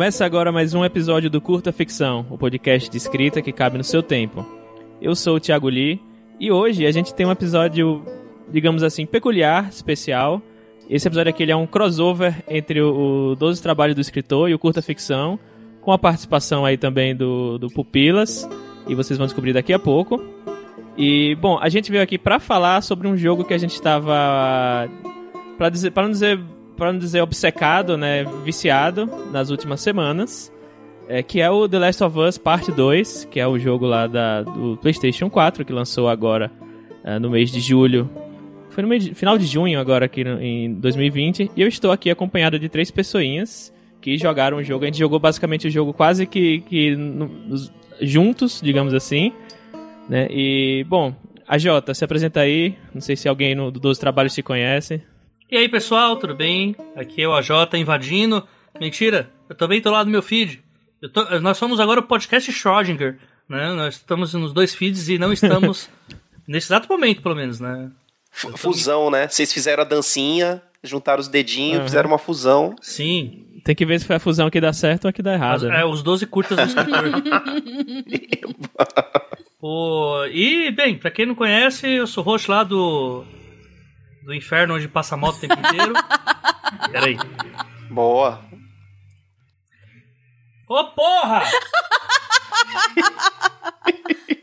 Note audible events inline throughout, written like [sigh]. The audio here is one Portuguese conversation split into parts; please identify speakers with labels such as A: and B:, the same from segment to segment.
A: Começa agora mais um episódio do Curta Ficção, o podcast de escrita que cabe no seu tempo. Eu sou o Thiago Lee e hoje a gente tem um episódio, digamos assim, peculiar, especial. Esse episódio aqui é um crossover entre o, o 12 Trabalhos do Escritor e o Curta Ficção, com a participação aí também do, do Pupilas, e vocês vão descobrir daqui a pouco. E, bom, a gente veio aqui para falar sobre um jogo que a gente estava, para dizer, para não dizer para não dizer obcecado, né, viciado nas últimas semanas, é, que é o The Last of Us Parte 2, que é o jogo lá da, do PlayStation 4, que lançou agora é, no mês de julho. Foi no de, final de junho agora aqui no, em 2020, e eu estou aqui acompanhado de três pessoinhas que jogaram o jogo. A gente jogou basicamente o jogo quase que, que no, juntos, digamos assim. Né? E, bom, a Jota, se apresenta aí. Não sei se alguém no, dos trabalhos se conhece.
B: E aí, pessoal, tudo bem? Aqui é o AJ invadindo. Mentira, eu também tô lá no meu feed. Tô, nós somos agora o podcast Schrödinger, né? Nós estamos nos dois feeds e não estamos [laughs] nesse exato momento, pelo menos, né?
C: F fusão, né? Vocês fizeram a dancinha, juntaram os dedinhos, uhum. fizeram uma fusão.
B: Sim.
A: Tem que ver se foi a fusão que dá certo ou a que dá errado.
B: As, né? É, os 12 curtas do escritor. [laughs] o, e, bem, pra quem não conhece, eu sou host lá do do inferno onde passa moto o tempo inteiro. [laughs] Peraí.
C: Boa.
B: Ô, oh, porra!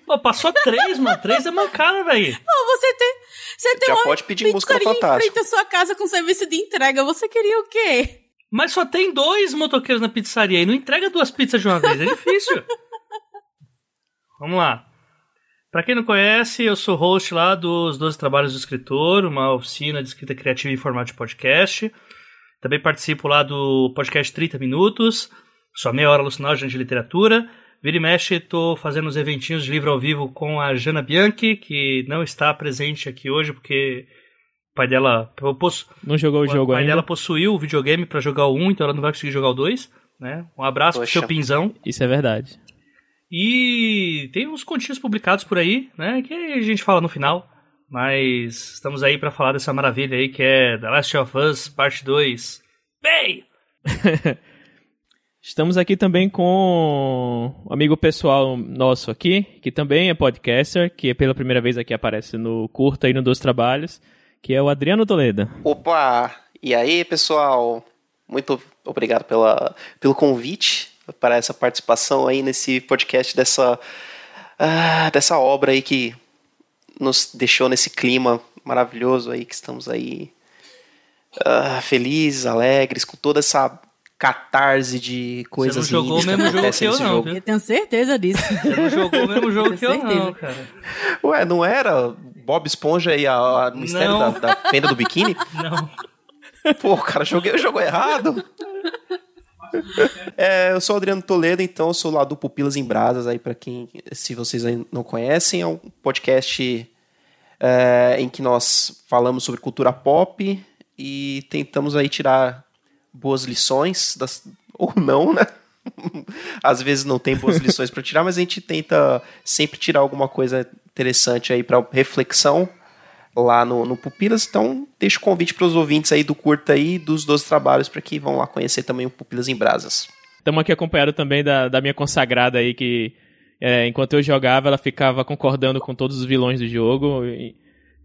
B: Pô, passou três, mano. Três é mancada, velho.
D: Pô, você tem. Você tem
C: Já
D: uma
C: pode pedir música fantástica.
D: em frente à sua casa com serviço de entrega. Você queria o quê?
B: Mas só tem dois motoqueiros na pizzaria e não entrega duas pizzas de uma vez. É difícil. [laughs] Vamos lá. Para quem não conhece, eu sou host lá dos 12 Trabalhos do Escritor, uma oficina de escrita criativa em formato de podcast. Também participo lá do podcast 30 Minutos, só meia hora alucinógena de literatura. Vira e mexe, tô fazendo uns eventinhos de livro ao vivo com a Jana Bianchi, que não está presente aqui hoje porque o pai dela. Possu...
A: Não jogou o, jogo
B: ainda. O pai
A: ainda.
B: dela possuiu o videogame para jogar o 1, então ela não vai conseguir jogar o 2. Né? Um abraço Poxa. pro seu pinzão.
A: Isso é verdade.
B: E tem uns continhos publicados por aí, né? Que a gente fala no final. Mas estamos aí para falar dessa maravilha aí que é The Last of Us Parte 2. Bem! [laughs]
A: Estamos aqui também com um amigo pessoal nosso aqui, que também é podcaster, que pela primeira vez aqui aparece no Curta e no Dos Trabalhos, que é o Adriano Toledo.
C: Opa! E aí, pessoal? Muito obrigado pela, pelo convite para essa participação aí nesse podcast dessa, ah, dessa obra aí que nos deixou nesse clima maravilhoso aí que estamos aí ah, felizes, alegres, com toda essa catarse de coisas
B: Você não jogou o mesmo jogo que eu, não. Jogo.
D: Eu tenho certeza disso. [laughs]
B: Você não jogou o mesmo jogo que eu, não, cara.
C: Ué, não era Bob Esponja e a, a mistério da, da, fenda do biquíni? [laughs]
B: Não.
C: Pô, cara, joguei o jogo errado. [laughs] É, eu sou Adriano Toledo, então eu sou lá do Pupilas em Brasas, aí para quem, se vocês não conhecem, é um podcast é, em que nós falamos sobre cultura pop e tentamos aí tirar boas lições, das, ou não, né? [laughs] Às vezes não tem boas lições para tirar, mas a gente tenta sempre tirar alguma coisa interessante aí para reflexão lá no, no Pupilas. Então, deixo o convite para os ouvintes aí do Curta aí, dos 12 trabalhos, para que vão lá conhecer também o Pupilas em Brasas.
A: Estamos aqui acompanhado também da, da minha consagrada aí, que é, enquanto eu jogava, ela ficava concordando com todos os vilões do jogo. E,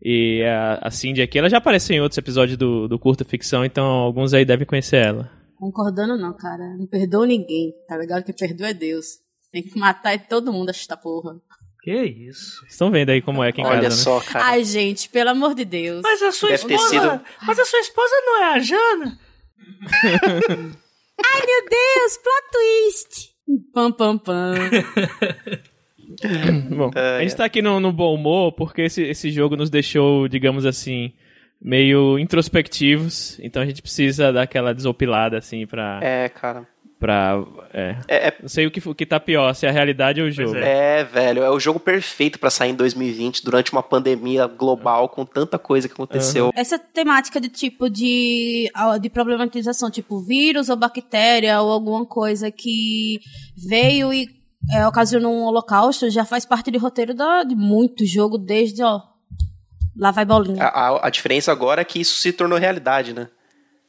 A: e a, a Cindy aqui, ela já apareceu em outros episódios do, do Curta Ficção, então alguns aí devem conhecer ela.
D: Concordando não, cara. Não perdoa ninguém, tá ligado? Quem perdoa é Deus. Tem que matar todo mundo esta porra.
B: Que isso?
A: Estão vendo aí como é aqui em
C: Olha
A: casa,
C: só,
A: né?
C: cara.
D: Ai, gente, pelo amor de Deus.
B: Mas a sua
C: Deve
B: esposa.
C: sido...
B: Mas a sua esposa não é a Jana? [laughs]
D: Ai, meu Deus, plot twist. Pam, pam, pam. [laughs]
A: Bom, a gente tá aqui no, no bom humor porque esse, esse jogo nos deixou, digamos assim, meio introspectivos. Então a gente precisa dar aquela desopilada, assim, pra.
C: É, cara
A: pra. É,
C: é, é,
A: não sei o que, o que tá pior, se é a realidade ou o jogo.
C: É. é. velho, é o jogo perfeito para sair em 2020, durante uma pandemia global, com tanta coisa que aconteceu. Uhum.
D: Essa temática de tipo de, de problematização, tipo vírus ou bactéria ou alguma coisa que veio e é, ocasionou um holocausto, já faz parte de roteiro da, de muito jogo, desde, ó. Lá vai bolinha.
C: A, a, a diferença agora é que isso se tornou realidade, né?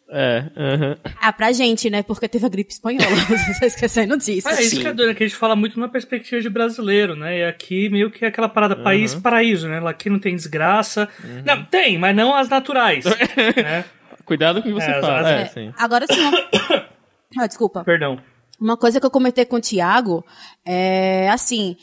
A: É, aham.
D: Ah, pra gente, né? Porque teve a gripe espanhola. [laughs] Você tá esquecendo disso.
B: É, isso
C: Sim.
B: que é doido, que a gente fala muito numa perspectiva de brasileiro, né? E aqui meio que é aquela parada país paraíso, né? Lá Aqui não tem desgraça. Não, tem, mas não as naturais. [laughs] né?
A: Cuidado com o que você
B: É,
A: fala.
B: é.
A: É, sim.
D: Agora sim. uma- [coughs] Ah, desculpa.
B: Perdão.
D: Uma coisa que eu comentei com o Thiago é assim.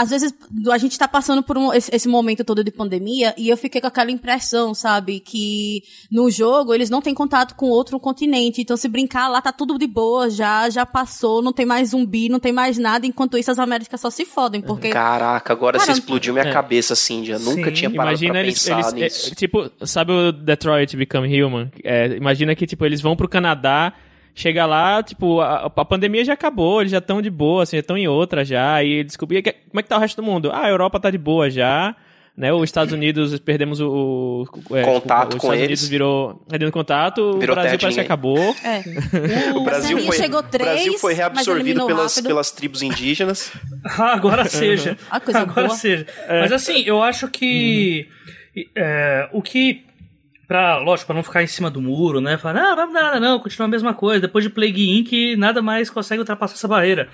D: Às vezes a gente tá passando por um- esse, esse momento todo de pandemia e eu fiquei com aquela impressão, sabe? Que no jogo eles não têm contato com outro continente. Então, se brincar lá, tá tudo de boa, já, já passou, não tem mais zumbi, não tem mais nada. Enquanto isso, as Américas só se fodem. Porque
C: Caraca, agora
D: Cara,
C: você explodiu minha
A: é.
C: cabeça, Cindy. Eu nunca
B: Sim.
C: tinha parado
A: Imagina
C: pra
A: eles,
C: pensar
A: eles é,
C: nisso.
A: tipo, sabe o Detroit Become Human? É, imagina que tipo eles vão pro Canadá, chega lá, tipo, a, a pandemia já acabou, eles já estão de boa, assim, já estão em outra já, e descobrir que, como é que tá o resto do mundo? Ah, a Europa tá de boa já. Né, os Estados Unidos, perdemos o, o- é,
C: Contato
A: os
C: com
A: Estados
C: eles.
A: Unidos virou perdendo contato,
C: Virou
A: o Brasil parece que acabou.
D: é. [laughs]
C: O Brasil
D: Brasil
C: foi,
D: chegou
C: o Brasil
D: três,
C: foi reabsorvido pelas,
D: rápido.
C: pelas tribos indígenas.
B: Ah, [laughs] agora seja.
D: Ah, coisa
B: agora
D: boa.
B: seja. Mas assim, eu acho que é, o que Pra, lógico, pra não ficar em cima do muro, né? Falar, não, não, nada, não, continua a mesma coisa. Depois de Plague Inc., nada mais consegue ultrapassar essa barreira.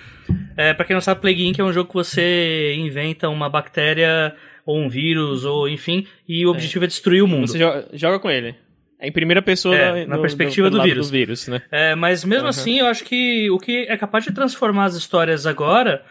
B: É, pra quem não sabe, Plague Inc. é um jogo que você inventa uma bactéria, ou um vírus, ou enfim, e o objetivo é, destruir o mundo.
A: Você joga, joga com ele. É em primeira pessoa
B: É, na perspectiva
A: pelo
B: do
A: lado
B: vírus.
A: do vírus, né?
B: É, mas mesmo assim, eu acho que o que é capaz de transformar as histórias agora,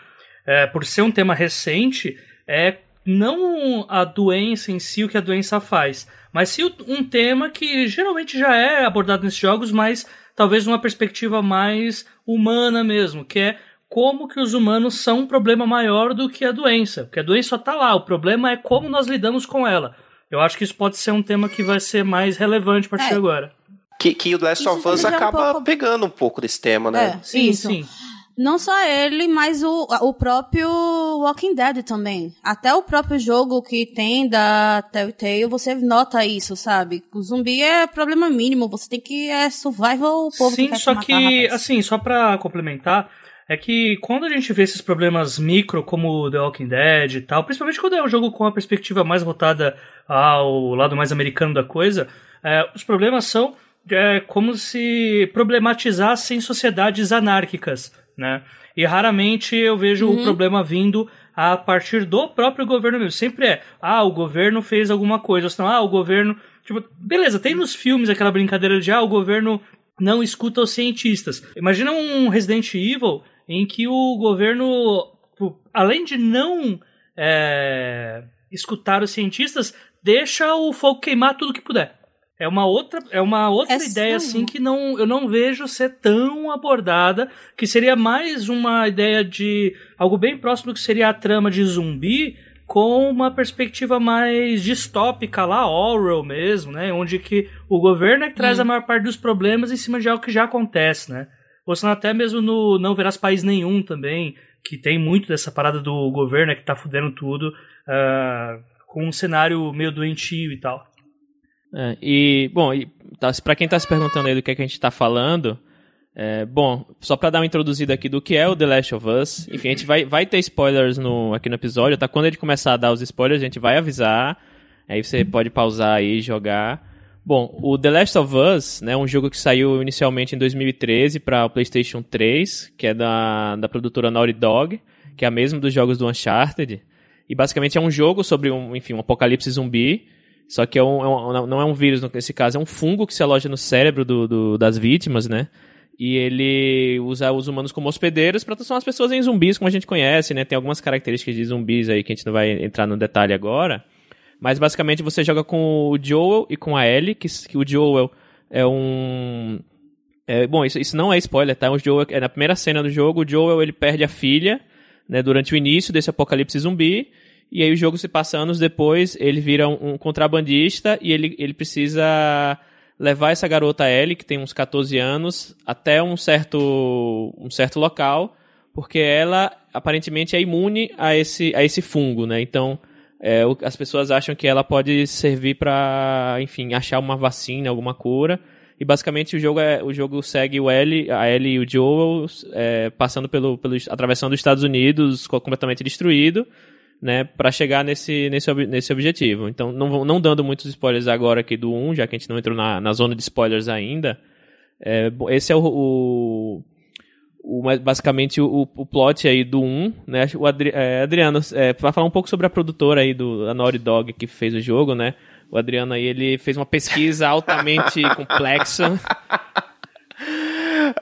B: é, por ser um tema recente, é não a doença em si, o que a doença faz, mas sim um tema que geralmente já é abordado nesses jogos, mas talvez numa perspectiva mais humana mesmo, que é como que os humanos são um problema maior do que a doença. Porque a doença só tá lá, o problema é como nós lidamos com ela. Eu acho que isso pode ser um tema que vai ser mais relevante a partir
D: É.
B: de agora.
C: Que, que o Last
D: Isso
C: of Us
D: é um
C: acaba
D: pouco-
C: pegando um pouco desse tema, né?
D: É,
B: Sim,
D: isso.
B: sim.
D: Não só ele, mas o, o próprio Walking Dead também. Até o próprio jogo que tem da Telltale, você nota isso, sabe? O zumbi é problema mínimo, você tem que é survival o povo
B: Sim,
D: que
B: só
D: matar,
B: que,
D: rapaz.
B: assim, só pra complementar, é que quando a gente vê esses problemas micro, como The Walking Dead e tal, principalmente quando é um jogo com a perspectiva mais voltada ao lado mais americano da coisa, é, os problemas são é, como se problematizassem sociedades anárquicas, né? E raramente eu vejo o problema vindo a partir do próprio governo mesmo. Sempre é, ah, o governo fez alguma coisa, ou senão, ah, o governo. Tipo, beleza, tem nos filmes aquela brincadeira de, ah, o governo não escuta os cientistas. Imagina um Resident Evil em que o governo, tipo, além de não é, escutar os cientistas, deixa o fogo queimar tudo que puder. É uma outra, é uma outra
D: É
B: ideia
D: sim.
B: assim que não, eu não vejo ser tão abordada, que seria mais uma ideia de algo bem próximo do que seria a trama de zumbi, com uma perspectiva mais distópica lá, Orwell mesmo, né? Onde que o governo é que traz a maior parte dos problemas em cima de algo que já acontece, né? Ou senão até mesmo no Não Verás País Nenhum também, que tem muito dessa parada do governo é que tá fudendo tudo, ah, com um cenário meio doentio e tal.
A: É, e, bom, e, tá, para quem tá se perguntando aí do que, é que a gente tá falando, é, bom, só pra dar uma introduzida aqui do que é o The Last of Us, enfim, a gente vai, vai ter spoilers no, aqui no episódio, tá? Quando gente começar a dar os spoilers, a gente vai avisar, aí você pode pausar aí e jogar. Bom, o The Last of Us, né, um jogo que saiu inicialmente em 2013 para o PlayStation 3, que é da, da produtora Naughty Dog, que é a mesma dos jogos do Uncharted, e basicamente é um jogo sobre um, enfim, um apocalipse zumbi, só que é um, é um- não é um vírus, nesse caso, é um fungo que se aloja no cérebro do- do- das vítimas, né? E ele usa os humanos como hospedeiros para transformar as pessoas em zumbis, como a gente conhece, né? Tem algumas características de zumbis aí que a gente não vai entrar no detalhe agora. Mas basicamente você joga com o Joel e com a Ellie, que, que o Joel é um. é, bom, isso, isso não é spoiler, tá? O Joel, é na primeira cena do jogo, o Joel ele perde a filha, né, durante o início desse apocalipse zumbi. E aí o jogo se passa anos depois, ele vira um, um contrabandista e ele, ele precisa levar essa garota Ellie, que tem uns 14 anos, até um certo, um certo local, porque ela aparentemente é imune a esse, a esse fungo, né? Então, é, as pessoas acham que ela pode servir para, enfim, achar uma vacina, alguma cura. E basicamente o jogo, é, o jogo segue o Ellie, a Ellie e o Joel é, passando pelo, pelo, atravessando os Estados Unidos co- completamente destruído, né, para chegar nesse, nesse, nesse objetivo. Então, não, não dando muitos spoilers agora aqui do 1, já que a gente não entrou na, na zona de spoilers ainda, é, esse é o, o, o basicamente o, o, plot aí do 1, né, o Adri, é, Adriano, é, para falar um pouco sobre a produtora aí do a Naughty Dog que fez o jogo, né, o Adriano aí, ele fez uma pesquisa altamente [laughs] complexa.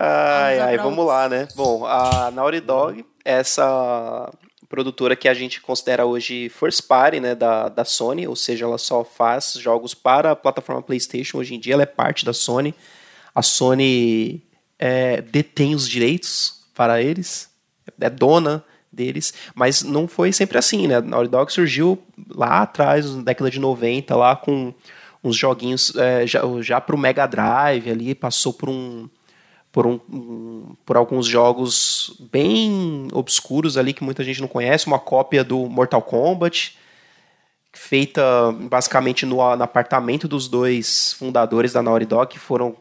C: Ai, ai, vamos lá, né? Bom, a Naughty Dog, essa produtora que a gente considera hoje first party né, da, da Sony, ou seja, ela só faz jogos para a plataforma PlayStation. Hoje em dia ela é parte da Sony. A Sony é, detém os direitos para eles, é dona deles, mas não foi sempre assim, né? A Naughty Dog surgiu lá atrás, na década de 90, lá com uns joguinhos é, já, já para o Mega Drive ali, passou por um por, um, por alguns jogos bem obscuros ali que muita gente não conhece, uma cópia do Mortal Kombat, feita basicamente no, no apartamento dos dois fundadores da Naughty Dog, que foram,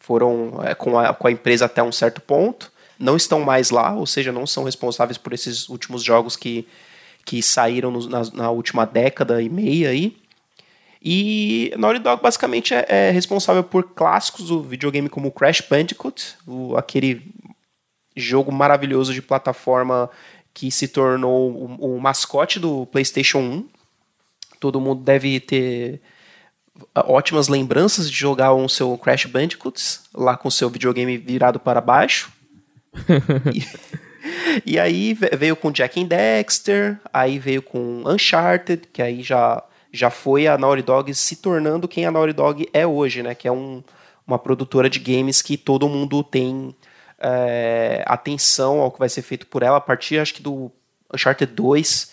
C: foram é, com, a, com a empresa até um certo ponto, não estão mais lá, ou seja, não são responsáveis por esses últimos jogos que, que saíram no, na, na última década e meia aí. E Naughty Dog basicamente é, é, responsável por clássicos do videogame como Crash Bandicoot, o, aquele jogo maravilhoso de plataforma que se tornou o, o, mascote do PlayStation 1. Todo mundo deve ter ótimas lembranças de jogar um seu Crash Bandicoot lá com seu videogame virado para baixo. [laughs] e, e aí veio com Jack and Dexter, aí veio com Uncharted, que aí já já foi a Naughty Dog se tornando quem a Naughty Dog é hoje, né? Que é um, uma produtora de games que todo mundo tem é, atenção ao que vai ser feito por ela, a partir, acho que, do Uncharted 2,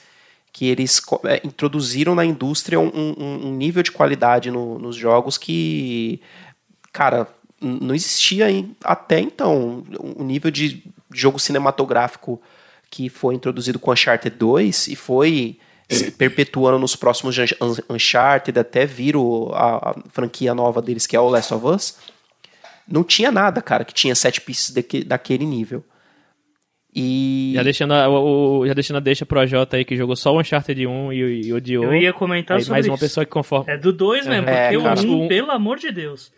C: que eles é, introduziram na indústria um, um, um nível de qualidade no, nos jogos que, cara, não existia até então. Um nível de jogo cinematográfico que foi introduzido com Uncharted 2 e foi se perpetuando nos próximos Uncharted, até viram a, a, franquia nova deles, que é o Last of Us. Não tinha nada, cara, que tinha sete pistas daquele, daquele nível. E.
A: Já deixando, a, o, já deixando a deixa pro AJ aí, que jogou só o Uncharted 1 e, e odiou.
B: Eu ia comentar
A: aí,
B: sobre
A: mais
B: isso.
A: uma pessoa que conforma.
B: É do 2 mesmo, é, porque cara, o 1, um, pelo amor de Deus.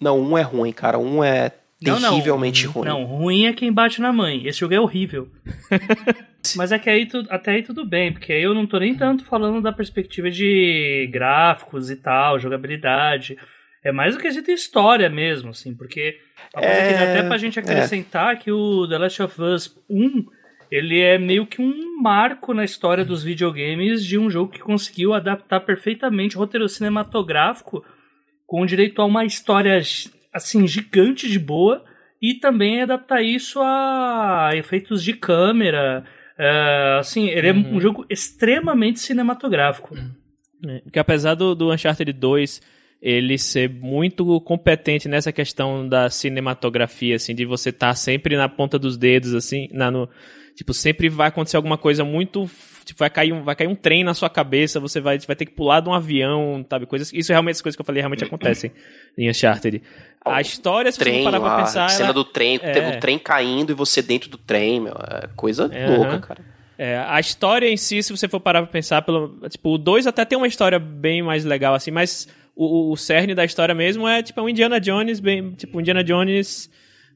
C: Não, um é ruim, cara. Um é terrivelmente
B: não,
C: ruim.
B: Não, ruim é quem bate na mãe. Esse jogo é horrível. [laughs] Mas é que aí tu, até aí tudo bem, porque aí eu não tô nem tanto falando da perspectiva de gráficos e tal, jogabilidade. É mais o quesito história mesmo, assim, porque uma coisa é... que dá até pra gente acrescentar é. que o The Last of Us 1 ele é meio que um marco na história dos videogames de um jogo que conseguiu adaptar perfeitamente o roteiro cinematográfico com direito a uma história assim gigante de boa e também adaptar isso a efeitos de câmera. Uh, assim, ele é um uhum. jogo extremamente cinematográfico.
A: É, porque apesar do, do Uncharted 2 ele ser muito competente nessa questão da cinematografia, assim, de você estar tá sempre na ponta dos dedos, assim, na, no, tipo, sempre vai acontecer alguma coisa muito Tipo, vai cair um, vai cair um trem na sua cabeça, você vai, vai ter que pular de um avião, sabe? Coisas, isso realmente, as coisas que eu falei realmente acontecem em Uncharted. A história, se
C: trem,
A: você parar pra pensar.
C: A cena ela... do trem, é... teve um trem caindo e você dentro do trem, meu, é coisa é, louca, cara.
A: É, a história em si, se você for parar pra pensar, pelo, tipo, o 2 até tem uma história bem mais legal, assim, mas o, o cerne da história mesmo é, tipo, um Indiana Jones, bem, tipo, Indiana Jones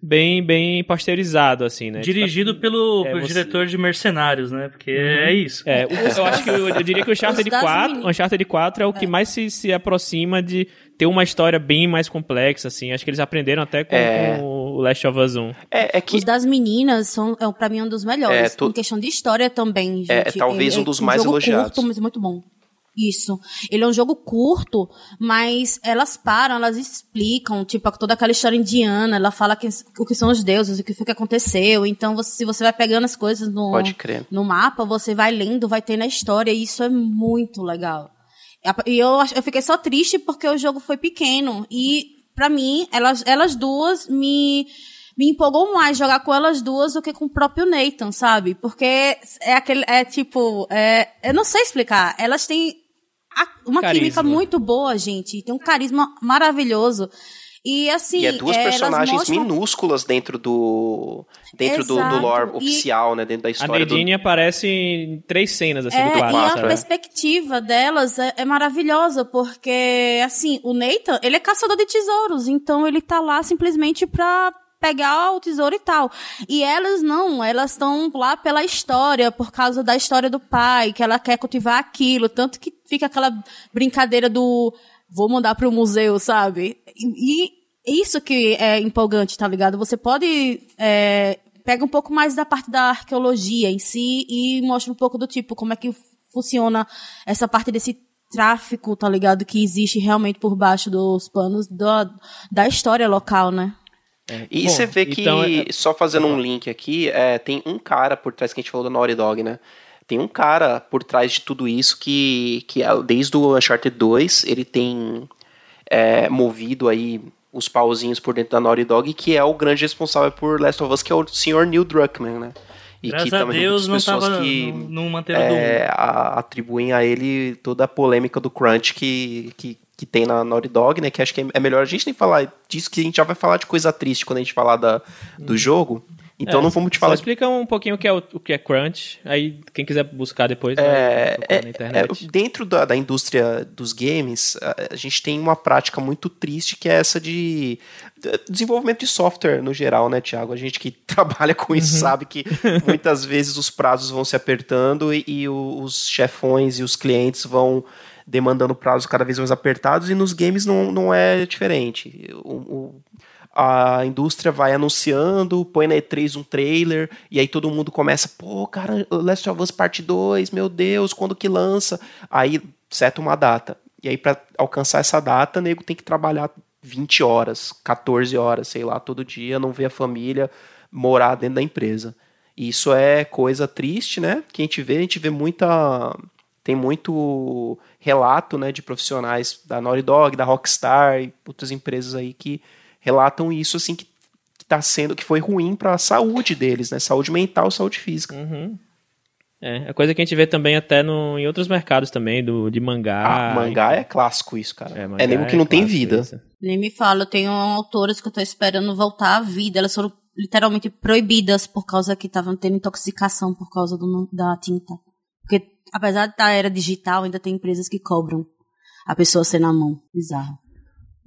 A: bem bem pasteurizado, assim, né?
B: Dirigido tipo, pelo, é, pelo você... diretor de Mercenários, né? Porque uhum. é isso.
A: É, eu acho que eu, eu diria que o Uncharted 4, o Uncharted 4 é o que é. mais se, se aproxima de ter uma história bem mais complexa, assim. Acho que eles aprenderam até com, é... com o Last of Us 1.
D: É, é que... Os das meninas são, é, pra mim, um dos melhores. É, tu... Em questão de história também,
C: é, gente. É, talvez um dos mais elogiados.
D: Curto, mas muito bom. Isso. Ele é um jogo curto, mas elas param, elas explicam, tipo, toda aquela história indiana, ela fala que, o que são os deuses, o que foi que aconteceu. Então, você, se você vai pegando as coisas no, no mapa, você vai lendo, vai ter na história, e isso é muito legal. E eu, eu fiquei só triste porque o jogo foi pequeno. E, para mim, elas, elas duas me me empolgou mais jogar com elas duas do que com o próprio Nathan, sabe? Porque é aquele, é tipo, é, eu não sei explicar. Elas têm uma carisma. química muito boa, gente. Tem um carisma maravilhoso. E assim.
C: E é duas
D: elas
C: personagens
D: mostram-
C: minúsculas dentro do. dentro do, do lore
D: E-
C: oficial, né? Dentro da
A: A
C: história do.
A: Nadine aparece em três cenas assim
D: É,
A: do
D: e
A: clássico.
D: a
C: sabe?
D: perspectiva delas é, é maravilhosa, porque, assim, o Nathan, ele é caçador de tesouros, então ele tá lá simplesmente pra pegar o tesouro e tal. E elas não, elas estão lá pela história, por causa da história do pai, que ela quer cultivar aquilo, tanto que fica aquela brincadeira do vou mandar pro museu, sabe? E, e isso que é empolgante, tá ligado? Você pode é, pega um pouco mais da parte da arqueologia em si e mostra um pouco do tipo como é que funciona essa parte desse tráfico, tá ligado? Que existe realmente por baixo dos panos da, da história local, né?
C: E
A: Bom,
C: você vê que,
A: então é-
C: só fazendo um link aqui, é, tem um cara por trás que a gente falou da Naughty Dog, né? Tem um cara por trás de tudo isso que, que é, desde o Uncharted 2 ele tem é, movido aí os pauzinhos por dentro da Naughty Dog, que é o grande responsável por Last of Us, que é o Sr. Neil Druckmann, né? E
B: Graças
C: que
B: a
C: também
B: Deus não
C: muitas pessoas
B: tava.
C: que
B: Não, não
C: é, a- atribuem a ele toda a polêmica do crunch que, que, que tem na Naughty Dog, né? Que acho que é- é melhor a gente nem falar disso, que a gente já vai falar de coisa triste quando a gente falar da, do jogo. Então
A: É,
C: não vamos te
A: Só
C: falar.
A: explica um pouquinho o que é, o, o que é crunch. Aí, quem quiser buscar depois,
C: É,
A: vai procurar na
C: é,
A: internet.
C: dentro da, da indústria dos games, a, a gente tem uma prática muito triste que é essa de, de desenvolvimento de software no geral, né, Thiago? A gente que [laughs] trabalha com isso
A: Uhum.
C: sabe que muitas vezes os prazos vão se apertando e, e os chefões e os clientes vão demandando prazos cada vez mais apertados e nos games não, não é diferente. O- o- a indústria vai anunciando, põe na E3 um trailer, e aí todo mundo começa, pô, cara, Last of Us Parte 2, meu Deus, quando que lança? Aí seta uma data. E aí, pra alcançar essa data, nego tem que trabalhar 20 horas, 14 horas, sei lá, todo dia, não ver a família, morar dentro da empresa. E isso é coisa triste, né? Que a gente vê, a gente vê muita. Tem muito relato né, de profissionais da Naughty Dog, da Rockstar e outras empresas aí que relatam isso assim que, que tá sendo que foi ruim para a saúde deles, né? Saúde mental, saúde física.
A: Uhum. É, é coisa que a gente vê também até no, em outros mercados também, do, de mangá.
C: Ah, mangá é clássico isso, cara.
A: É,
C: É, nego que não tem vida.
A: isso.
D: Nem me fala, eu tenho autoras que eu tô esperando voltar à vida. Elas foram literalmente proibidas por causa que estavam tendo intoxicação por causa do, da tinta. Porque, apesar da era digital, ainda tem empresas que cobram a pessoa ser na mão. Bizarro.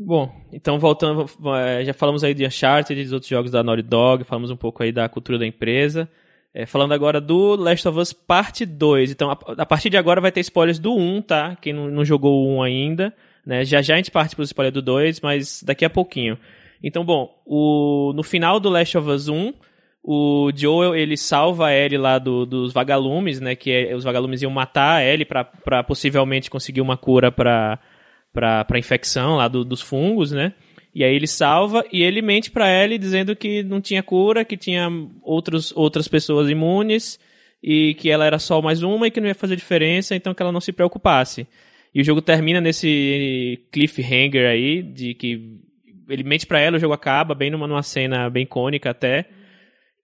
A: Bom, então voltando, eh, já falamos aí de Uncharted, dos outros jogos da Naughty Dog, falamos um pouco aí da cultura da empresa. Eh, falando agora do Last of Us Parte 2. Então, a, a partir de agora vai ter spoilers do 1, tá? Quem não, não jogou o 1 ainda, né? Já já a gente parte pro spoiler do 2, mas daqui a pouquinho. Então, bom, o, no final do Last of Us 1, o Joel, ele salva a Ellie lá do- dos vagalumes, né? Que é- os vagalumes iam matar a Ellie pra, pra possivelmente conseguir uma cura pra, pra infecção lá do- dos fungos, né? E aí ele salva e ele mente pra Ellie dizendo que não tinha cura, que tinha outros, outras pessoas imunes e que ela era só mais uma e que não ia fazer diferença, então que ela não se preocupasse. E o jogo termina nesse cliffhanger aí, de que ele mente pra ela, o jogo acaba, bem numa, numa cena bem icônica até.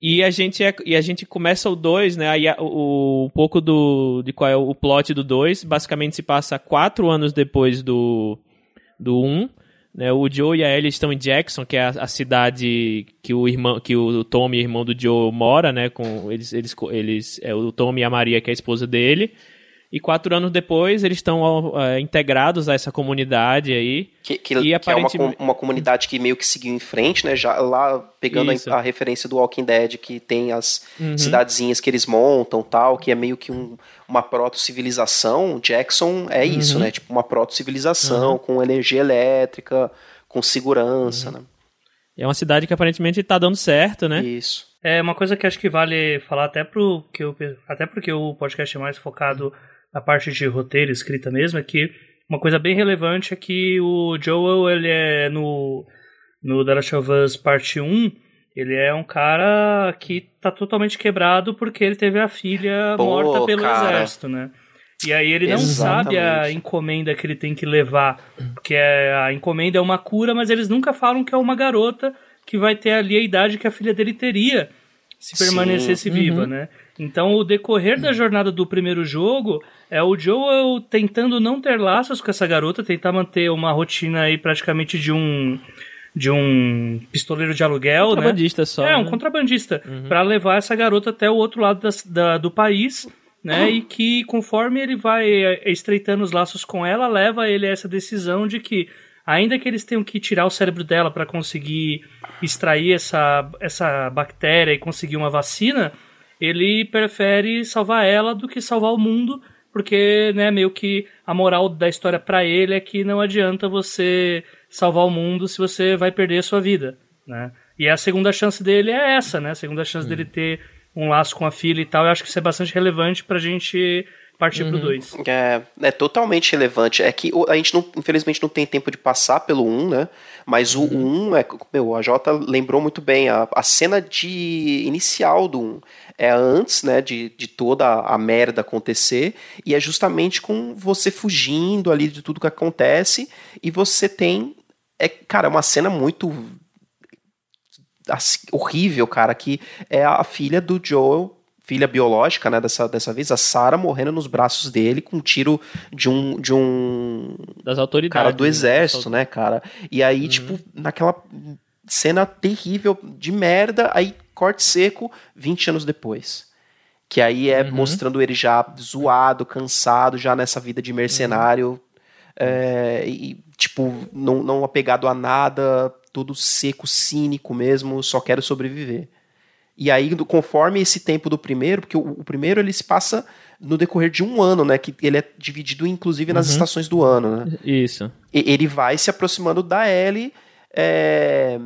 A: E a gente, é, e a gente começa o 2, né? Aí o, um pouco do, de qual é o plot do 2. Basicamente se passa quatro anos depois do 1. Do um, né? O Joe e a Ellie estão em Jackson, que é a, a cidade que o irmão, que o Tommy, irmão do Joe, mora, né? Com eles, eles, eles, é o Tommy e a Maria, que é a esposa dele. E quatro anos depois eles estão é, integrados a essa comunidade aí.
C: Que, que,
A: E
C: que é uma,
A: aparentemente-
C: uma comunidade que meio que seguiu em frente, né? Já lá pegando a, a referência do Walking Dead, que tem as
A: Uhum.
C: cidadezinhas que eles montam tal, que é meio que um, uma proto-civilização. Jackson é
A: Uhum.
C: isso, né? Tipo uma proto-civilização com energia elétrica, com segurança,
A: Uhum.
C: né?
A: É uma cidade que aparentemente tá dando certo, né?
C: Isso.
B: É uma coisa que acho que vale falar até pro que eu, até porque o podcast é mais focado na parte de roteiro, escrita mesmo, é que uma coisa bem relevante é que o Joel, ele é no no The Last of Us Parte 1, ele é um cara que tá totalmente quebrado porque ele teve a filha
C: Pô,
B: morta pelo
C: cara.
B: exército, né? E aí ele não sabe a
C: Exatamente.
B: encomenda que ele tem que levar, porque é, a encomenda é uma cura, mas eles nunca falam que é uma garota que vai ter ali a idade que a filha dele teria se
C: Sim.
B: permanecesse viva, né? Então o decorrer da jornada do primeiro jogo é o Joel tentando não ter laços com essa garota, tentar manter uma rotina aí praticamente de um de um pistoleiro de aluguel, né?
A: Contrabandista só.
B: É, um
A: né?
B: contrabandista, Pra levar essa garota até o outro lado das- da- do país, né? E que conforme ele vai eh, estreitando os laços com ela, leva ele a essa decisão de que, ainda que eles tenham que tirar o cérebro dela para conseguir extrair essa, essa bactéria e conseguir uma vacina, ele prefere salvar ela do que salvar o mundo, porque, né, meio que a moral da história pra ele é que não adianta você salvar o mundo se você vai perder a sua vida, né? E a segunda chance dele é essa, né? A segunda chance dele ter um laço com a filha e tal. Eu acho que isso é bastante relevante pra gente partir pro 2.
C: É, é totalmente relevante. É que a gente, não, infelizmente, não tem tempo de passar pelo 1, né? Mas o 1, é, meu, a Jota lembrou muito bem, a, a cena de inicial do 1 é antes, né, de, de toda a merda acontecer, e é justamente com você fugindo ali de tudo que acontece, e você tem, é, cara, uma cena muito assim, horrível, cara, que é a filha do Joel, filha biológica, né, dessa, dessa vez, a Sarah morrendo nos braços dele com um tiro de um de um
A: Das autoridades.
C: cara do
A: né?
C: exército, né, cara? E aí,
A: Uhum.
C: tipo, naquela cena terrível de merda, aí corte seco 20 anos depois. Que aí é
A: Uhum.
C: mostrando ele já zoado, cansado, já nessa vida de mercenário. é, e, tipo, não, não apegado a nada, todo seco, cínico mesmo, só quero sobreviver. E aí, conforme esse tempo do primeiro, porque o, o primeiro ele se passa no decorrer de um ano, né? Que ele é dividido, inclusive, nas
A: Uhum.
C: estações do ano, né?
A: Isso.
C: E- ele vai se aproximando da Ellie é,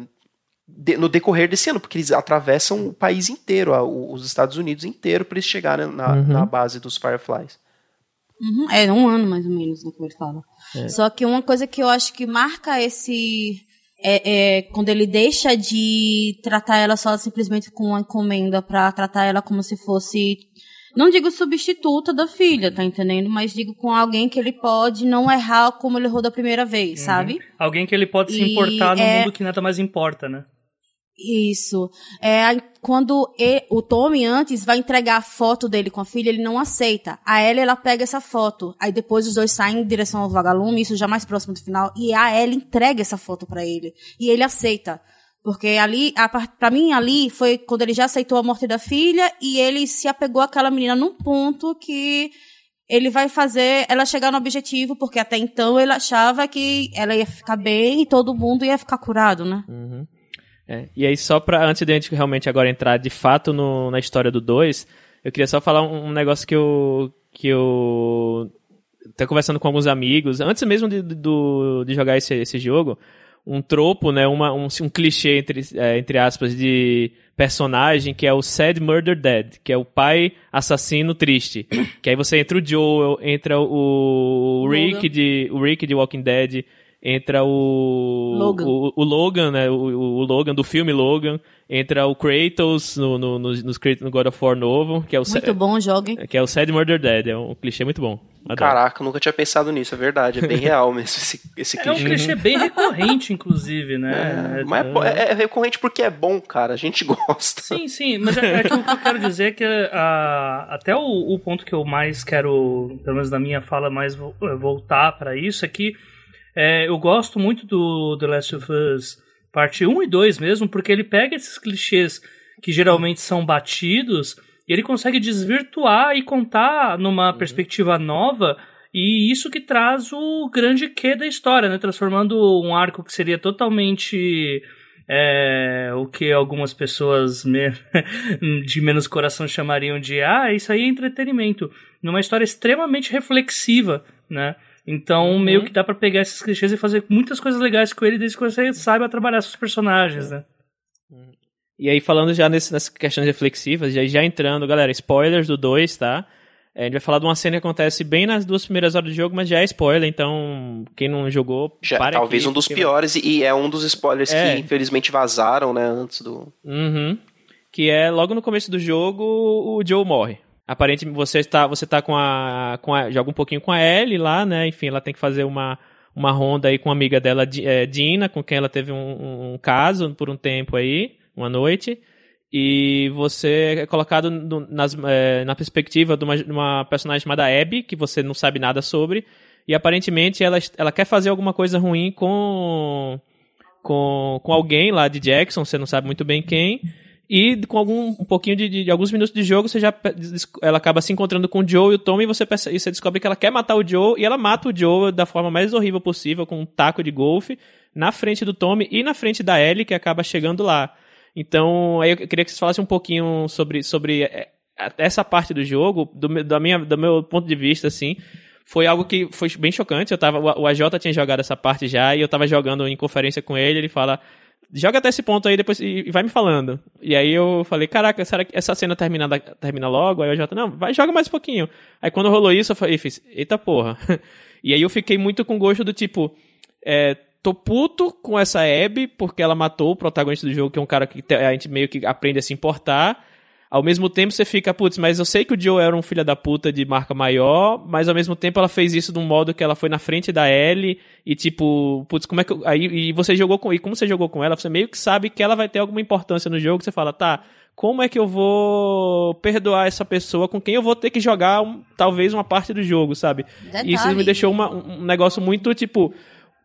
C: de- no decorrer desse ano, porque eles atravessam o país inteiro, a- o- os Estados Unidos inteiro, para eles chegarem na,
A: Uhum.
C: na base dos Fireflies.
D: Uhum, É, um ano mais ou menos, né, como ele fala. Só que uma coisa que eu acho que marca esse. É, é quando ele deixa de tratar ela só simplesmente com uma encomenda pra tratar ela como se fosse. Não digo substituta da filha, tá entendendo? Mas digo com alguém que ele pode não errar como ele errou da primeira vez, sabe?
B: Alguém que ele pode se
D: E
B: importar no
D: é-
B: mundo que nada mais importa, né?
D: Isso. É, quando e- o Tommy antes vai entregar a foto dele com a filha, ele não aceita. A Ellie, ela pega essa foto. Aí depois os dois saem em direção ao vagalume, isso já mais próximo do final. E a Ellie entrega essa foto pra ele. E ele aceita. Porque ali, a par- pra mim, ali foi quando ele já aceitou a morte da filha e ele se apegou àquela menina num ponto que ele vai fazer ela chegar no objetivo, porque até então ele achava que ela ia ficar bem e todo mundo ia ficar curado, né?
A: Uhum. É, E aí, só pra, antes de a gente realmente agora entrar de fato no- na história do 2, eu queria só falar um, um negócio que eu. que eu. tô conversando com alguns amigos, antes mesmo de, do, de jogar esse, esse jogo, um tropo, né, uma, um, um clichê, entre, é, entre aspas, de personagem que é o Sad Murder Dead, que é o pai assassino triste. que aí você entra o Joel, entra o, o Rick de, o Rick de Walking Dead, entra o
D: Logan.
A: o, o Logan, né? O, o Logan do filme Logan. Entra o Kratos no, no, no, nos Kratos- no God of War novo, que é o
D: Muito
A: Sa-
D: bom, joguem.
A: que é o Sad Murder Dead. É um clichê muito bom. Adoro.
C: Caraca, eu nunca tinha pensado nisso, é verdade, é bem real mesmo esse, esse
B: É um
C: clichê.
B: clichê bem recorrente, inclusive, né?
C: É, mas é, é- é recorrente porque é bom, cara, a gente [laughs] gosta.
B: Sim, sim, mas é, é que o que eu quero dizer é que ah, até o, o ponto que eu mais quero, pelo menos na minha fala, mais eh, voltar para isso é que é, eu gosto muito do The Last of Us parte 1 e 2 mesmo, porque ele pega esses clichês que geralmente são batidos e ele consegue desvirtuar e contar numa perspectiva nova e isso que traz o grande quê da história, né? Transformando um arco que seria totalmente é, o que algumas pessoas me- [laughs] de menos coração chamariam de ah, isso aí é entretenimento, numa história extremamente reflexiva, né? Então,
A: Uhum.
B: meio que dá pra pegar esses clichês e fazer muitas coisas legais com ele desde que você saiba trabalhar seus personagens, né?
A: E aí, falando já nesse, nessas questões reflexivas, já, já entrando, galera, spoilers do 2, tá? É, a gente vai falar de uma cena que acontece bem nas duas primeiras horas do jogo, mas já é spoiler, então quem não jogou.
C: Já,
A: para
C: talvez
A: aqui,
C: um dos
A: porque-
C: piores, e é um dos spoilers
A: É.
C: que infelizmente vazaram, né, antes do.
A: Uhum. Que é logo no começo do jogo o Joe morre. Aparentemente você está você tá com a com a joga um pouquinho com a Ellie lá, né? Enfim, ela tem que fazer uma uma ronda aí com uma amiga dela, é, Dina, com quem ela teve um, um- um caso por um tempo aí, uma noite. E você é colocado no- nas, é, na perspectiva de uma, de uma personagem chamada Abby, que você não sabe nada sobre. E aparentemente ela, ela quer fazer alguma coisa ruim com com, com alguém lá de Jackson, você não sabe muito bem quem. E com algum um pouquinho de, de, de, alguns minutos de jogo, você já ela acaba se encontrando com o Joe e o Tommy e você, e você descobre que ela quer matar o Joe e ela mata o Joe da forma mais horrível possível com um taco de golfe na frente do Tommy e na frente da Ellie que acaba chegando lá. Então, aí eu queria que você falasse um pouquinho sobre, sobre é, essa parte do jogo, do, da minha, do meu ponto de vista, assim, foi algo que foi bem chocante. Eu tava, o AJ tinha jogado essa parte já e eu tava jogando em conferência com ele, ele fala joga até esse ponto aí depois e, vai me falando. E aí eu falei, caraca, será que essa cena termina, termina logo? Aí o Jota, não, vai, joga mais um pouquinho. Aí quando rolou isso, eu falei, fiz, eita porra. [laughs] e aí eu fiquei muito com gosto do tipo, é, tô puto com essa Abby, porque ela matou o protagonista do jogo, que é um cara que a gente meio que aprende a se importar. Ao mesmo tempo você fica, putz, mas eu sei que o Joe era um filho da puta de marca maior, mas ao mesmo tempo ela fez isso de um modo que ela foi na frente da Ellie e tipo, putz, como é que. Aí, e você jogou com. E como você jogou com ela, você meio que sabe que ela vai ter alguma importância no jogo, você fala, tá, como é que eu vou perdoar essa pessoa com quem eu vou ter que jogar um, talvez uma parte do jogo, sabe? Detalhe. E isso me deixou uma, um negócio muito, tipo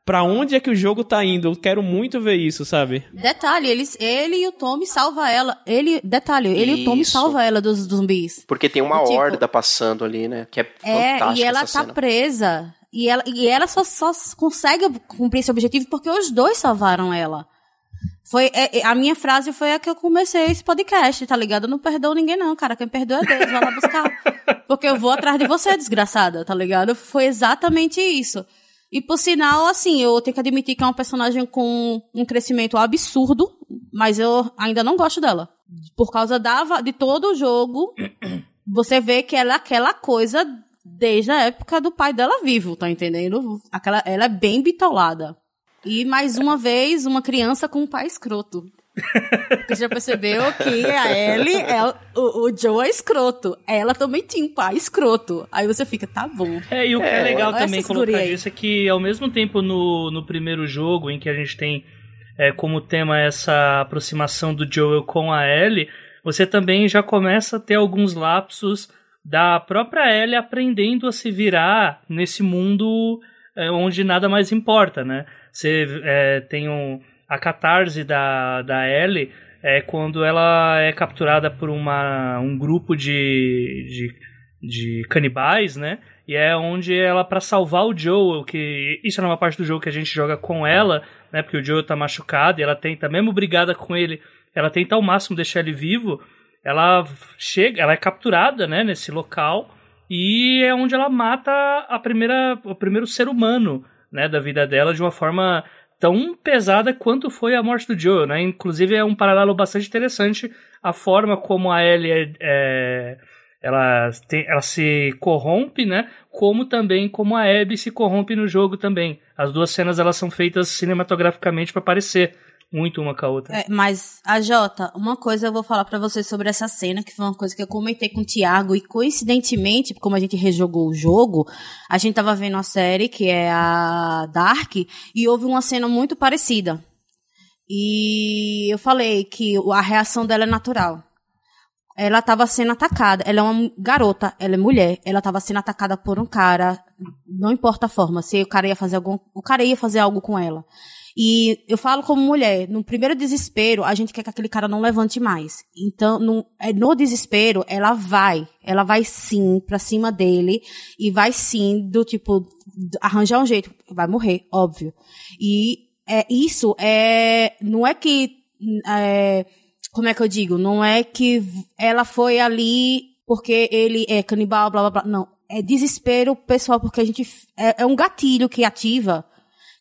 A: para onde é que o jogo tá indo. Eu quero muito ver isso, sabe?
D: Detalhe, eles, ele e o Tommy salva ela. Ele, detalhe, ele isso. e o Tommy salva ela dos, dos zumbis.
C: Porque tem uma tipo, horda passando ali, né? Que é, é
D: e ela tá
C: cena.
D: presa. E ela, e ela só, só consegue cumprir esse objetivo porque os dois salvaram ela. Foi, é, é, a minha frase foi a que eu comecei esse podcast, tá ligado? Eu não perdoo ninguém, não, cara. Quem perdoa é Deus, vai lá buscar. [laughs] Porque eu vou atrás de você, desgraçada, tá ligado? Foi exatamente isso. E por sinal, assim, eu tenho que admitir que é uma personagem com um crescimento absurdo, mas eu ainda não gosto dela. Por causa da, de todo o jogo, [coughs] você vê que ela é aquela coisa desde a época do pai dela vivo, tá entendendo? Aquela, ela é bem bitolada. E mais uma vez, uma criança com um pai escroto. Você já percebeu que a Ellie, é, o, o Joe é escroto. Ela também tinha um pai escroto. Aí você fica, tá bom.
B: É, e o que é, é legal também colocar isso é que ao mesmo tempo no, no primeiro jogo, em que a gente tem é, como tema essa aproximação do Joel com a Ellie, você também já começa a ter alguns lapsos da própria Ellie aprendendo a se virar nesse mundo é, onde nada mais importa, né? Você é, tem um a catarse da, da Ellie é quando ela é capturada por uma, um grupo de, de, de canibais, né? E é onde ela, para salvar o Joel, que isso é uma parte do jogo que a gente joga com ela, né? Porque o Joel tá machucado e ela tenta, mesmo brigada com ele, ela tenta ao máximo deixar ele vivo. Ela chega, ela é capturada, né? Nesse local e é onde ela mata a primeira, o primeiro ser humano, né? Da vida dela de uma forma tão pesada quanto foi a morte do Joe, né? Inclusive é um paralelo bastante interessante a forma como a Ellie é, é, ela, tem, ela se corrompe, né? Como também como a Abby se corrompe no jogo também. As duas cenas elas são feitas cinematograficamente para parecer muito uma com a outra.
D: É, mas, a Jota, uma coisa eu vou falar para vocês sobre essa cena, que foi uma coisa que eu comentei com o Thiago, e coincidentemente, como a gente rejogou o jogo, a gente tava vendo a série, que é a Dark, e houve uma cena muito parecida. E eu falei que a reação dela é natural. Ela estava sendo atacada. Ela é uma garota, ela é mulher. Ela estava sendo atacada por um cara. Não importa a forma, se o cara ia fazer algum, o cara ia fazer algo com ela. E eu falo como mulher, no primeiro desespero, a gente quer que aquele cara não levante mais. Então, no, é, no desespero, ela vai, ela vai sim pra cima dele e vai sim do tipo, arranjar um jeito, vai morrer, óbvio. E é, isso é, não é que, é, como é que eu digo? Não é que ela foi ali porque ele é canibal, blá blá blá. Não. É desespero pessoal, porque a gente. É, é um gatilho que ativa,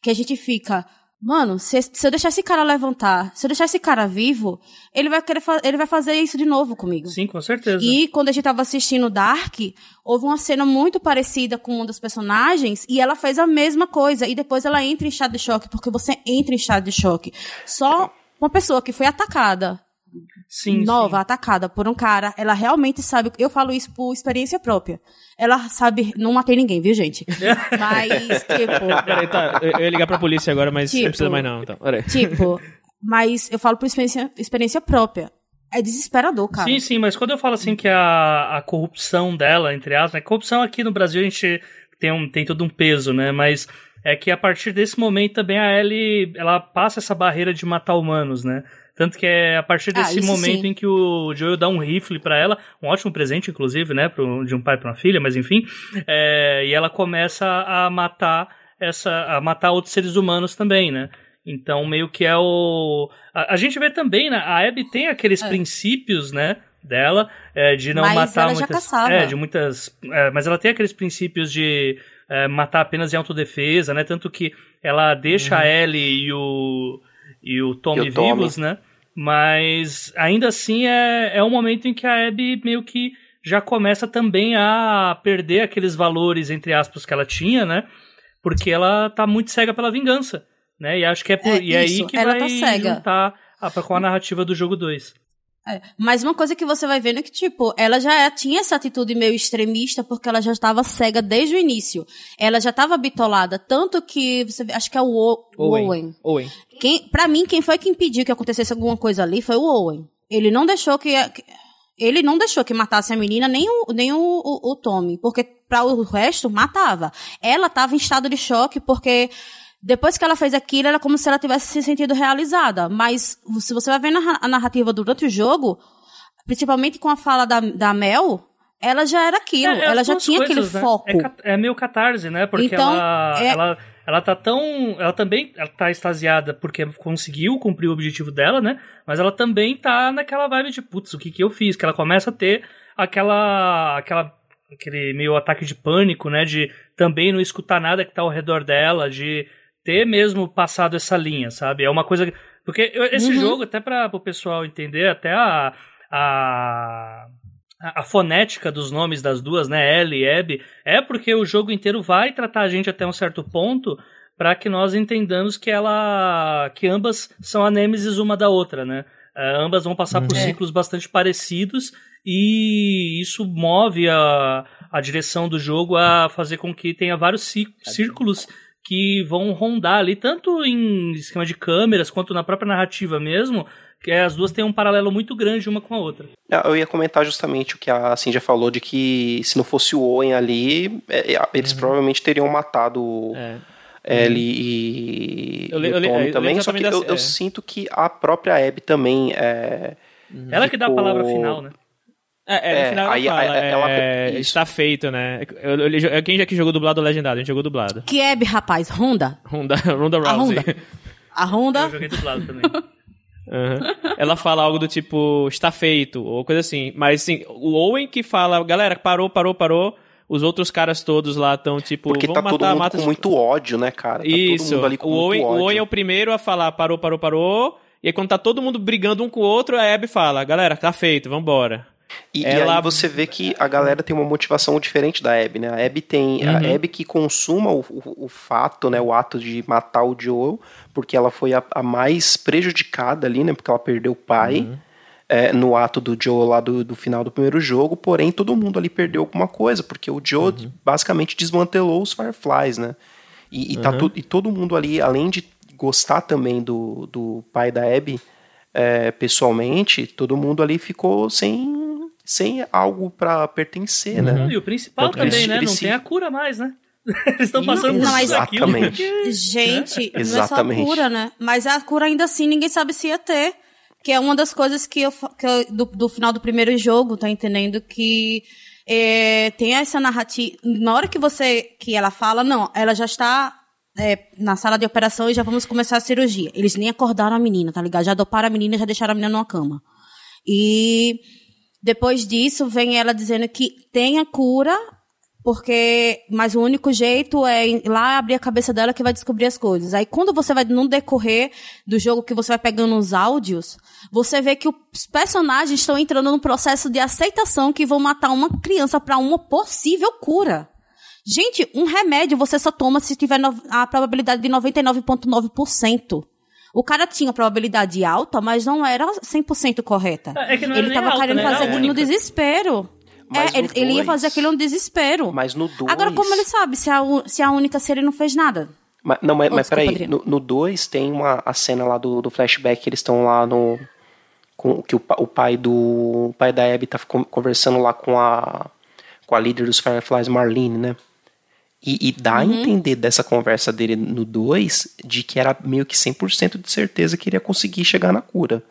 D: que a gente fica Mano, se, se, eu deixar esse cara levantar, se eu deixar esse cara vivo, ele vai querer ele vai fazer isso de novo comigo.
B: Sim, com certeza.
D: E quando a gente tava assistindo Dark, houve uma cena muito parecida com um dos personagens e ela fez a mesma coisa e depois ela entra em estado de choque, porque você entra em estado de choque. Só uma pessoa que foi atacada sim, nova, sim. atacada por um cara, ela realmente sabe. Eu falo isso por experiência própria. Ela sabe. Não matei ninguém, viu, gente? [laughs] Mas, tipo.
A: Peraí, tá. Eu ia ligar pra polícia agora, mas tipo, não precisa mais, não. Então, peraí.
D: Tipo, mas eu falo por experiência, experiência própria. É desesperador, cara.
B: Sim, sim, mas quando eu falo assim que a, a corrupção dela, entre aspas, né? Corrupção aqui no Brasil a gente tem, um, tem todo um peso, né? Mas é que a partir desse momento também a Ellie, ela passa essa barreira de matar humanos, né? Tanto que é a partir desse
D: Ah,
B: momento
D: sim.
B: em que o Joel dá um rifle pra ela, um ótimo presente, inclusive, né, pro, de um pai pra uma filha, mas enfim, é, e ela começa a matar essa, a matar outros seres humanos também, né? Então meio que é o, a, a gente vê também, né, a Abby tem aqueles
D: É.
B: princípios, né, dela, é, de não
D: Mas
B: matar muitas, é, de muitas, é, mas ela tem aqueles princípios de é, matar apenas em autodefesa, né? Tanto que ela deixa a Ellie e o, E o Tommy. vivos, né? Mas ainda assim é, é um momento em que a Abby meio que já começa também a perder aqueles valores, entre aspas, que ela tinha, né? Porque ela tá muito cega pela vingança, né? E acho que é, por,
D: É,
B: e é
D: isso,
B: aí que vai
D: tá cega.
B: juntar a, com a narrativa do jogo 2.
D: É, Mas uma coisa que você vai vendo é que, tipo, ela já tinha essa atitude meio extremista porque ela já estava cega desde o início. Ela já estava bitolada, tanto que você acho que é o O-
A: Owen.
D: Owen.
A: Owen.
D: Quem, pra mim, quem foi que impediu que acontecesse alguma coisa ali foi o Owen. Ele não deixou que. Ele não deixou que matasse a menina, nem o, nem o, o, o Tommy. Porque para o resto, matava. Ela tava em estado de choque porque. Depois que ela fez aquilo, era como se ela tivesse se sentido realizada. Mas, se você vai ver na- a narrativa durante o jogo, principalmente com a fala da, da Mel, ela já era aquilo.
B: É, é
D: ela já tinha
B: coisas,
D: aquele
B: né?
D: foco.
B: É, é meio catarse, né? Porque
D: Então,
B: ela,
D: é-
B: ela, ela tá tão. Ela também ela tá extasiada porque conseguiu cumprir o objetivo dela, né? Mas ela também tá naquela vibe de, putz, o que que eu fiz? Que ela começa a ter aquela. aquela aquele meio ataque de pânico, né? De também não escutar nada que tá ao redor dela, de ter mesmo passado essa linha, sabe? É uma coisa. que- Porque eu- esse
D: Uhum.
B: jogo, até para o pessoal entender, até a. a a fonética dos nomes das duas, né, Ellie e Abby, é porque o jogo inteiro vai tratar a gente até um certo ponto para que nós entendamos que ela que ambas são a nêmesis uma da outra, né? Eh, ambas vão passar por
D: É.
B: ciclos bastante parecidos e isso move a, a direção do jogo a fazer com que tenha vários cí- círculos que vão rondar ali, tanto em esquema de câmeras quanto na própria narrativa mesmo, que as duas têm um paralelo muito grande uma com a outra.
C: Ah, Eu ia comentar justamente o que a Cindy falou de que se não fosse o Owen ali, é, é, eles provavelmente teriam matado
A: É.
C: Ellie e,
A: Eu le-
C: e o
A: eu le-
C: Tommy
A: eu
C: também. Só que eu,
A: dessa-
C: eu
A: é.
C: sinto que a própria Abby também é,
B: Ela que dá a palavra final, né?
A: É, é,
C: É,
A: no final
C: aí-
A: ela fala,
C: aí ela-
A: é, está feito, né? Eu, eu, eu- quem já que jogou dublado ou legendado? A gente jogou dublado.
D: Que Abby, rapaz, Honda.
A: Ronda, Ronda [laughs] Rousey.
D: Honda. A Honda.
B: Eu joguei dublado também. [laughs]
A: Aham. Ela fala algo do tipo, está feito, ou coisa assim. Mas assim, o Owen que fala, galera, parou, parou, parou. Os outros caras todos lá estão tipo,
C: Porque
A: vamos
C: tá todo
A: matar,
C: mundo
A: mata
C: com muito ódio, né, cara? Tá
A: Isso.
C: todo mundo ali com
A: o,
C: muito
A: Owen, o. Owen é o primeiro a falar, parou, parou, parou. E aí quando tá todo mundo brigando um com o outro, a Abby fala, galera, tá feito, vambora.
C: E, e
A: Ela-
C: aí você vê que a galera tem uma motivação diferente da Abby, né? A Abby tem
A: Uhum.
C: a Abby que consuma o, o, o fato, né? O ato de matar o Joel, porque ela foi a, a mais prejudicada ali, né? Porque ela perdeu o pai
A: Uhum.
C: é, no ato do Joel lá do, do final do primeiro jogo. Porém, todo mundo ali perdeu alguma coisa, porque o Joel
A: Uhum.
C: basicamente desmantelou os Fireflies, né? E, e, tá
A: Uhum.
C: e todo mundo ali, além de gostar também do, do pai da Abby é, pessoalmente, todo mundo ali ficou sem, sem algo pra pertencer,
A: Uhum.
C: né?
B: E o principal
C: Tanto que
B: também,
C: eles-
B: né?
C: eles
B: Não
C: se-
B: tem a cura mais, né? [laughs] Eles estão passando por
D: Não, mas-
B: tudo aquilo.
C: Exatamente.
D: Gente, não é só a
C: Exatamente.
D: cura, né? Mas a cura ainda assim ninguém sabe se ia ter. Que é uma das coisas que eu, que eu- do, do final do primeiro jogo, tá entendendo? Que é, tem essa narrativa. Na hora que você. que ela fala, não, ela já está é, na sala de operação e já vamos começar a cirurgia. Eles nem acordaram a menina, tá ligado? Já doparam a menina e já deixaram a menina numa cama. E depois disso vem ela dizendo que tem a cura, porque mas o único jeito é ir lá abrir a cabeça dela que vai descobrir as coisas. Aí quando você vai no decorrer do jogo que você vai pegando os áudios, você vê que os personagens estão entrando num processo de aceitação que vão matar uma criança para uma possível cura. Gente, um remédio você só toma se tiver a probabilidade de 99,9%. O cara tinha probabilidade alta, mas não era 100% correta.
B: É que não era
D: ele
B: nem
D: tava
B: alta,
D: querendo
B: né?
D: Fazer aquilo no desespero.
C: Mas
D: é, ele,
C: no
D: ele ia fazer aquilo no desespero.
C: Mas no 2.
D: Agora, como ele sabe se a, se a única se ele não fez nada?
C: Mas, não, mas,
D: Oh,
C: mas peraí, no 2 tem uma a cena lá do, do flashback, eles estão lá no. Com, que o, o pai do. O pai da Abby tá con- conversando lá com a. Com a líder dos Fireflies, Marlene, né? E, e dá a entender dessa conversa dele no 2 de que era meio que 100% de certeza que ele ia conseguir chegar na cura.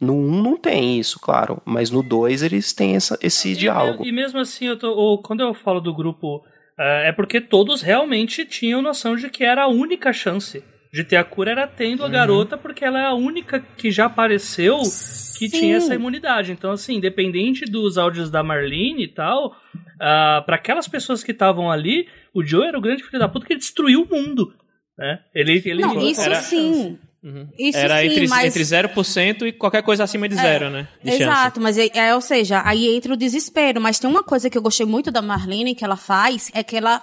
C: No 1 um não tem isso, claro, mas no 2 eles têm essa, esse
B: E
C: diálogo.
B: E mesmo assim, eu tô, ou quando eu falo do grupo, é é porque todos realmente tinham noção de que era a única chance de ter a cura era tendo
C: Uhum.
B: a garota, porque ela é a única que já apareceu que
D: Sim.
B: tinha essa imunidade. Então, assim, independente dos áudios da Marlene e tal, ah, para aquelas pessoas que estavam ali, o Joe era o grande filho da puta que ele destruiu o mundo. Né? Ele, ele
D: Não, isso
B: era-
D: sim.
A: Uhum.
D: Isso
A: Era
D: sim,
A: entre,
D: mas-
A: entre 0% e qualquer coisa acima de zero, né? De chance.
D: Exato, mas é, é, ou seja, aí entra o desespero. Mas tem uma coisa que eu gostei muito da Marlene que ela faz, é que ela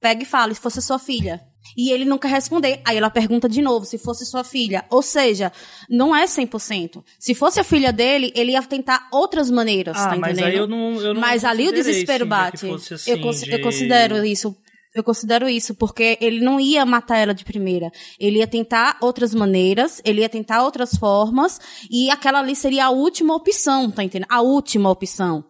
D: pega e fala, se fosse sua filha. E ele não quer responder. Aí ela pergunta de novo, se fosse sua filha. Ou seja, não é 100%. Se fosse a filha dele, ele ia tentar outras maneiras,
B: Ah,
D: tá
B: mas
D: entendendo?
B: aí eu não. Eu não
D: Mas ali o desespero
B: sim,
D: bate.
B: que fosse assim,
D: eu, cons- eu
B: de-
D: considero isso. Eu considero isso, porque ele não ia matar ela de primeira. Ele ia tentar outras maneiras, ele ia tentar outras formas, e aquela ali seria a última opção, tá entendendo? A última opção.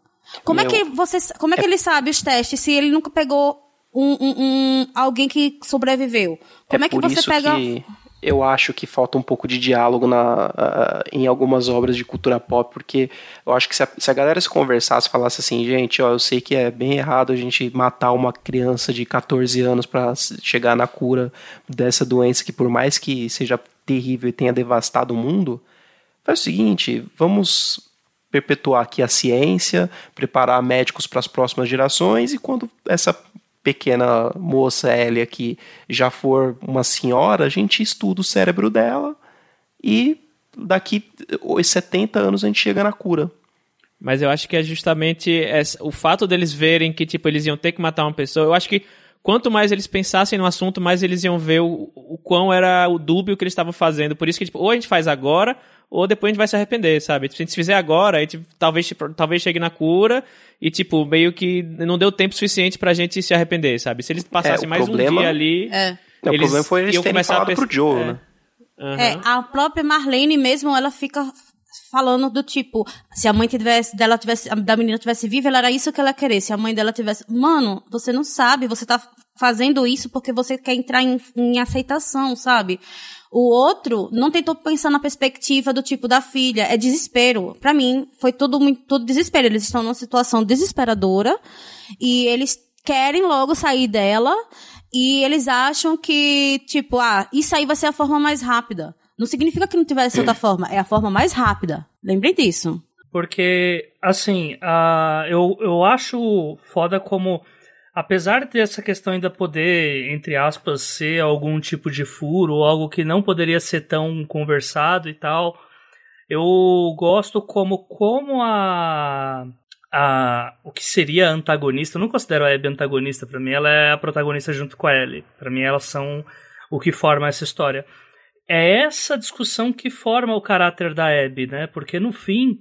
D: Como é
C: Meu,
D: que você, como é que ele sabe os testes se ele nunca pegou um, um- um- alguém que sobreviveu? Como é, que
C: por
D: você pega
C: que eu acho que falta um pouco de diálogo na, ah, em algumas obras de cultura pop, porque eu acho que se a, se a galera se conversasse, falasse assim, gente, ó, eu sei que é bem errado a gente matar uma criança de 14 anos para chegar na cura dessa doença que por mais que seja terrível e tenha devastado o mundo, faz o seguinte, vamos perpetuar aqui a ciência, preparar médicos para as próximas gerações e quando essa pequena moça Ellie aqui já for uma senhora, a gente estuda o cérebro dela e daqui os 70 anos a gente chega na cura.
A: Mas eu acho que é justamente essa- o fato deles verem que, tipo, eles iam ter que matar uma pessoa. Eu acho que quanto mais eles pensassem no assunto, mais eles iam ver o, o quão era o dúbio que eles estavam fazendo. Por isso que, tipo, ou a gente faz agora, ou depois a gente vai se arrepender, sabe? Se a gente fizer agora, a gente talvez, tipo, talvez chegue na cura e, tipo, meio que não deu tempo suficiente pra gente se arrepender, sabe? Se eles passassem
C: o
A: mais
C: problema-
A: um dia ali.
D: É.
C: É, o
A: Eles
C: problema foi eles
A: iam
C: terem
A: começar a
C: falado
A: pens-
C: pro Joe,
A: É.
C: né?
A: Aham.
D: É, a própria Marlene mesmo, ela fica falando do tipo, se a mãe tivesse, dela tivesse, da menina tivesse viva, ela era isso que ela queria. Se a mãe dela tivesse, mano, você não sabe, você tá fazendo isso porque você quer entrar em, em aceitação, sabe? O outro não tentou pensar na perspectiva do tipo da filha, é desespero. Pra mim, foi tudo muito, tudo desespero. Eles estão numa situação desesperadora e eles querem logo sair dela e eles acham que, tipo, ah, isso aí vai ser a forma mais rápida. Não significa que não tivesse outra [clears throat] forma, é a forma mais rápida. Lembrem disso.
B: Porque, assim, a eu, eu acho foda como, apesar dessa questão ainda poder, entre aspas, ser algum tipo de furo ou algo que não poderia ser tão conversado e tal, eu gosto como, como a, a o que seria a antagonista, eu não considero a Abby antagonista, pra mim ela é a protagonista junto com a Ellie. Pra mim elas são o que forma essa história. É essa discussão que forma o caráter da Abby, né? Porque no fim,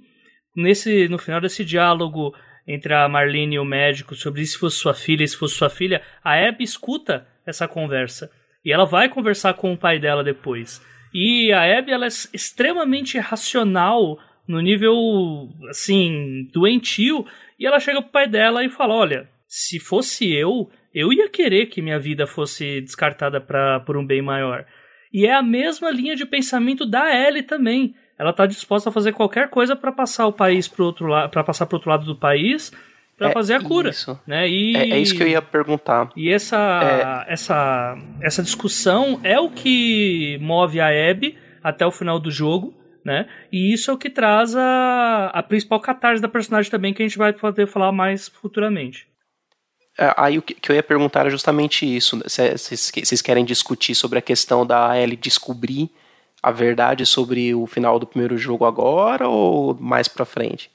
B: nesse no final desse diálogo entre a Marlene e o médico sobre se fosse sua filha se fosse sua filha, a Abby escuta essa conversa e ela vai conversar com o pai dela depois. E a Abby ela é extremamente racional no nível assim doentio e ela chega pro pai dela e fala: "Olha, se fosse eu, eu ia querer que minha vida fosse descartada para por um bem maior". E é a mesma linha de pensamento da Ellie também. Ela tá disposta a fazer qualquer coisa para passar o país pro outro lado, para passar pro outro lado do país, para
C: É
B: fazer a cura,
C: isso.
B: né? E
C: É, é isso que eu ia perguntar.
B: e essa, essa, essa discussão é o que move a Abby até o final do jogo, né? E isso é o que traz a, a principal catarse da personagem também, que a gente vai poder falar mais futuramente.
C: É, Aí o que eu ia perguntar era justamente isso. Se- se Vocês querem discutir sobre a questão da Ellie descobrir a verdade sobre o final do primeiro jogo agora ou mais pra frente?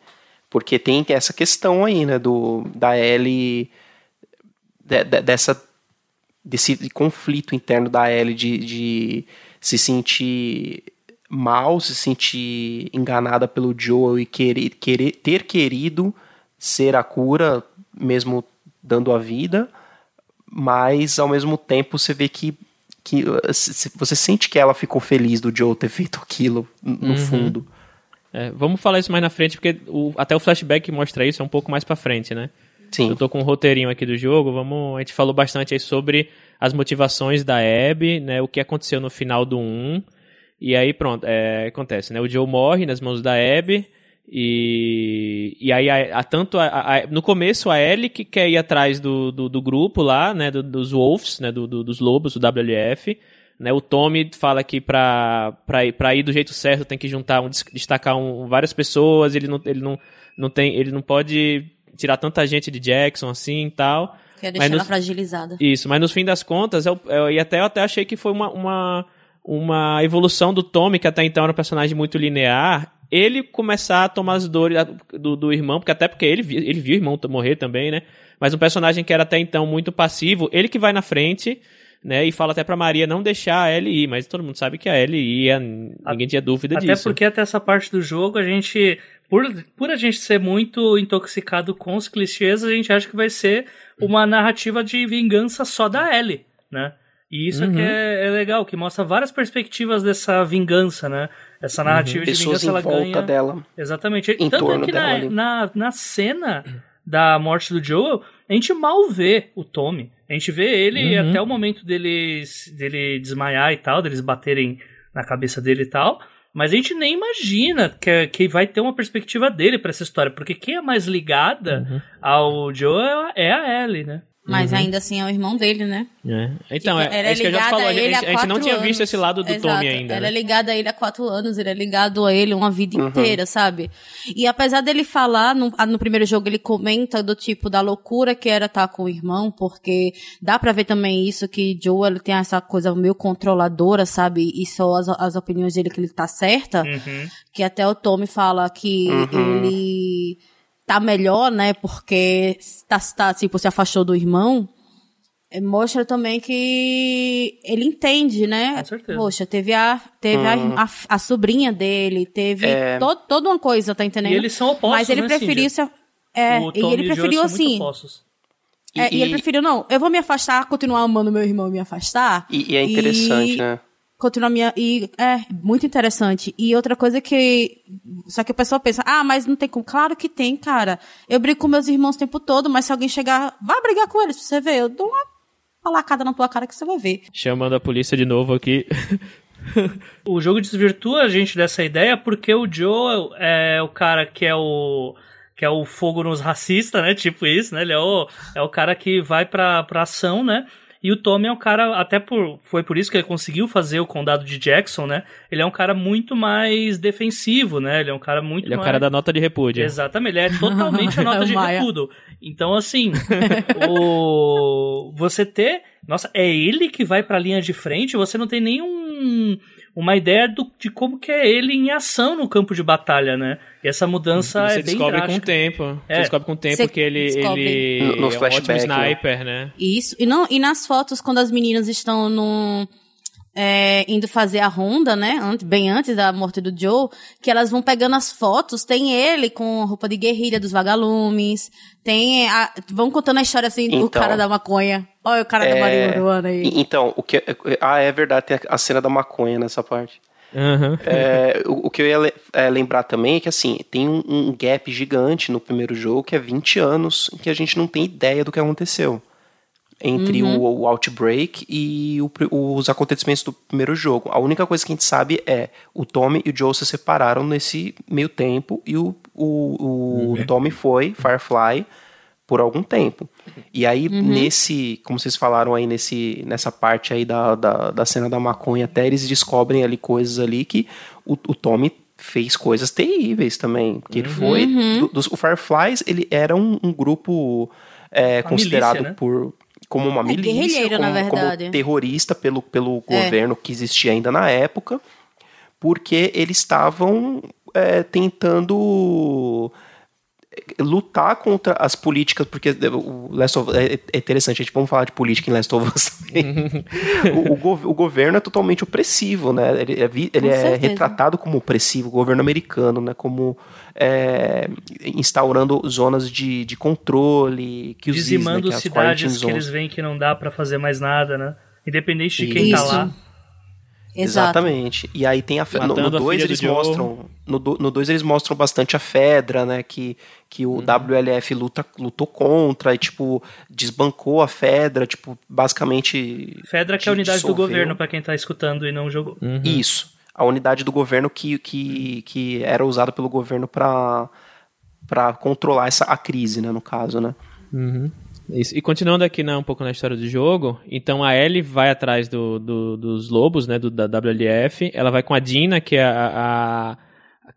C: Porque tem essa questão aí, né, do, da Ellie, de- de- dessa, desse conflito interno da Ellie de, de se sentir mal, se sentir enganada pelo Joel e querer, querer, ter querido ser a cura, mesmo dando a vida, mas ao mesmo tempo você vê que, que você sente que ela ficou feliz do Joel ter feito aquilo no fundo.
A: É, vamos falar isso mais na frente, porque o- até o flashback que mostra isso é um pouco mais pra frente, né?
C: Sim.
A: Eu tô com um roteirinho aqui do jogo, vamos, a gente falou bastante aí sobre as motivações da Abby, né, o que aconteceu no final do 1, e aí pronto, é, acontece, né, o Joe morre nas mãos da Abby, e, e aí a, a tanto a, a, no começo a Ellie que quer ir atrás do, do, do grupo lá, né, do, dos Wolves, né, do, do, dos lobos, do WLF, né, o Tommy fala que pra, pra, ir, pra ir do jeito certo tem que juntar, um, destacar um, várias pessoas, ele não, ele, não, não tem, ele não pode tirar tanta gente de Jackson assim e tal.
D: Quer deixar ela fragilizada.
A: Isso, mas no fim das contas, eu, eu, e até, eu até achei que foi uma, uma, uma evolução do Tommy, que até então era um personagem muito linear, ele começar a tomar as dores do, do irmão, porque até porque ele, ele viu o irmão morrer também, né? Mas um personagem que era até então muito passivo, ele que vai na frente, né? E fala até pra Maria não deixar a Ellie ir, mas todo mundo sabe que a Ellie ia, ninguém tinha dúvida
B: até
A: disso.
B: Até porque até essa parte do jogo a gente, por, por a gente ser muito intoxicado com os clichês, a gente acha que vai ser uma narrativa de vingança só da Ellie, né? E isso uhum. é, é, legal, que mostra várias perspectivas dessa vingança, né? Essa narrativa uhum. de
C: Pessoas
B: vingança ela ganha.
C: dela.
B: Exatamente.
C: Em
B: Tanto é
C: torno
B: que
C: dela
B: na, na, na cena da morte do Joel, a gente mal vê o Tommy. A gente vê ele
A: Uhum.
B: até o momento dele, dele desmaiar e tal, deles baterem na cabeça dele e tal. Mas a gente nem imagina que, que vai ter uma perspectiva dele pra essa história, porque quem é mais ligada
A: Uhum.
B: ao Joel é a Ellie, né?
D: Mas ainda assim é o irmão dele, né?
A: É. Então,
D: Tipo,
A: é,
D: ela
A: é isso que a gente falou, a
D: ele
A: gente,
D: há
A: a gente não tinha visto
D: anos.
A: esse lado do
D: Exato.
A: Tommy ainda.
D: Ela
A: né?
D: é ligada a ele há quatro anos, ele é ligado a ele uma vida
C: Uhum.
D: inteira, sabe? E apesar dele falar, no, no primeiro jogo ele comenta do tipo da loucura que era estar com o irmão, porque dá pra ver também isso, que Joe ele tem essa coisa meio controladora, sabe? E só as, as opiniões dele que ele tá certa.
B: Uhum.
D: Que até o Tommy fala que
C: Uhum.
D: ele tá melhor, né? Porque tá, tá, tipo, se afastou do irmão. É, Mostra também que ele entende, né?
B: Com certeza.
D: Poxa, teve a, teve a,
C: Uhum.
D: a, a sobrinha dele, teve
C: É.
D: to, toda uma coisa, tá entendendo?
B: E eles são opostos,
D: Mas ele
B: né,
D: preferiu se. É, e
B: Tommy
D: ele
B: e Joel
D: preferiu assim.
B: opostos.
D: é, e, ele preferiu, não, eu vou me afastar, continuar amando meu irmão e me afastar.
C: E, e é interessante,
D: E-
C: né?
D: Continua minha. E é muito interessante. E outra coisa que. Só que o pessoal pensa, ah, mas não tem como. Claro que tem, cara. Eu brigo com meus irmãos o tempo todo, mas se alguém chegar, vá brigar com eles pra você ver. Eu dou uma palacada na tua cara que você vai ver.
A: Chamando a polícia de novo aqui. [laughs]
B: O jogo desvirtua a gente dessa ideia porque o Joel é o cara que é o que é o fogo nos racistas, né? Tipo isso, né? Ele é o, é o cara que vai pra, pra ação, né? E o Tommy é um cara, até por. Foi por isso que ele conseguiu fazer o condado de Jackson, né? Ele é um cara muito mais defensivo, né? Ele é um cara muito
A: Ele é o
B: mais.
A: cara da nota de repúdio.
B: Exatamente, ele é totalmente a [laughs] nota de
D: Maia.
B: repudo. Então, assim, o... você ter. Nossa, é ele que vai pra linha de frente, você não tem nenhum. Uma ideia do, de como que é ele em ação no campo de batalha, né? E essa mudança
A: Você
B: é bem
A: descobre com o tempo.
B: É.
A: Você descobre com o tempo
D: Você
A: que ele,
D: descobre.
A: ele
C: No- no
A: é um ótimo
C: flashback, né?
A: sniper, né?
D: Isso. E, não, e nas fotos, quando as meninas estão no. é, indo fazer a ronda, né? bem antes da morte do Joe, que elas vão pegando as fotos, tem ele com a roupa de guerrilha dos vagalumes, tem. a- vão contando a história assim, o
C: Então.
D: cara da maconha. Olha o cara da
C: É,
D: marihuana aí.
C: Então, o que. Ah, é verdade, tem a cena da maconha nessa parte.
A: Aham.
C: É, o, o que eu ia le- é, lembrar também é que, assim, tem um, um gap gigante no primeiro jogo, que é 20 anos, em que a gente não tem ideia do que aconteceu. Entre o, o Outbreak e o os acontecimentos do primeiro jogo. A única coisa que a gente sabe é o Tommy e o Joe se separaram nesse meio tempo e o, o, o Tommy foi Firefly por algum tempo. E aí, nesse, como vocês falaram aí, nesse, nessa parte aí da, da, da cena da maconha, até eles descobrem ali coisas ali que o, o Tommy fez coisas terríveis também. Porque ele foi. do- dos, o Fireflies, ele era um, um grupo é, considerado
B: milícia, né?
C: por. Como uma
D: É,
C: milícia,
D: guerrilheiro,
C: como,
D: na verdade.
C: como terrorista pelo, pelo
D: É.
C: governo que existia ainda na época, porque eles estavam é, tentando lutar contra as políticas, porque o Last of é, é interessante, a gente vamos falar de política em Last of Us também. [laughs] o, o o governo é totalmente opressivo, né? Ele é, ele é retratado como opressivo, o governo americano, né? Como é, instaurando zonas de, de controle, que os
B: Dizimando
C: né, que as
B: cidades que eles veem que não dá pra fazer mais nada, né? Independente de quem
C: Isso.
B: tá lá.
D: Exato.
C: Exatamente. E aí tem a Fe- no,
A: Matando a
C: 2
A: filha do
C: eles
A: Joe.
C: mostram. No 2 no dois eles mostram bastante a Fedra, né? Que, que o WLF luta, lutou contra e, tipo, desbancou a Fedra, tipo, basicamente.
B: Fedra que é a unidade do
C: dissolveu.
B: governo, pra quem tá escutando e não jogou.
A: Uhum.
C: Isso. A unidade do governo que, que, que era usada pelo governo para para controlar essa, a crise, né? No caso, né?
A: Uhum. Isso. E continuando aqui na, um pouco na história do jogo, então a Ellie vai atrás do, do- dos lobos, né, do, da WLF, ela vai com a Dina, que é a, a-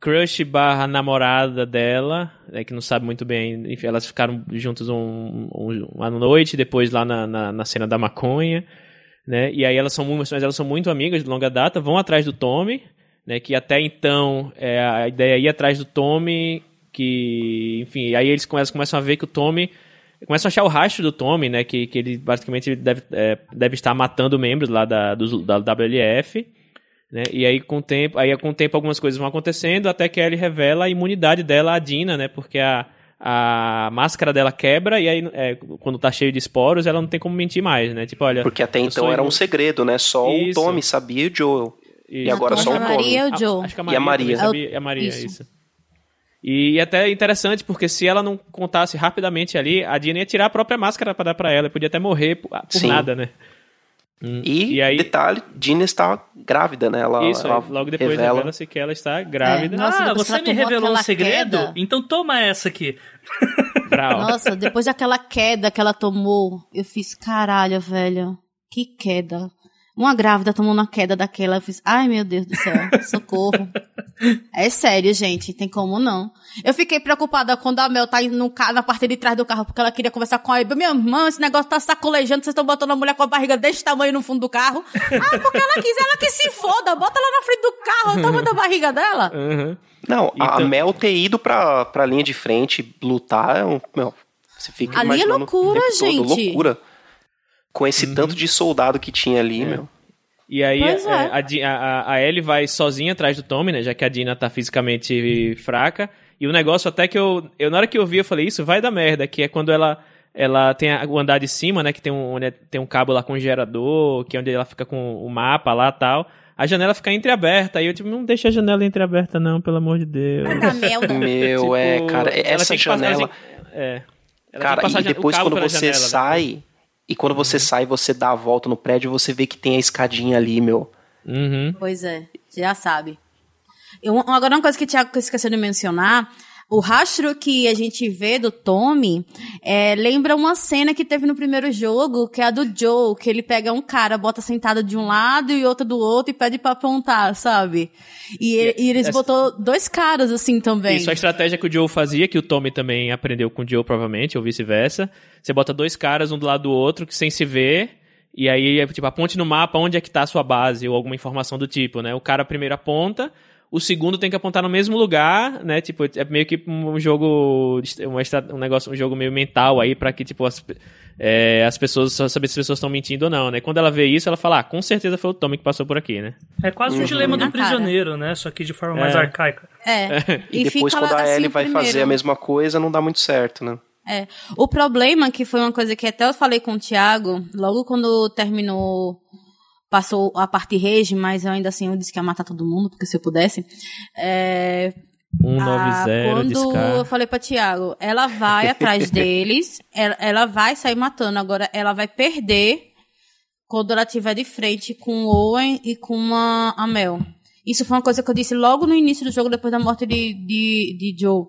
A: crush barra namorada dela, né, que não sabe muito bem, enfim, elas ficaram juntas um, um- uma noite, depois lá na, na, na cena da maconha, né, e aí elas são, mas elas são muito amigas de longa data, vão atrás do Tommy, né, que até então é, a ideia é ir atrás do Tommy, que, enfim, aí eles começam a ver que o Tommy começam a achar o rastro do Tommy, né? Que, que ele basicamente deve, é, deve estar matando membros lá da, dos- da WLF. Né? E aí com o tempo, aí com o tempo algumas coisas vão acontecendo até que ele revela a imunidade dela à Dina, né? Porque a, a máscara dela quebra e aí é, quando tá cheio de esporos ela não tem como mentir mais, né? Tipo, olha,
C: Porque até então era um segredo, né? Só
A: Isso.
C: o Tommy sabia e o Joel. E
A: Isso.
C: agora
D: Não,
C: só o
D: a
C: Tommy.
D: Maria e o Joe.
A: Acho que a
C: E
A: Maria,
C: a Maria.
A: sabia, a Maria,
D: Isso.
A: isso. E até interessante, porque se ela não contasse rapidamente ali, a Dina ia tirar a própria máscara pra dar pra ela, podia até morrer por, por nada, né? Hum,
C: E,
A: E aí-
C: detalhe, Dina está grávida, né? Ela,
A: Isso,
C: ela
A: logo depois
C: revela.
A: revela-se que ela está grávida.
D: É, Nossa,
B: ah, você me revelou um segredo?
D: queda.
B: Então toma essa aqui.
A: Brau.
D: Nossa, depois daquela queda que ela tomou, eu fiz, caralho, velho. Que queda. Uma grávida tomou uma queda daquela, eu fiz, ai meu Deus do céu, socorro. [laughs] É sério, gente, tem como não. Eu fiquei preocupada quando a Mel tá indo no ca- na parte de trás do carro, porque ela queria conversar com a Eba. Minha irmã, esse negócio tá sacolejando, vocês estão botando a mulher com a barriga desse tamanho no fundo do carro. [laughs] Ah, porque ela quis, ela que se foda, bota ela na frente do carro, o tamanho da barriga dela.
A: Uhum.
C: Não, a
A: Então-
C: Mel ter ido pra, pra linha de frente lutar é um. Meu, você fica
D: Ali é loucura,
C: tempo todo,
D: gente.
C: loucura. Com esse
A: Uhum.
C: tanto de soldado que tinha
A: É.
C: ali, meu.
A: E aí é,
D: é.
A: a, Di- a, a Ellie vai sozinha atrás do Tommy, né? Já que a Dina tá fisicamente fraca. E o negócio até que eu, eu. Na hora que eu vi, eu falei, isso vai dar merda, que é quando ela. Ela tem a- o andar de cima, né? Que tem um, onde tem um cabo lá com gerador, que é onde ela fica com o mapa lá e tal. A janela fica entreaberta. Aí eu, tipo, não deixa a janela entreaberta, não, pelo amor de Deus.
D: Não. [laughs]
C: Meu,
A: Tipo,
C: é, cara, essa
A: passar-
C: janela.
A: ela tem- é.
C: Cara,
A: passar
C: e depois quando você
A: janela, né?
C: E quando você sai, você dá a volta no prédio, você vê que tem a escadinha ali, meu.
A: Uhum.
D: Pois é, já sabe. Eu, agora, uma coisa que o Thiago esqueceu de mencionar. O rastro que a gente vê do Tommy é, lembra uma cena que teve no primeiro jogo, que é a do Joe, que ele pega um cara, bota sentado de um lado e outro do outro e pede pra apontar, sabe? E, ele- e eles
A: essa-
D: botou dois caras assim também.
A: Isso, a estratégia que o Joe fazia, que o Tommy também aprendeu com o Joe, provavelmente, ou vice-versa. Você bota dois caras, um do lado do outro, que sem se ver, e aí, é, tipo, aponte no mapa onde é que tá a sua base, ou alguma informação do tipo, né? O cara primeiro aponta, o segundo tem que apontar no mesmo lugar, né? Tipo, é meio que um jogo, um negócio, um jogo meio mental aí, pra que, tipo, as, é, as pessoas, só saber se as pessoas estão mentindo ou não, né? Quando ela vê isso, ela fala, ah, com certeza foi o Tommy que passou por aqui, né?
B: É quase o
C: Uhum.
B: dilema do prisioneiro, né? Só que de forma mais
A: É.
B: arcaica.
D: É. [laughs]
C: E, depois,
D: fica
C: quando a
D: assim,
C: Ellie vai
D: primeiro.
C: fazer a mesma coisa, não dá muito certo, né?
D: É. O problema, que foi uma coisa que até eu falei com o Thiago, logo quando terminou, passou a parte rage, mas eu ainda assim eu disse que ia matar todo mundo, porque se eu pudesse. É, ah,
A: 190
D: quando
A: Scar.
D: eu falei pra Thiago, ela vai atrás [laughs] deles, ela, ela vai sair matando, agora ela vai perder quando ela tiver de frente com o Owen e com a, a Mel. Isso foi uma coisa que eu disse logo no início do jogo, depois da morte de, de, de Joe.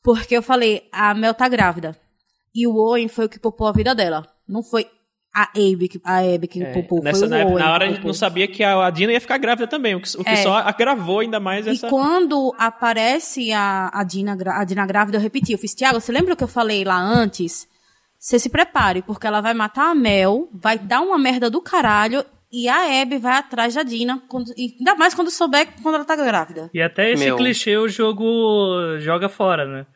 D: Porque eu falei, a Mel tá grávida. E o Owen foi o que poupou a vida dela. Não foi a Abby que, a Abby que
A: É,
D: poupou,
A: nessa,
D: foi
A: na,
D: o Owen.
A: na hora a gente não sabia que a, a Dina ia ficar grávida também, o que, o que
D: É.
A: só agravou ainda mais
D: E
A: essa.
D: quando aparece a, a, Dina, a Dina grávida, eu repeti. Eu fiz, Tiago, você lembra o que eu falei lá antes? Você se prepare, porque ela vai matar a Mel, vai dar uma merda do caralho, e a Abby vai atrás da Dina, quando, e ainda mais quando souber quando ela tá grávida.
B: E até esse
C: Meu.
B: clichê o jogo joga fora, né?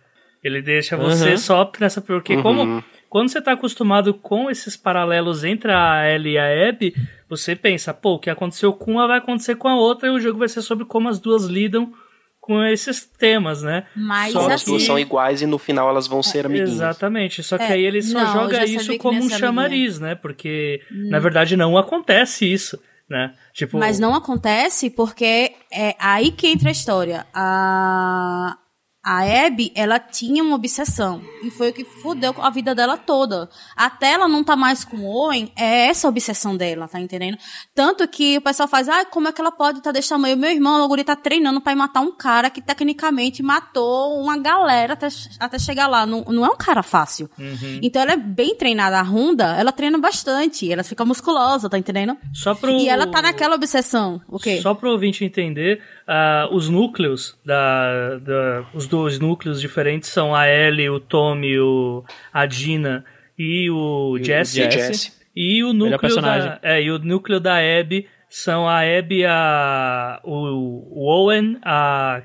B: Ele deixa você
A: Uhum.
B: só nessa. Porque
C: Uhum.
B: como quando você tá acostumado com esses paralelos entre a Ellie e a Abby, você pensa, pô, o que aconteceu com uma vai acontecer com a outra, e o jogo vai ser sobre como as duas lidam com esses temas, né?
D: Mas
B: Só que-
C: as duas
D: assim,
C: são iguais e no final elas vão ser amiguinhas.
B: Exatamente. Só que
D: É,
B: aí ele só
D: não,
B: joga isso como um chamariz, né? Porque, na verdade, não acontece isso. né? Tipo,
D: Mas não acontece porque é aí que entra a história. A, a Abby, ela tinha uma obsessão. E foi o que fudeu a vida dela toda. Até ela não tá mais com o Owen, é essa a obsessão dela, tá entendendo? Tanto que o pessoal faz, ah, como é que ela pode estar tá desse tamanho? Meu irmão, logo ele tá treinando pra ir matar um cara que tecnicamente matou uma galera até, até chegar lá. Não, não é um cara fácil.
B: Uhum.
D: Então ela é bem treinada. A Runda, ela treina bastante. Ela fica musculosa, tá entendendo?
B: só pro...
D: E ela tá naquela obsessão. O quê?
B: Só para o ouvinte entender, ah, os núcleos da, da- os dois núcleos diferentes são a Ellie, o Tommy, o, a Dina e o Jesse.
A: Jesse.
C: Jesse.
B: E o núcleo
A: personagem.
B: da, é, e o núcleo da Abby são a Abby, a o, o Owen, a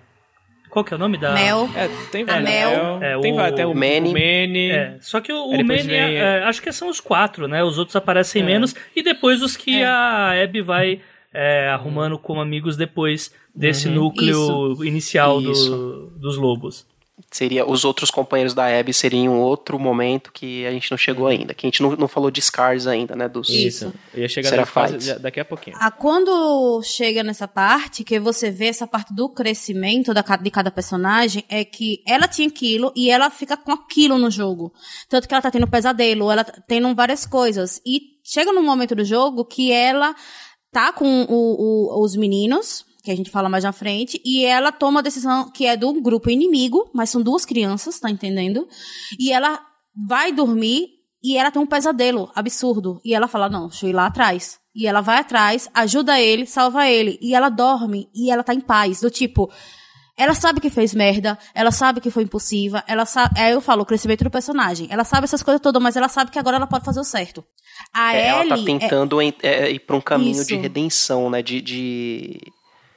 B: qual que é o nome da
D: Mel.
A: É, tem
D: A
A: vários.
D: Mel.
B: É,
A: tem
B: o
A: vários. Tem o
C: Manny.
A: o Manny.
B: É, só que o, o Manny,
A: vem,
B: é, acho que são os quatro, né? Os outros aparecem
A: É.
B: menos e depois os que
D: É.
B: a Abby vai é, arrumando como amigos depois desse
A: Uhum.
B: núcleo inicial do-
C: Isso.
B: dos lobos.
C: Seria, os outros companheiros da Abby seriam outro momento que a gente não chegou ainda. Que a gente não, não falou de Scars ainda, né? Dos,
A: Isso. Eu ia chegar fase daqui a pouquinho.
D: Ah, quando chega nessa parte, que você vê essa parte do crescimento da, de cada personagem, é que ela tinha aquilo e ela fica com aquilo no jogo. Tanto que ela tá tendo pesadelo, ela tá tendo várias coisas. E chega num momento do jogo que ela tá com o- o- os meninos, que a gente fala mais na frente, e ela toma a decisão que é do grupo inimigo, mas são duas crianças, tá entendendo? E ela vai dormir e ela tem um pesadelo absurdo. E ela fala: Não, deixa eu ir lá atrás. E ela vai atrás, ajuda ele, salva ele. E ela dorme e ela tá em paz. Do tipo, ela sabe que fez merda, ela sabe que foi impulsiva, ela sabe. Aí eu falo, o crescimento do personagem. Ela sabe essas coisas todas, mas ela sabe que agora ela pode fazer o certo. A
C: É, ela tá
D: Ellie é-
C: tentando en- é, ir pra um caminho
D: Isso.
C: de redenção, né? De. de...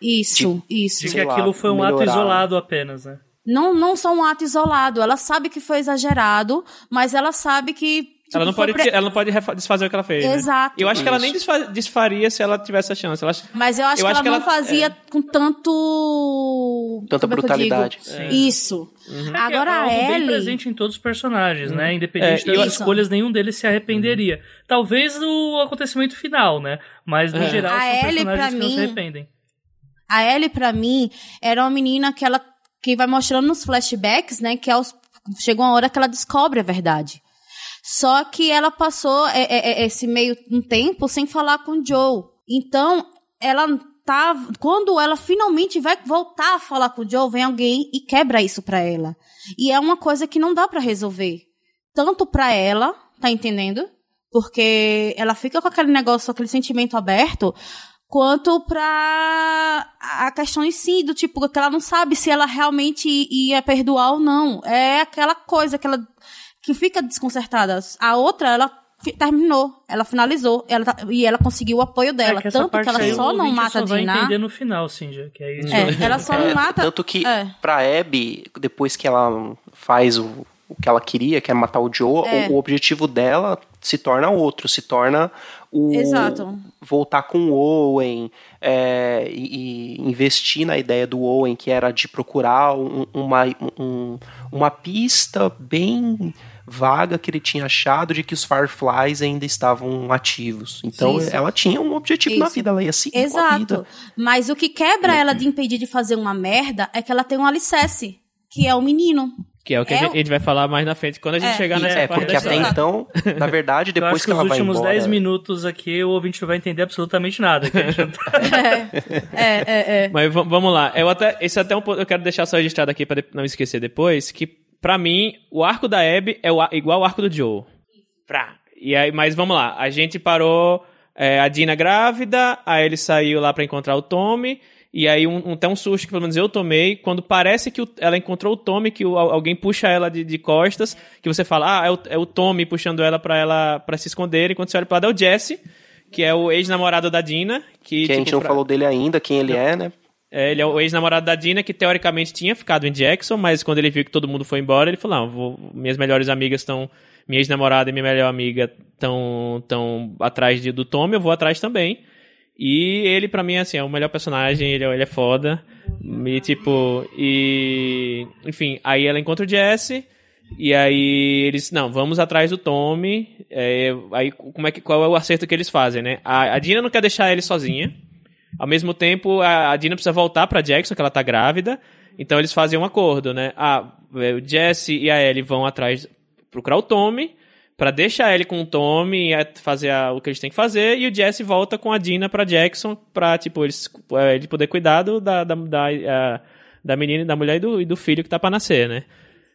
D: Isso, isso.
B: De que
C: Sei lá,
B: aquilo foi um ato
C: melhorar.
B: isolado apenas, né?
D: Não, não só um ato isolado. Ela sabe que foi exagerado, mas ela sabe que. Tipo,
A: ela, não pode,
D: pre-
A: ela não pode desfazer o que ela fez. né?
D: Exato.
A: Eu acho que ela
C: Isso.
A: nem desfa- desfaria se ela tivesse a chance. Ela acha-
D: Mas eu acho
A: Eu
D: que
A: acho
D: ela
A: que
D: não
A: ela-
D: fazia
A: é.
D: com tanto.
C: Tanta
D: como é
C: brutalidade.
D: Isso.
B: É que
D: Agora
B: é
D: a
B: algo bem
D: Ellie.
B: presente em todos os personagens, né? Independente
A: É,
B: das
D: isso.
B: escolhas, nenhum deles se arrependeria. Talvez o acontecimento final, né? Mas, no
A: É.
B: geral,
D: A
B: são
D: Ellie,
B: personagens
D: pra
B: que não se
D: mim,
B: arrependem.
D: A Ellie, pra mim, era uma menina que ela. que vai mostrando nos flashbacks, né? Que aos, chegou uma hora que ela descobre a verdade. Só que ela passou é, é, é, esse meio um tempo sem falar com o Joe. Então, ela tá. Quando ela finalmente vai voltar a falar com o Joe, vem alguém e quebra isso pra ela. E é uma coisa que não dá pra resolver. Tanto pra ela, tá entendendo? Porque ela fica com aquele negócio, aquele sentimento aberto, quanto pra a questão em si, do tipo, que ela não sabe se ela realmente ia perdoar ou não. É aquela coisa que ela que fica desconcertada. A outra, ela terminou, ela finalizou, ela tá- e ela conseguiu o apoio dela.
B: É que
D: Tanto que
B: parte
D: ela
B: aí
D: só não mata
B: só
D: a
B: vai
D: Dinah.
B: entender no final, Cinja, que é isso.
D: É, ela só não
C: É,
D: mata.
C: Tanto que
D: É.
C: pra Abby, depois que ela faz o, o que ela queria, que é matar o Joe,
D: É.
C: o, o objetivo dela se torna outro, se torna o
D: Exato.
C: voltar com o Owen é, e, e investir na ideia do Owen, que era de procurar um- uma, um- uma pista bem vaga que ele tinha achado de que os Fireflies ainda estavam ativos. Então
D: Isso.
C: ela tinha um objetivo na
D: Isso.
C: vida, ela ia seguir com a
D: Exato.
C: vida.
D: Mas o que quebra ela de impedir de fazer uma merda é que ela tem um alicerce, que é o menino.
A: Que é o que
D: É
A: a, gente,
D: o-
A: a gente vai falar mais na frente quando a gente
D: É.
A: chegar nessa
C: É, porque até
A: história.
C: então, na verdade,
B: Eu
C: depois
B: acho
C: que,
B: que, os
C: ela vai
B: últimos
C: embora...
B: 10 minutos aqui o ouvinte não vai entender absolutamente nada. que a gente tá- [laughs]
D: É, é, é.
A: Mas v- vamos lá. Eu até, esse é até um ponto, eu quero deixar só registrado aqui pra de- não esquecer depois, que pra mim, o arco da Abby é igual ao arco do Joe. Frá. E aí, mas vamos lá. A gente parou é, a Dina grávida, aí ele saiu lá pra encontrar o Tommy, e aí um, um, até um susto que pelo menos eu tomei, quando parece que o- ela encontrou o Tommy, que o- alguém puxa ela de, de costas, que você fala, ah, é o, é o Tommy puxando ela pra, ela pra se esconder, enquanto você olha pro lado é o Jesse, que é o ex-namorado da Dina. Que,
C: Que a gente
A: tipo,
C: não
A: pra-
C: falou dele ainda, quem ele é, né?
A: É, ele é o ex-namorado da Dina, que teoricamente tinha ficado em Jackson, mas quando ele viu que todo mundo foi embora, ele falou: não, vou- minhas melhores amigas estão. Minha ex-namorada e minha melhor amiga estão tão atrás de, do Tommy, eu vou atrás também. E ele, pra mim, assim, é o melhor personagem, ele, é- ele é foda. E tipo, e. Enfim, aí ela encontra o Jesse. E aí eles, não, vamos atrás do Tommy. É, aí como é que, qual é o acerto que eles fazem, né? A, a Dina não quer deixar ele sozinha. Ao mesmo tempo, a, a Dina precisa voltar pra Jackson, que ela tá grávida. Então eles fazem um acordo, né? Ah, o Jesse e a Ellie vão atrás procurar o Tommy para deixar ele com o Tommy e fazer a, o que eles têm que fazer e o Jesse volta com a Dina para Jackson para tipo eles é, ele poder cuidar do, da, da, da, a, da menina, da mulher e do, e do filho que tá para nascer, né?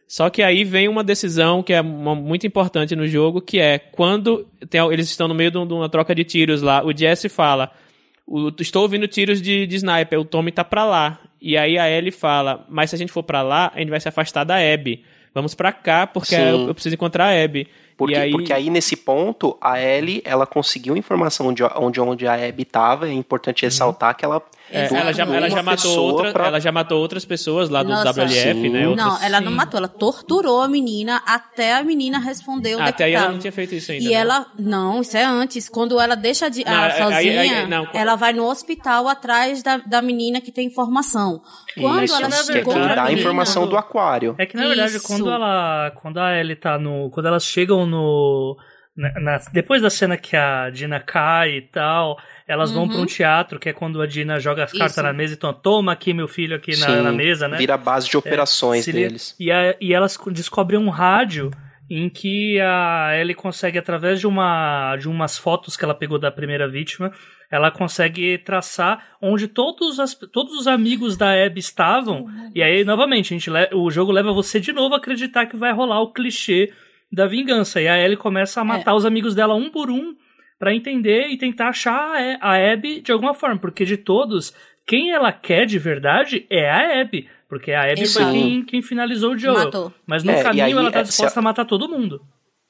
A: Só que aí vem uma decisão que é uma, muito importante no jogo, que é quando tem, eles estão no meio de, uma troca de tiros lá, o Jesse fala: o, Estou ouvindo tiros de, de sniper, o Tommy tá pra lá. E aí a Ellie fala: Mas se a gente for pra lá, a gente vai se afastar da Abby. Vamos pra cá, porque eu, eu, preciso encontrar a Abby.
C: Porque aí... porque aí, nesse ponto, a Ellie, ela conseguiu informação de onde, onde a Abby estava. É importante uhum. ressaltar uhum. que ela
A: é, ela, já, ela, já matou outra, pra... ela já matou outras pessoas lá do Nossa, WLF, sim. né?
D: Outras... Não, ela não matou, ela torturou a menina até a menina responder o
A: Até aí ela não tinha feito isso ainda.
D: E
A: né?
D: ela. Não, isso é antes. Quando ela deixa de, não, a, sozinha, aí, aí, não, ela vai no hospital atrás da, da menina que tem informação. Quando
C: isso,
D: ela
C: chegou. Que dá a informação do aquário.
B: É que na verdade, isso. quando ela. Quando a Ellie tá no. Quando elas chegam no. Na, na, depois da cena que a Dina cai e tal, elas uhum. vão para um teatro, que é quando a Dina joga as cartas Isso. na mesa e então, toma aqui meu filho aqui na, na, mesa, né?
C: Vira a base de é, operações é, deles.
B: E, a, e elas descobrem um rádio em que a Ellie consegue, através de, uma, de umas fotos que ela pegou da primeira vítima, ela consegue traçar onde todos, as, todos os amigos da Abby estavam. E aí, novamente, a gente, o jogo leva você de novo a acreditar que vai rolar o clichê da vingança. E a Ellie começa a matar é. os amigos dela um por um para entender e tentar achar a Abby de alguma forma, porque de todos, quem ela quer de verdade é a Abby, porque a Abby Exato. foi quem, quem finalizou o Joel. Matou. Mas no é, caminho aí, ela tá é, disposta a... a matar todo mundo.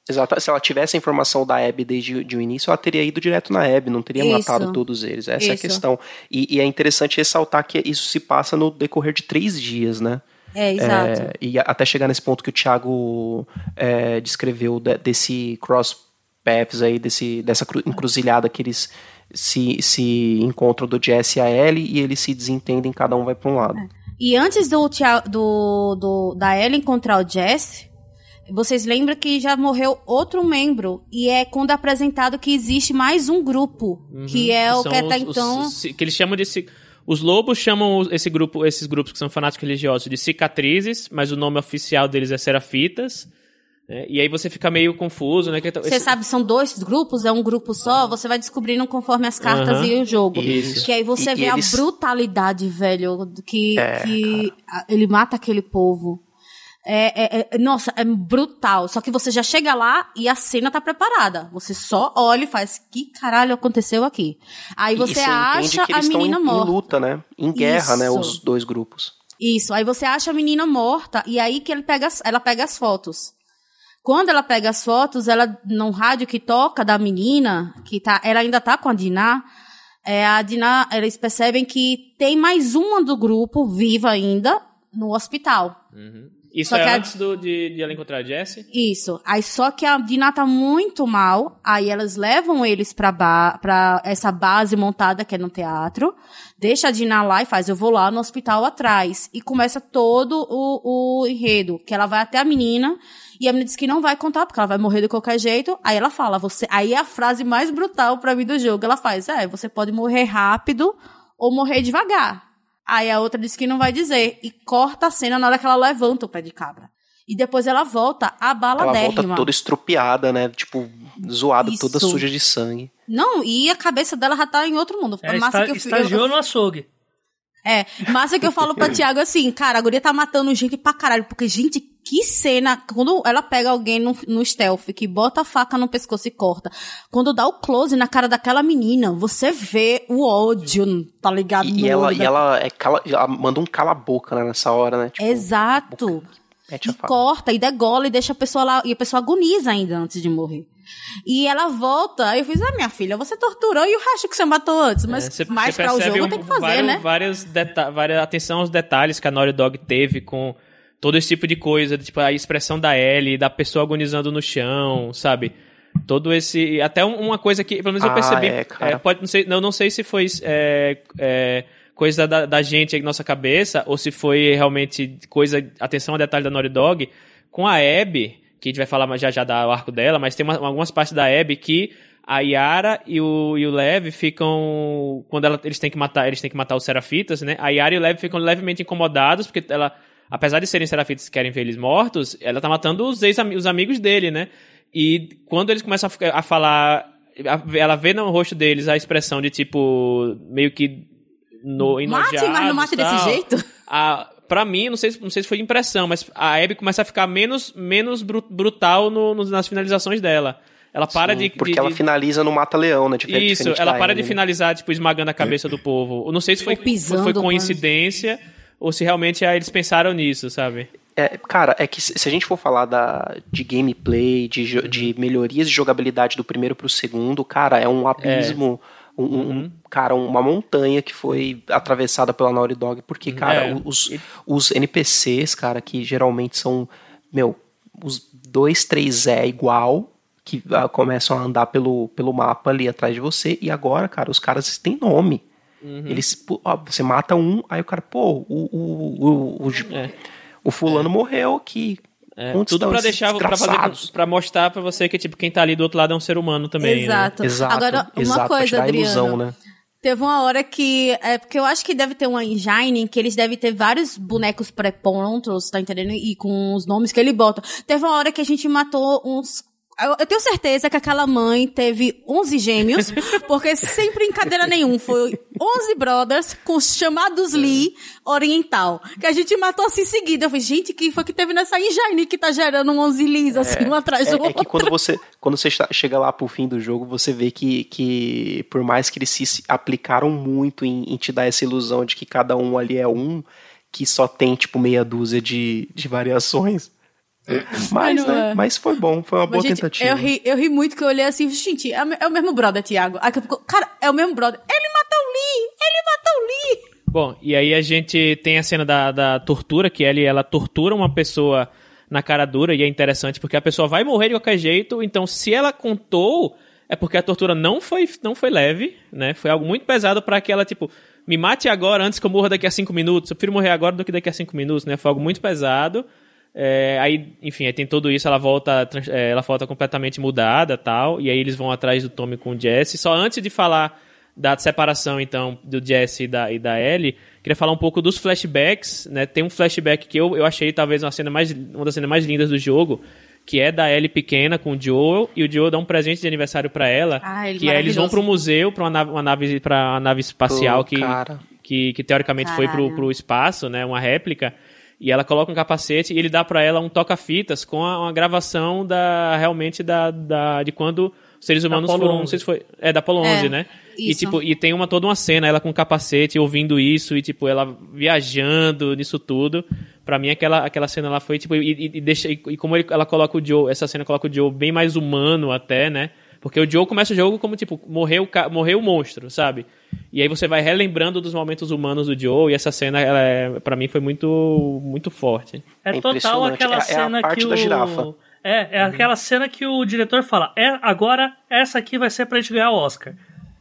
C: Exato. Se ela tivesse a informação da Abby desde de o início, ela teria ido direto na Abby, não teria isso. matado todos eles. Essa isso. é a questão. E, e, é interessante ressaltar que isso se passa no decorrer de três dias, né?
D: É, exato.
C: É, e até chegar nesse ponto que o Thiago é, descreveu de, desse cross paths aí, desse, dessa encruzilhada que eles se, se encontram do Jesse e a Ellie e eles se desentendem, cada um vai para um lado. É.
D: E antes do, do, do, da Ellie encontrar o Jesse, vocês lembram que já morreu outro membro e é quando é apresentado que existe mais um grupo, uhum, que é o que até então...
A: Os, que eles chamam desse... Os lobos chamam esse grupo, esses grupos que são fanáticos religiosos de cicatrizes, mas o nome oficial deles é serafitas. É, e aí você fica meio confuso, né?
D: Você Esse... sabe, são dois grupos, é um grupo só, você vai descobrindo conforme as cartas e o jogo. Isso. Que aí você e, vê e eles... a brutalidade, velho, que, é, que ele mata aquele povo. É, é, é, nossa, é brutal. Só que você já chega lá e a cena tá preparada. Você só olha e faz, que caralho aconteceu aqui? Aí você, você acha a menina
C: em,
D: morta.
C: Em luta, né? Em guerra, Isso. né? Os dois grupos.
D: Isso. Aí você acha a menina morta e aí que ele pega, ela pega as fotos. Quando ela pega as fotos, ela no rádio que toca da menina, que tá, ela ainda tá com a Diná, é, a Diná, eles percebem que tem mais uma do grupo viva ainda no hospital.
A: Uhum. Isso só é antes a... do, de, de, ela encontrar a Jessie?
D: Isso. Aí só que a Dina tá muito mal, aí elas levam eles pra, ba pra essa base montada que é no teatro, deixa a Dina lá e faz, eu vou lá no hospital atrás. E começa todo o, o enredo, que ela vai até a menina, e a menina diz que não vai contar, porque ela vai morrer de qualquer jeito. Aí ela fala, você. Aí é a frase mais brutal para mim do jogo. Ela faz, é, você pode morrer rápido ou morrer devagar. Aí a outra diz que não vai dizer. E corta a cena na hora que ela levanta o pé de cabra. E depois ela volta a bala Ela volta
C: toda estrupiada, né? Tipo, zoada, Isso. toda suja de sangue.
D: Não, e a cabeça dela já tá em outro mundo.
B: É, massa está, que eu, estagiou eu, no açougue.
D: É, massa que eu falo pra Tiago assim, cara, a guria tá matando gente pra caralho, porque, gente, que cena, quando ela pega alguém no, no stealth, que bota a faca no pescoço e corta, quando dá o close na cara daquela menina, você vê o ódio, tá ligado?
C: E, e ela, e ela, é cala, ela manda um cala-boca né, nessa hora, né?
D: Tipo, Exato. E corta, e degola, e deixa a pessoa lá, e a pessoa agoniza ainda antes de morrer. E ela volta, eu fiz, ah, minha filha, você torturou e o resto que você matou antes. Mas é, você, mais pra o jogo um, tem que fazer, vários,
A: né? Várias, várias, atenção aos detalhes que a Naughty Dog teve com todo esse tipo de coisa, tipo a expressão da Ellie, da pessoa agonizando no chão, sabe? Todo esse. Até uma coisa que, pelo menos eu ah, percebi. É, é, pode, não, sei, não, não sei se foi é, é, coisa da, da gente aí na nossa cabeça, ou se foi realmente coisa. Atenção a detalhe da Naughty Dog com a Abby, que a gente vai falar já já do arco dela, mas tem uma, algumas partes da Abby que a Yara e o, e o Lev ficam. Quando ela, eles têm que matar, eles têm que matar os Serafitas, né? A Yara e o Lev ficam levemente incomodados, porque ela, apesar de serem Serafitas que querem ver eles mortos, ela tá matando os, ex os amigos dele, né? E quando eles começam a, a falar. ela vê no rosto deles a expressão de tipo. meio que. No,
D: mate, mas não mate desse jeito.
A: A, pra mim, não sei, não sei se foi impressão, mas a Abby começa a ficar menos, menos brutal no, no, nas finalizações dela. Ela para
C: Sim,
A: de.
C: Porque
A: de,
C: ela finaliza no mata-leão, né?
A: Diferente, Isso, ela para de né? finalizar, tipo, esmagando a cabeça do povo. Eu não sei se foi, foi coincidência ou se realmente ah, eles pensaram nisso, sabe?
C: É, cara, é que se a gente for falar da, de gameplay, de, de melhorias de jogabilidade do primeiro pro segundo, cara, é um abismo. É. Um, uhum. cara, uma montanha que foi atravessada pela Naughty Dog, porque, cara, é. os, os NPCs, cara, que geralmente são, meu, os dois, três é igual, que uh, começam a andar pelo, pelo mapa ali atrás de você, e agora, cara, os caras têm nome. Uhum. Eles, ó, você mata um, aí o cara, pô, o, o, o, o, é. o fulano é. morreu aqui.
A: É, tudo para deixar para fazer para mostrar para você que tipo quem tá ali do outro lado é um ser humano também.
D: Né? Exato.
A: Né?
D: Exato. Agora uma exato, coisa, Adriano. Ilusão, né? Teve uma hora que. É porque eu acho que deve ter uma engine que eles devem ter vários bonecos pré-prontos, tá entendendo? E com os nomes que ele bota. Teve uma hora que a gente matou uns eu, eu, tenho certeza que aquela mãe teve 11 gêmeos, [laughs] porque sem brincadeira nenhum, foi 11 brothers com chamados Lee oriental, que a gente matou assim em seguida. Eu falei, gente, que foi que teve nessa engine que tá gerando 11 Lees assim, é, um atrás
C: é,
D: do outro.
C: É que quando você, quando você chega lá pro fim do jogo, você vê que, que por mais que eles se aplicaram muito em, em te dar essa ilusão de que cada um ali é um, que só tem, tipo, meia dúzia de, de variações mas, né? É. Mas foi bom, foi uma Mas, boa gente, tentativa.
D: Eu ri, eu ri muito que eu olhei assim, gente, é, é o mesmo brother, Thiago. Aí, cara, é o mesmo brother. Ele matou o Lee! Ele matou o Lee!
A: Bom, e aí a gente tem a cena da, da tortura, que ele, ela tortura uma pessoa na cara dura, e é interessante porque a pessoa vai morrer de qualquer jeito, então se ela contou, é porque a tortura não foi, não foi leve, né? Foi algo muito pesado para que ela, tipo, me mate agora antes que eu morra daqui a cinco minutos. Eu prefiro morrer agora do que daqui a cinco minutos, né? Foi algo muito pesado. É, aí, enfim, aí tem tudo isso, ela volta, é, ela volta completamente mudada tal, e aí eles vão atrás do Tommy com o Jesse. Só antes de falar da separação, então, do Jesse e da, e da Ellie, queria falar um pouco dos flashbacks, né? Tem um flashback que eu, eu achei talvez uma cena mais uma das cenas mais lindas do jogo, que é da Ellie pequena com o Joel, e o Joel dá um presente de aniversário para ela,
D: ah,
A: que é, eles vão pro museu, pra uma nave, uma nave, pra uma nave espacial Pô, que, que, que, teoricamente Caralho. foi pro, pro espaço, né? Uma réplica. E ela coloca um capacete e ele dá para ela um toca-fitas com a, uma gravação da realmente da, da de quando os seres humanos foram, 11. não sei se foi, é da Apollo 11, é, né? Isso. E tipo, e tem uma toda uma cena ela com um capacete ouvindo isso e tipo ela viajando nisso tudo. Para mim aquela aquela cena lá foi tipo e, e deixa e, e como ele, ela coloca o Joe, essa cena coloca o Joe bem mais humano até, né? Porque o Joe começa o jogo como, tipo, morreu, morreu o monstro, sabe? E aí você vai relembrando dos momentos humanos do Joe, e essa cena, ela é, pra mim, foi muito, muito forte.
B: É, é total aquela é, cena é a parte que o... da girafa. É, é uhum. aquela cena que o diretor fala, é, agora essa aqui vai ser pra gente ganhar o Oscar.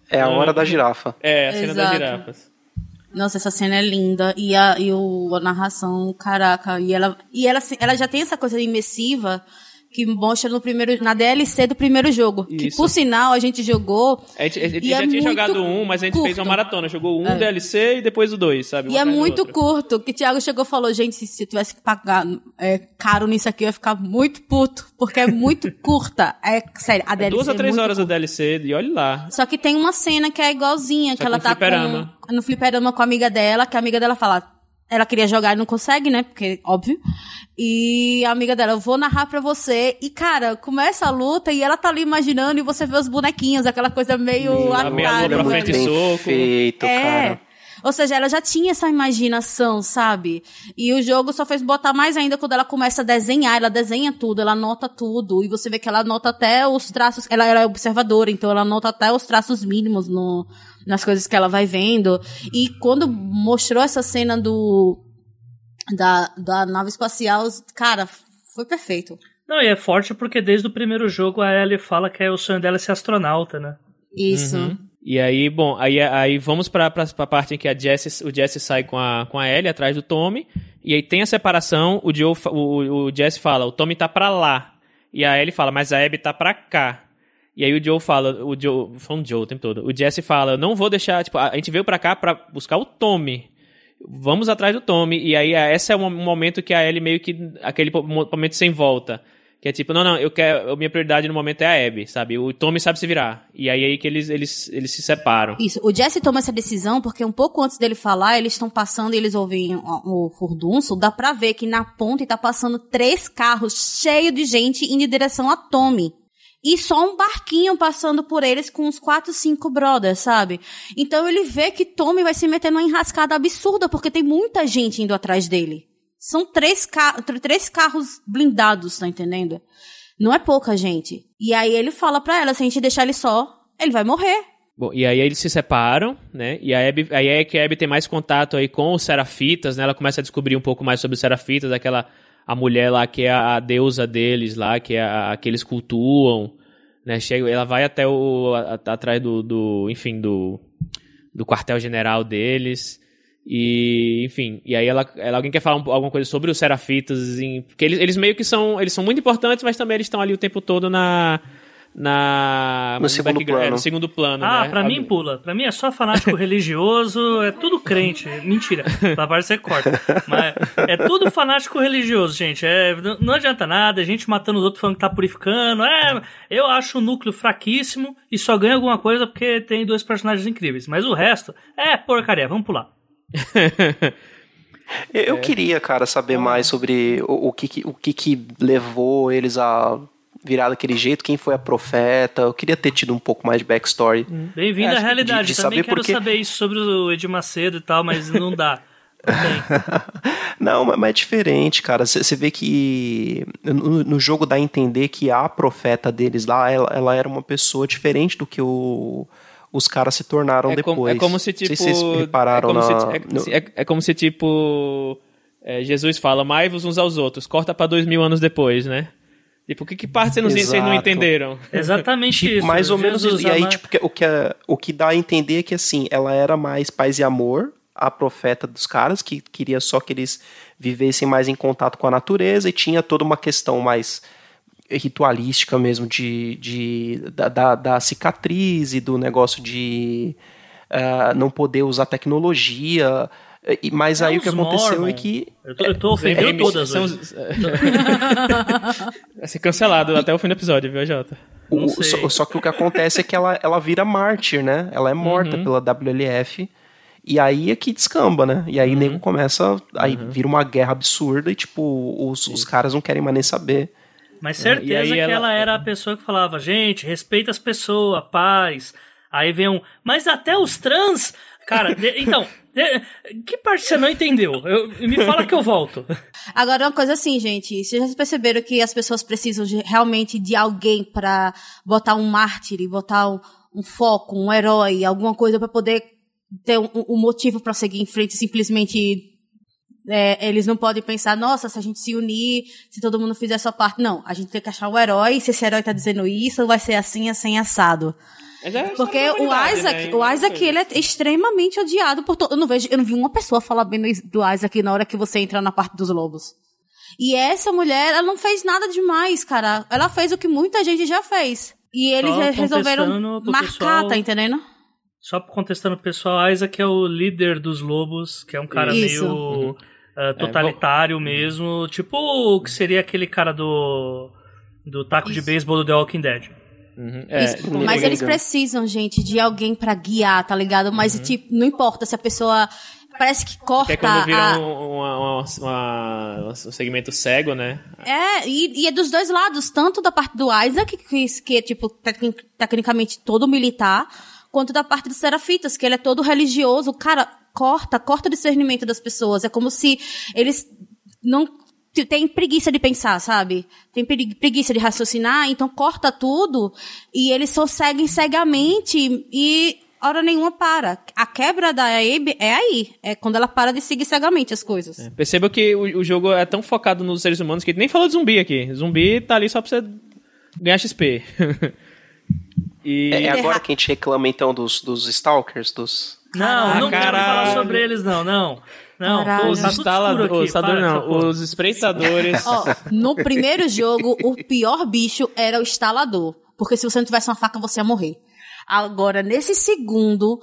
C: É a hora da girafa.
A: É, a cena Exato. das girafas.
D: Nossa, essa cena é linda. E a, e o, a narração, caraca. E ela, e ela, ela já tem essa coisa imersiva que mostra no primeiro, na DLC do primeiro jogo. Isso. Que por sinal a gente jogou.
A: A gente, a gente já é tinha jogado um, mas a gente curto. fez uma maratona. Jogou um é. DLC e depois o dois, sabe?
D: e é muito curto. Que o Thiago chegou e falou: gente, se eu tivesse que pagar é, caro nisso aqui, eu ia ficar muito puto. Porque é muito [laughs] curta. É sério, a DLC.
A: É duas
D: a
A: é três horas
D: curta.
A: da DLC, e olha lá.
D: Só que tem uma cena que é igualzinha, Só que ela tá fliperama. com. No fliperama com a amiga dela, que a amiga dela fala ela queria jogar e não consegue, né? Porque, óbvio. E a amiga dela, eu vou narrar pra você. E, cara, começa a luta e ela tá ali imaginando e você vê os bonequinhos, aquela coisa meio
A: a meia pra frente e soco.
C: Feito, é. cara.
D: Ou seja, ela já tinha essa imaginação, sabe? E o jogo só fez botar mais ainda quando ela começa a desenhar. Ela desenha tudo, ela anota tudo. E você vê que ela anota até os traços. Ela, ela é observadora, então ela anota até os traços mínimos no, nas coisas que ela vai vendo. E quando mostrou essa cena do. Da, da nave espacial, cara, foi perfeito.
B: Não, e é forte porque desde o primeiro jogo a Ellie fala que é o sonho dela ser astronauta, né?
D: Isso.
A: Uhum. E aí, bom, aí, aí vamos pra, pra, pra parte em que a Jessie, o Jesse sai com a, com a Ellie atrás do Tommy. E aí tem a separação, o, Joe, o, o Jesse fala, o Tommy tá pra lá. E a Ellie fala, mas a Abby tá pra cá. E aí o Joe fala, o Joe, um Joe o tempo todo. O Jesse fala, eu não vou deixar, tipo, a gente veio pra cá pra buscar o Tommy. Vamos atrás do Tommy. E aí esse é um momento que a Ellie meio que, aquele momento sem volta. Que é tipo, não, não, eu quero. Minha prioridade no momento é a Abby, sabe? O Tommy sabe se virar. E aí é aí que eles, eles, eles se separam.
D: Isso. O Jesse toma essa decisão porque um pouco antes dele falar, eles estão passando e eles ouvem o, o furdunço. Dá pra ver que na ponte tá passando três carros cheios de gente indo em direção a Tommy. E só um barquinho passando por eles com uns quatro, cinco brothers, sabe? Então ele vê que Tommy vai se meter numa enrascada absurda porque tem muita gente indo atrás dele. São três, car três carros blindados, tá entendendo? Não é pouca gente. E aí ele fala pra ela, se a gente deixar ele só, ele vai morrer.
A: Bom, e aí eles se separam, né? E a Abby, aí é que a Abby tem mais contato aí com os Serafitas, né? Ela começa a descobrir um pouco mais sobre os Serafitas, aquela a mulher lá que é a deusa deles lá, que é a, a que eles cultuam, né? Chega, ela vai até o a, atrás do, do, enfim, do do quartel-general deles. E, enfim, e aí ela, ela alguém quer falar um, alguma coisa sobre os Serafitas, em, porque eles, eles meio que são, eles são muito importantes, mas também eles estão ali o tempo todo na na
C: no segundo plano. É,
A: no segundo plano,
B: ah,
A: né?
B: pra mim pula. Pra mim é só fanático [laughs] religioso, é tudo crente. Mentira, da parte você corta. Mas é tudo fanático religioso, gente. É, não adianta nada, a gente matando os outros falando que tá purificando. É, eu acho o núcleo fraquíssimo e só ganha alguma coisa porque tem dois personagens incríveis. Mas o resto é porcaria, vamos pular. [laughs]
C: Eu é. queria, cara, saber mais sobre o, o, que, o que, que levou eles a virar daquele jeito, quem foi a profeta. Eu queria ter tido um pouco mais de backstory.
B: Hum. Bem-vindo à realidade. De, de Também quero porque... saber isso sobre o Edir Macedo e tal, mas não dá.
C: Não, [laughs] mas é diferente, cara. Você vê que no, no, jogo dá a entender que a profeta deles lá, ela, ela era uma pessoa diferente do que o os caras se tornaram
A: é
C: depois.
A: Com, é como se tipo.
C: Se vocês repararam
A: é como,
C: na,
A: se, é, no... é, é, como se tipo. É, Jesus fala, mais-vos uns aos outros, corta para dois mil anos depois, né? Tipo, que, que parte vocês não, não entenderam?
B: Exatamente tipo, [laughs] isso.
C: Mais ou menos isso. E aí, tipo, o que, é, o que dá a entender é que, assim, ela era mais paz e amor, a profeta dos caras, que queria só que eles vivessem mais em contato com a natureza, e tinha toda uma questão mais ritualística mesmo de, de da, da, da cicatriz e do negócio de uh, não poder usar tecnologia. Mas é aí o que aconteceu Mormon. é que.
B: Eu tô, eu tô ofendendo é, todas. São... [laughs]
A: Vai ser cancelado até o fim do episódio, viu, Jota?
C: O, só, só, que o que acontece é que ela, ela vira mártir, né? Ela é morta uhum. pela WLF. E aí é que descamba, né? E aí uhum. nego começa. Aí uhum. vira uma guerra absurda e, tipo, os, os caras não querem mais nem saber.
B: Mas certeza que ela... ela... era a pessoa que falava, gente, respeita as pessoas, paz. Aí vem um, mas até os trans. Cara, de... então. Que parte você não entendeu? Eu... me fala que eu volto.
D: Agora, uma coisa assim, gente, vocês já perceberam que as pessoas precisam de, realmente de alguém para botar um mártir, botar um, um, foco, um herói, alguma coisa para poder ter um, um motivo para seguir em frente, simplesmente é, eles não podem pensar, nossa, se a gente se unir, se todo mundo fizer a sua parte. Não, a gente tem que achar o herói, se esse herói tá dizendo isso, vai ser assim, assim, assado. É Porque o Isaac, né? o Isaac, ele é extremamente odiado por todo. Eu não vejo, eu não vi uma pessoa falar bem do Isaac na hora que você entra na parte dos lobos. E essa mulher, ela não fez nada demais, cara. Ela fez o que muita gente já fez. E eles Só resolveram marcar, pessoal... tá entendendo?
B: Só contestando o pessoal, Isaac é o líder dos lobos, que é um cara Isso. meio uhum. uh, totalitário é, mesmo. Tipo o que seria aquele cara do, do taco Isso. de beisebol do The Walking Dead.
D: Uhum. É, mas eles precisam, gente, de alguém para guiar, tá ligado? Mas, uhum. tipo, não importa se a pessoa parece que corta. Até
A: quando vira
D: a...
A: um, uma, uma, um segmento cego, né?
D: É, e, e, é dos dois lados, tanto da parte do Isaac, que, que é, tipo, tecnicamente todo militar, quanto da parte dos serafitas, que ele é todo religioso. Cara, corta, corta o discernimento das pessoas. É como se eles não têm preguiça de pensar, sabe? Tem preguiça de raciocinar, então corta tudo e eles só seguem cegamente e hora nenhuma para. A quebra da Abe é aí. É quando ela para de seguir cegamente as coisas. É,
A: perceba que o, o, jogo é tão focado nos seres humanos que nem falou de zumbi aqui. Zumbi tá ali só pra você ganhar XP. [laughs]
C: E... É, é agora que a gente reclama então dos, dos Stalkers, dos.
B: Não, ah, não cara... quero falar sobre eles, não, não. Não,
D: Caralho.
A: Os
B: tá
A: instaladores.
B: escuro aqui, para com
A: não,
B: porra.
A: os espreitadores.
D: Ó, no primeiro jogo, o pior bicho era o instalador. Porque se você não tivesse uma faca, você ia morrer. Agora, nesse segundo,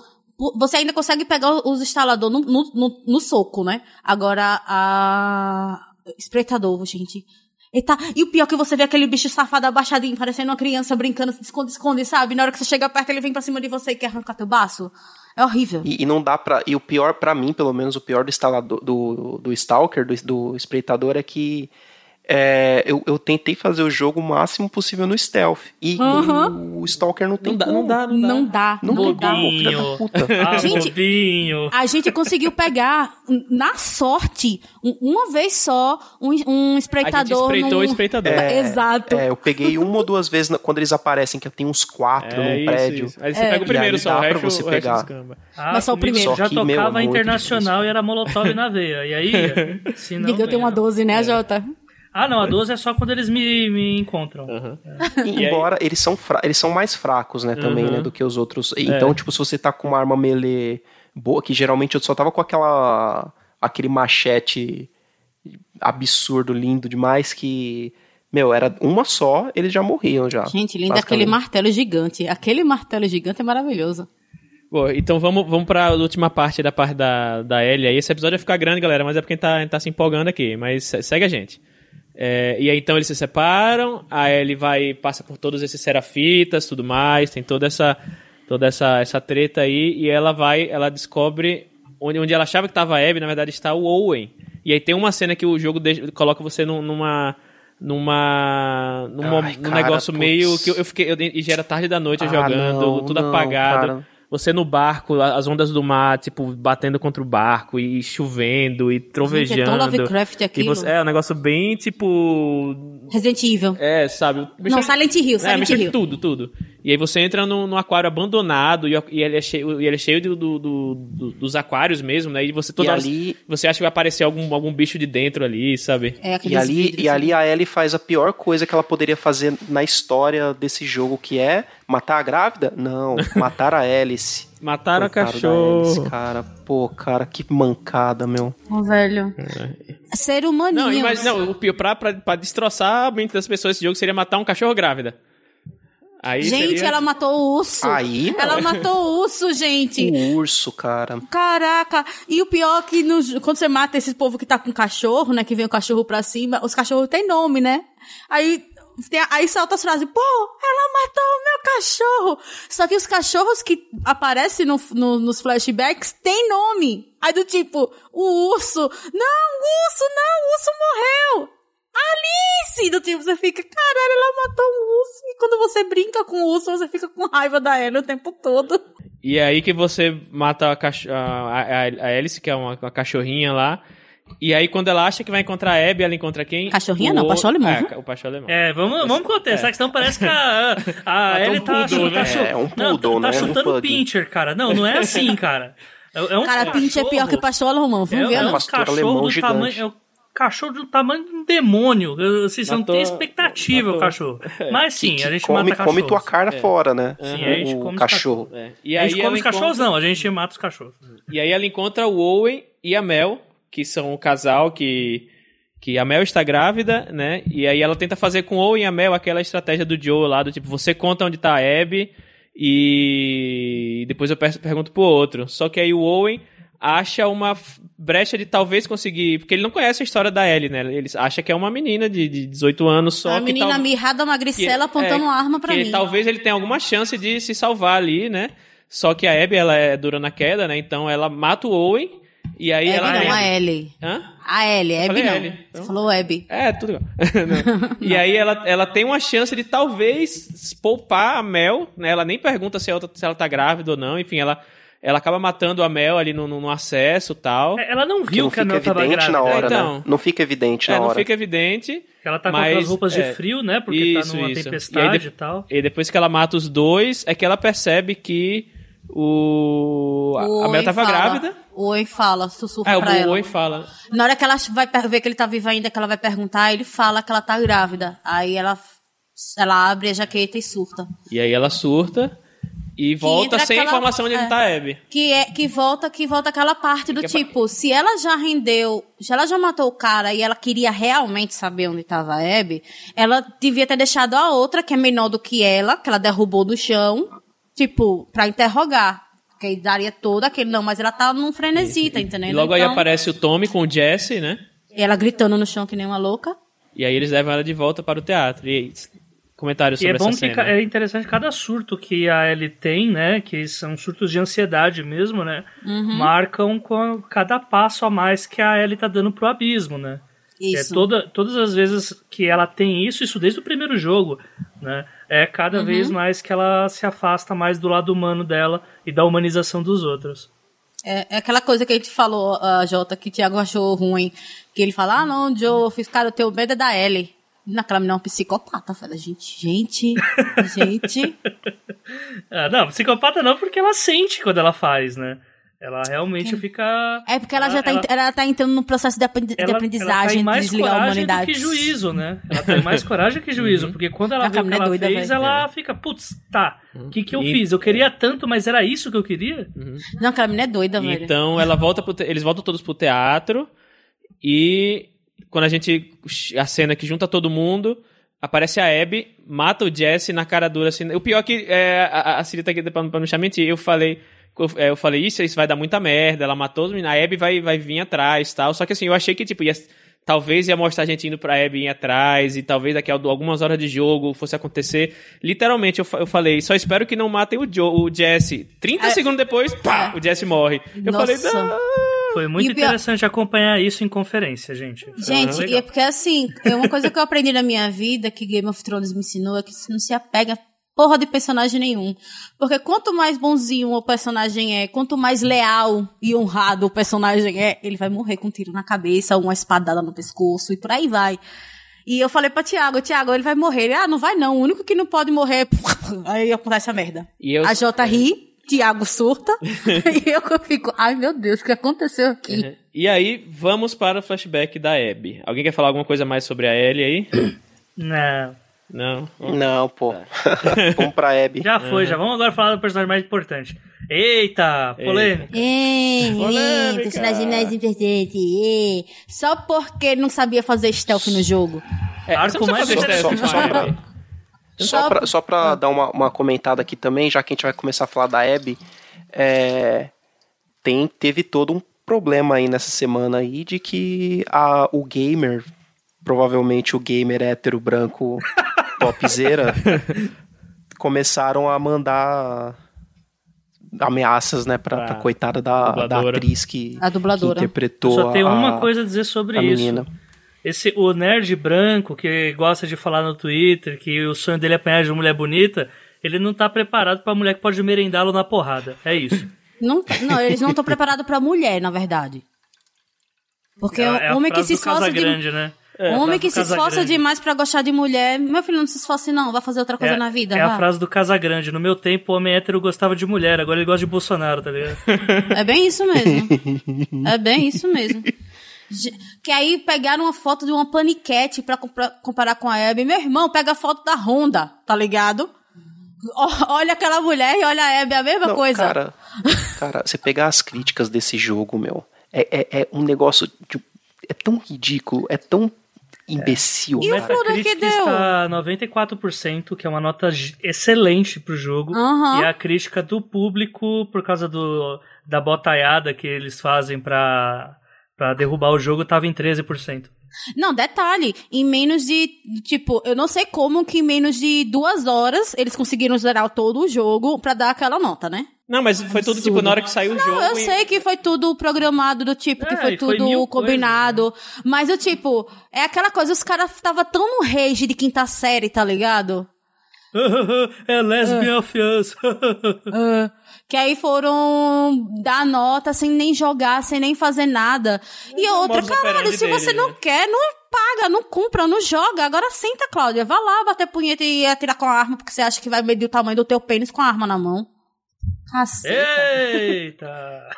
D: você ainda consegue pegar os instalador no, no, no, no soco, né? Agora, a. Espreitador, gente. Eita, e o pior é que você vê aquele bicho safado abaixadinho, parecendo uma criança brincando, se esconde, esconde, sabe? Na hora que você chega perto, ele vem pra cima de você e quer arrancar teu baço. É horrível.
C: E, e não dá pra. E o pior, pra mim, pelo menos, o pior do instalador, do, do Stalker, do, do espreitador, é que é, eu, eu tentei fazer o jogo o máximo possível no stealth. E
D: Uhum.
C: o Stalker não tem
A: Não dá,
C: como.
A: não dá, não dá.
D: Não dá,
C: Não
D: dá.
C: puta.
B: Ah, [laughs]
D: Gente,
B: bobinho.
D: A gente conseguiu pegar, na sorte, um- uma vez só, um, um
A: A gente
D: espreitador.
A: espreitou
D: num-
A: o espreitador.
C: É,
D: Exato.
C: É, eu peguei uma ou duas vezes quando eles aparecem, que tem uns quatro
A: É
C: num
A: isso,
C: prédio.
A: isso. Aí você
D: É.
A: pega o primeiro só,
C: dá
A: o
C: pra
A: resto,
C: você
A: o
C: pegar.
B: Ah,
D: Mas só o primeiro.
B: Já
C: Só que, meu,
B: tocava
C: é muito
B: internacional e era molotov na veia. E aí, [laughs] se não...
D: Diga, eu tenho uma 12, né, Jota?
B: Ah, não, a 12 é só quando eles me, me encontram.
C: E
A: aí-
C: embora eles são, fra- eles são mais fracos, né, também,
A: Uhum.
C: né, do que os outros. Então, tipo, se você tá com uma arma melee boa, que geralmente eu só tava com aquela aquele machete absurdo, lindo demais, que, meu, era uma só, eles já morriam já.
D: Gente, lindo aquele
C: basicamente.
D: martelo gigante. Aquele martelo gigante é maravilhoso.
A: Bom, então vamos, vamos pra última parte da parte da, da Ellie aí. Esse episódio vai ficar grande, galera, mas é porque a gente tá, a gente tá se empolgando aqui. Mas se- segue a gente. É, e aí então eles se separam, a Ellie vai, passa por todos esses serafitas, tudo mais, tem toda essa toda essa, essa treta aí, e ela vai, ela descobre onde, onde ela achava que tava a Abby, na verdade está o Owen. E aí tem uma cena que o jogo deixa- coloca você num- numa numa num, mo-
C: Ai, cara,
A: negócio
C: putz.
A: meio que eu, eu fiquei eu, e já era tarde da noite
C: Ah,
A: jogando,
C: não,
A: tudo
C: não,
A: apagado.
C: cara.
A: Você no barco, as ondas do mar, tipo, batendo contra o barco e chovendo e trovejando.
D: Gente, é tão Lovecraft aquilo.
A: você- é um negócio bem, tipo...
D: Resident Evil.
A: É, sabe?
D: Não, Silent Hill,
A: É,
D: Silent
A: de
D: Hill.
A: tudo, tudo. E aí você entra num, num aquário abandonado e, e ele é cheio, e ele é cheio do, do- do- do- dos aquários mesmo, né? E você toda
C: E
A: hora-
C: ali-
A: você acha que vai aparecer algum, algum bicho de dentro ali, sabe?
D: É,
C: E ali,
D: vidros,
C: e ali a Ellie faz a pior coisa que ela poderia fazer na história desse jogo, que é matar a grávida? Não, matar a. [laughs]
A: Mataram a
C: Coitado da
A: cachorro.
C: Alice, cara. Pô, cara, que mancada, meu.
D: Ô, velho. Ser humaninho.
A: Não, imagina, não, o pior, pra, pra, pra destroçar a mente das pessoas esse jogo seria matar um cachorro grávida. Aí
D: Gente,
A: seria-
D: ela matou o urso.
C: Aí.
D: Ela matou o urso, gente.
C: O urso, cara.
D: Caraca! E o pior é que no- quando você mata esse povo que tá com cachorro, né? Que vem o cachorro pra cima, os cachorros têm nome, né? Aí, aí salta as frases, pô, ela matou o meu cachorro! Só que os cachorros que aparecem no, no- nos flashbacks têm nome. Aí do tipo, o urso, não, o urso, não, o urso morreu! Alice! Do tipo, você fica, caralho, ela matou um urso. E quando você brinca com o urso, você fica com raiva da Ellie o tempo todo.
A: E é aí que você mata a, a, a, a Alice, que é uma, uma cachorrinha lá. E aí, quando ela acha que vai encontrar a Abby, ela encontra quem?
D: Cachorrinha
A: O
D: não,
A: o-
D: pastor alemão,
A: É, o pastor alemão.
B: É, vamos, vamos contestar, que senão parece que a, a
A: Matou
B: Ellie
A: um
B: tá,
A: poodle,
B: tá,
A: né?
C: É, um
B: não,
C: poodle,
B: tá
C: né? Um
B: chutando
C: pug.
B: pincher, cara. Não, não é assim, [laughs] cara. É, é um
D: Cara, pinche é pior que pastor alemão, viu?
B: É,
D: Vê,
B: é
D: não?
B: um
C: pastor
B: cachorro do
C: gigante.
B: tamanho. É um cachorro do tamanho de um demônio. Eu- Assim, você não tem expectativa,
A: matou-
B: o cachorro. [laughs] Mas sim,
C: Que
B: a gente
C: come,
B: mata cachorros.
C: come tua cara fora, né?
B: Sim, a gente
C: o
B: come os
C: cachorro.
A: É.
B: A gente come os cachorros, não, a gente mata os cachorros.
A: E aí ela encontra o Owen e a Mel, que são o casal que que a Mel está grávida, né? E aí ela tenta fazer com o Owen e a Mel aquela estratégia do Joe lá, do tipo, você conta onde tá a Abby e depois eu per- pergunto pro outro. Só que aí o Owen acha uma brecha de talvez conseguir, porque ele não conhece a história da Ellie, né? Ele acha que é uma menina de, de 18 anos só
D: a
A: que
D: menina
A: tal-
D: mirrada, magricela, apontando
A: é,
D: uma arma pra mim.
A: talvez ele tenha alguma chance de se salvar ali, né? Só que a Abby, ela é dura na queda, né? Então ela mata o Owen e aí
D: Abby
A: ela...
D: não, a Ellie.
A: Hã?
D: A Ellie, Abby não.
A: Ellie, então.
D: Você falou Abby.
A: É, tudo igual. [laughs] Não. [laughs] E aí ela, ela tem uma chance de talvez poupar a Mel, né? Ela nem pergunta se ela, se ela tá grávida ou não, enfim, ela, ela acaba matando a Mel ali no, no, no acesso e tal.
B: É, Ela não
C: Que
B: viu
C: não
B: que a
C: fica
B: Mel tava
C: evidente
B: grávida.
C: na hora,
A: Então.
C: né? Não fica evidente
A: É,
C: na
A: não
C: hora.
A: fica evidente.
B: Ela tá com
A: Mas,
B: aquelas roupas
A: é.
B: de frio, né? Porque
A: Isso,
B: tá numa
A: isso.
B: tempestade
A: E aí
B: e, tal.
A: E depois que ela mata os dois, é que ela percebe que o. A,
D: O
A: a Mel tava
D: fala-
A: grávida.
D: O Owen fala, sussurra
A: É, o
D: pra ela.
A: Owen fala.
D: Na hora que ela vai ver que ele tá vivo ainda, que ela vai perguntar, ele fala que ela tá grávida. Aí ela, ela abre a jaqueta e surta.
A: E aí ela surta. E volta sem
D: aquela-
A: informação de onde
D: é.
A: tá a Abby.
D: Que, é, que volta que volta aquela parte do
A: Que é
D: tipo, se ela já rendeu, se ela já matou o cara e ela queria realmente saber onde estava a Abby, ela devia ter deixado a outra, que é menor do que ela, que ela derrubou do chão, tipo, pra interrogar. Que aí daria todo aquele, não, mas ela tá num frenesi, tá entendendo?
A: E logo aí
D: Então,
A: aparece o Tommy com o Jesse, né?
D: Ela gritando no chão que nem uma louca.
A: E aí eles levam ela de volta para o teatro. E aí, comentários
B: E
A: sobre
B: é bom
A: essa
B: que é interessante cada surto que a Ellie tem, né? Que são surtos de ansiedade mesmo, né?
D: Uhum.
B: Marcam com cada passo a mais que a Ellie tá dando pro abismo, né? É
D: Isso.
B: toda, todas as vezes que ela tem isso, isso desde o primeiro jogo, né? É cada
D: Uhum.
B: vez mais que ela se afasta mais do lado humano dela e da humanização dos outros.
D: É, é aquela coisa que a gente falou, a Jota, que o Thiago achou ruim. Que ele fala, ah, não, Joe, eu fiz, cara, eu tenho medo é da Ellie. Naquela menina é um psicopata. Eu falei, gente, gente, [laughs] gente.
B: Ah, não, psicopata não, porque ela sente quando ela faz, né? Ela realmente fica.
D: É porque ela, já tá, ent- ela tá entrando no processo de, aprendi- de
B: ela- ela
D: aprendizagem
B: tem
D: de
B: mais
D: desligar a
B: coragem
D: humanidade.
B: do que juízo, né? Ela tem mais [laughs] coragem que juízo, porque quando ela
D: A
B: vê o que
D: é
B: ela
D: doida,
B: fez, ela fica, putz, tá, o que que eu
A: E-
B: fiz? Eu queria tanto, mas era isso que eu queria?
D: Não, aquela menina é doida, velho.
A: Então ela volta pro te- eles voltam todos pro teatro e quando a gente a cena que junta todo mundo aparece a Abby, mata o Jesse na cara dura assim. O pior é que é, a, a Siri tá aqui pra, pra não deixar mentir. Eu falei eu, é, eu falei isso, isso vai dar muita merda. Ela matou os meninos, a Abby vai vai vir atrás, tal. Só que assim, eu achei que tipo ia Talvez ia mostrar a gente indo pra Abby ir atrás, e talvez daqui a algumas horas de jogo fosse acontecer. Literalmente, eu, eu falei, só espero que não matem o, Joe, o Jesse. 30
D: É.
A: segundos depois, pá, o Jesse morre. Eu
D: Nossa.
A: falei, não.
B: Foi muito
D: E pior-
B: interessante acompanhar isso em conferência, gente.
D: Gente, e é porque assim, é uma coisa que eu aprendi na minha vida, que Game of Thrones me ensinou, é que você não se apega porra de personagem nenhum. Porque quanto mais bonzinho o personagem é, quanto mais leal e honrado o personagem é, ele vai morrer com um tiro na cabeça, uma espadada no pescoço e por aí vai. E eu falei pra Thiago, Thiago, ele vai morrer. Ele, ah, não vai não, o único que não pode morrer é... [laughs] Aí acontece a merda.
A: E eu-
D: A Jota ri, Thiago surta, [laughs] [laughs] e eu fico, ai meu Deus, o que aconteceu aqui?
A: E aí, vamos para o flashback da Abby. Alguém quer falar alguma coisa mais sobre a Ellie aí? [coughs]
B: Não.
A: Não?
C: Não, pô. [laughs] Vamos pra Abby.
B: Já foi, já. Vamos agora falar do personagem mais importante. Eita, polêmica.
D: É,
A: Polêmica.
D: é, personagem mais importante. É. Só porque ele não sabia fazer stealth no jogo.
A: É,
B: Arco mais
A: precisa fazer
C: só-
A: stealth
C: só- só pra-. Só pra, só pra dar uma, uma comentada aqui também, já que a gente vai começar a falar da Abby, é, tem, teve todo um problema aí nessa semana aí de que a, o gamer, provavelmente o gamer hétero branco [laughs] topzera, começaram a mandar ameaças, né, pra,
A: Pra
C: pra coitada da, da atriz que,
D: A dubladora.
C: que interpretou
B: Eu só
C: a,
B: uma coisa a dizer sobre
C: a
B: isso.
C: menina.
B: Esse, o nerd branco que gosta de falar no Twitter que o sonho dele é apanhar de uma mulher bonita, ele não tá preparado pra mulher que pode merendá-lo na porrada. É isso. [laughs]
D: Não, não eles não estão preparados pra mulher, na verdade. Porque
B: é,
D: o
B: é
D: homem que se esforça de,
B: Casagrande, né?
D: O homem que se esforça
B: Casagrande.
D: demais pra gostar de mulher, meu filho não se esforce não, vai fazer outra coisa
B: é,
D: na vida,
B: É a frase do Casagrande. No meu tempo, o homem hétero gostava de mulher, agora ele gosta de Bolsonaro, tá ligado?
D: É bem isso mesmo. é bem isso mesmo. Que aí pegaram uma foto de uma paniquete pra comparar com a Abby. Meu irmão, pega a foto da Honda, tá ligado? Olha aquela mulher e olha a é a mesma
C: Não,
D: coisa.
C: Cara, cara, você pegar as críticas desse jogo, meu, é, é, é um negócio. De, é tão ridículo, é tão imbecil.
D: E o
C: cara.
D: Flutter que
B: está 94%, que é uma nota excelente pro jogo.
D: Aham.
B: E a crítica do público, por causa do, da botaiada que eles fazem pra, pra derrubar o jogo, tava em 13%.
D: Não, detalhe, em menos de, tipo, eu não sei como que em menos de duas horas eles conseguiram zerar todo o jogo pra dar aquela nota, né?
A: Não, mas foi tudo tipo na hora que saiu o jogo.
D: Não, eu
A: e-
D: sei que foi tudo programado do tipo, que
B: É,
D: foi
B: e foi
D: tudo
B: mil
D: combinado. Mas o tipo, é aquela coisa, os caras estavam tão no rage de quinta série, tá ligado? [laughs]
B: é lesbian of us.
D: Ah, que aí foram dar nota sem nem jogar, sem nem fazer nada. E outra,
A: modus
D: caralho, se você
A: deles,
D: não
A: né?
D: quer, não paga, não compra, não joga. Agora senta, Cláudia. Vá lá bater punheta e atirar com a arma, porque você acha que vai medir o tamanho do teu pênis com a arma na mão. Caceta.
B: Eita!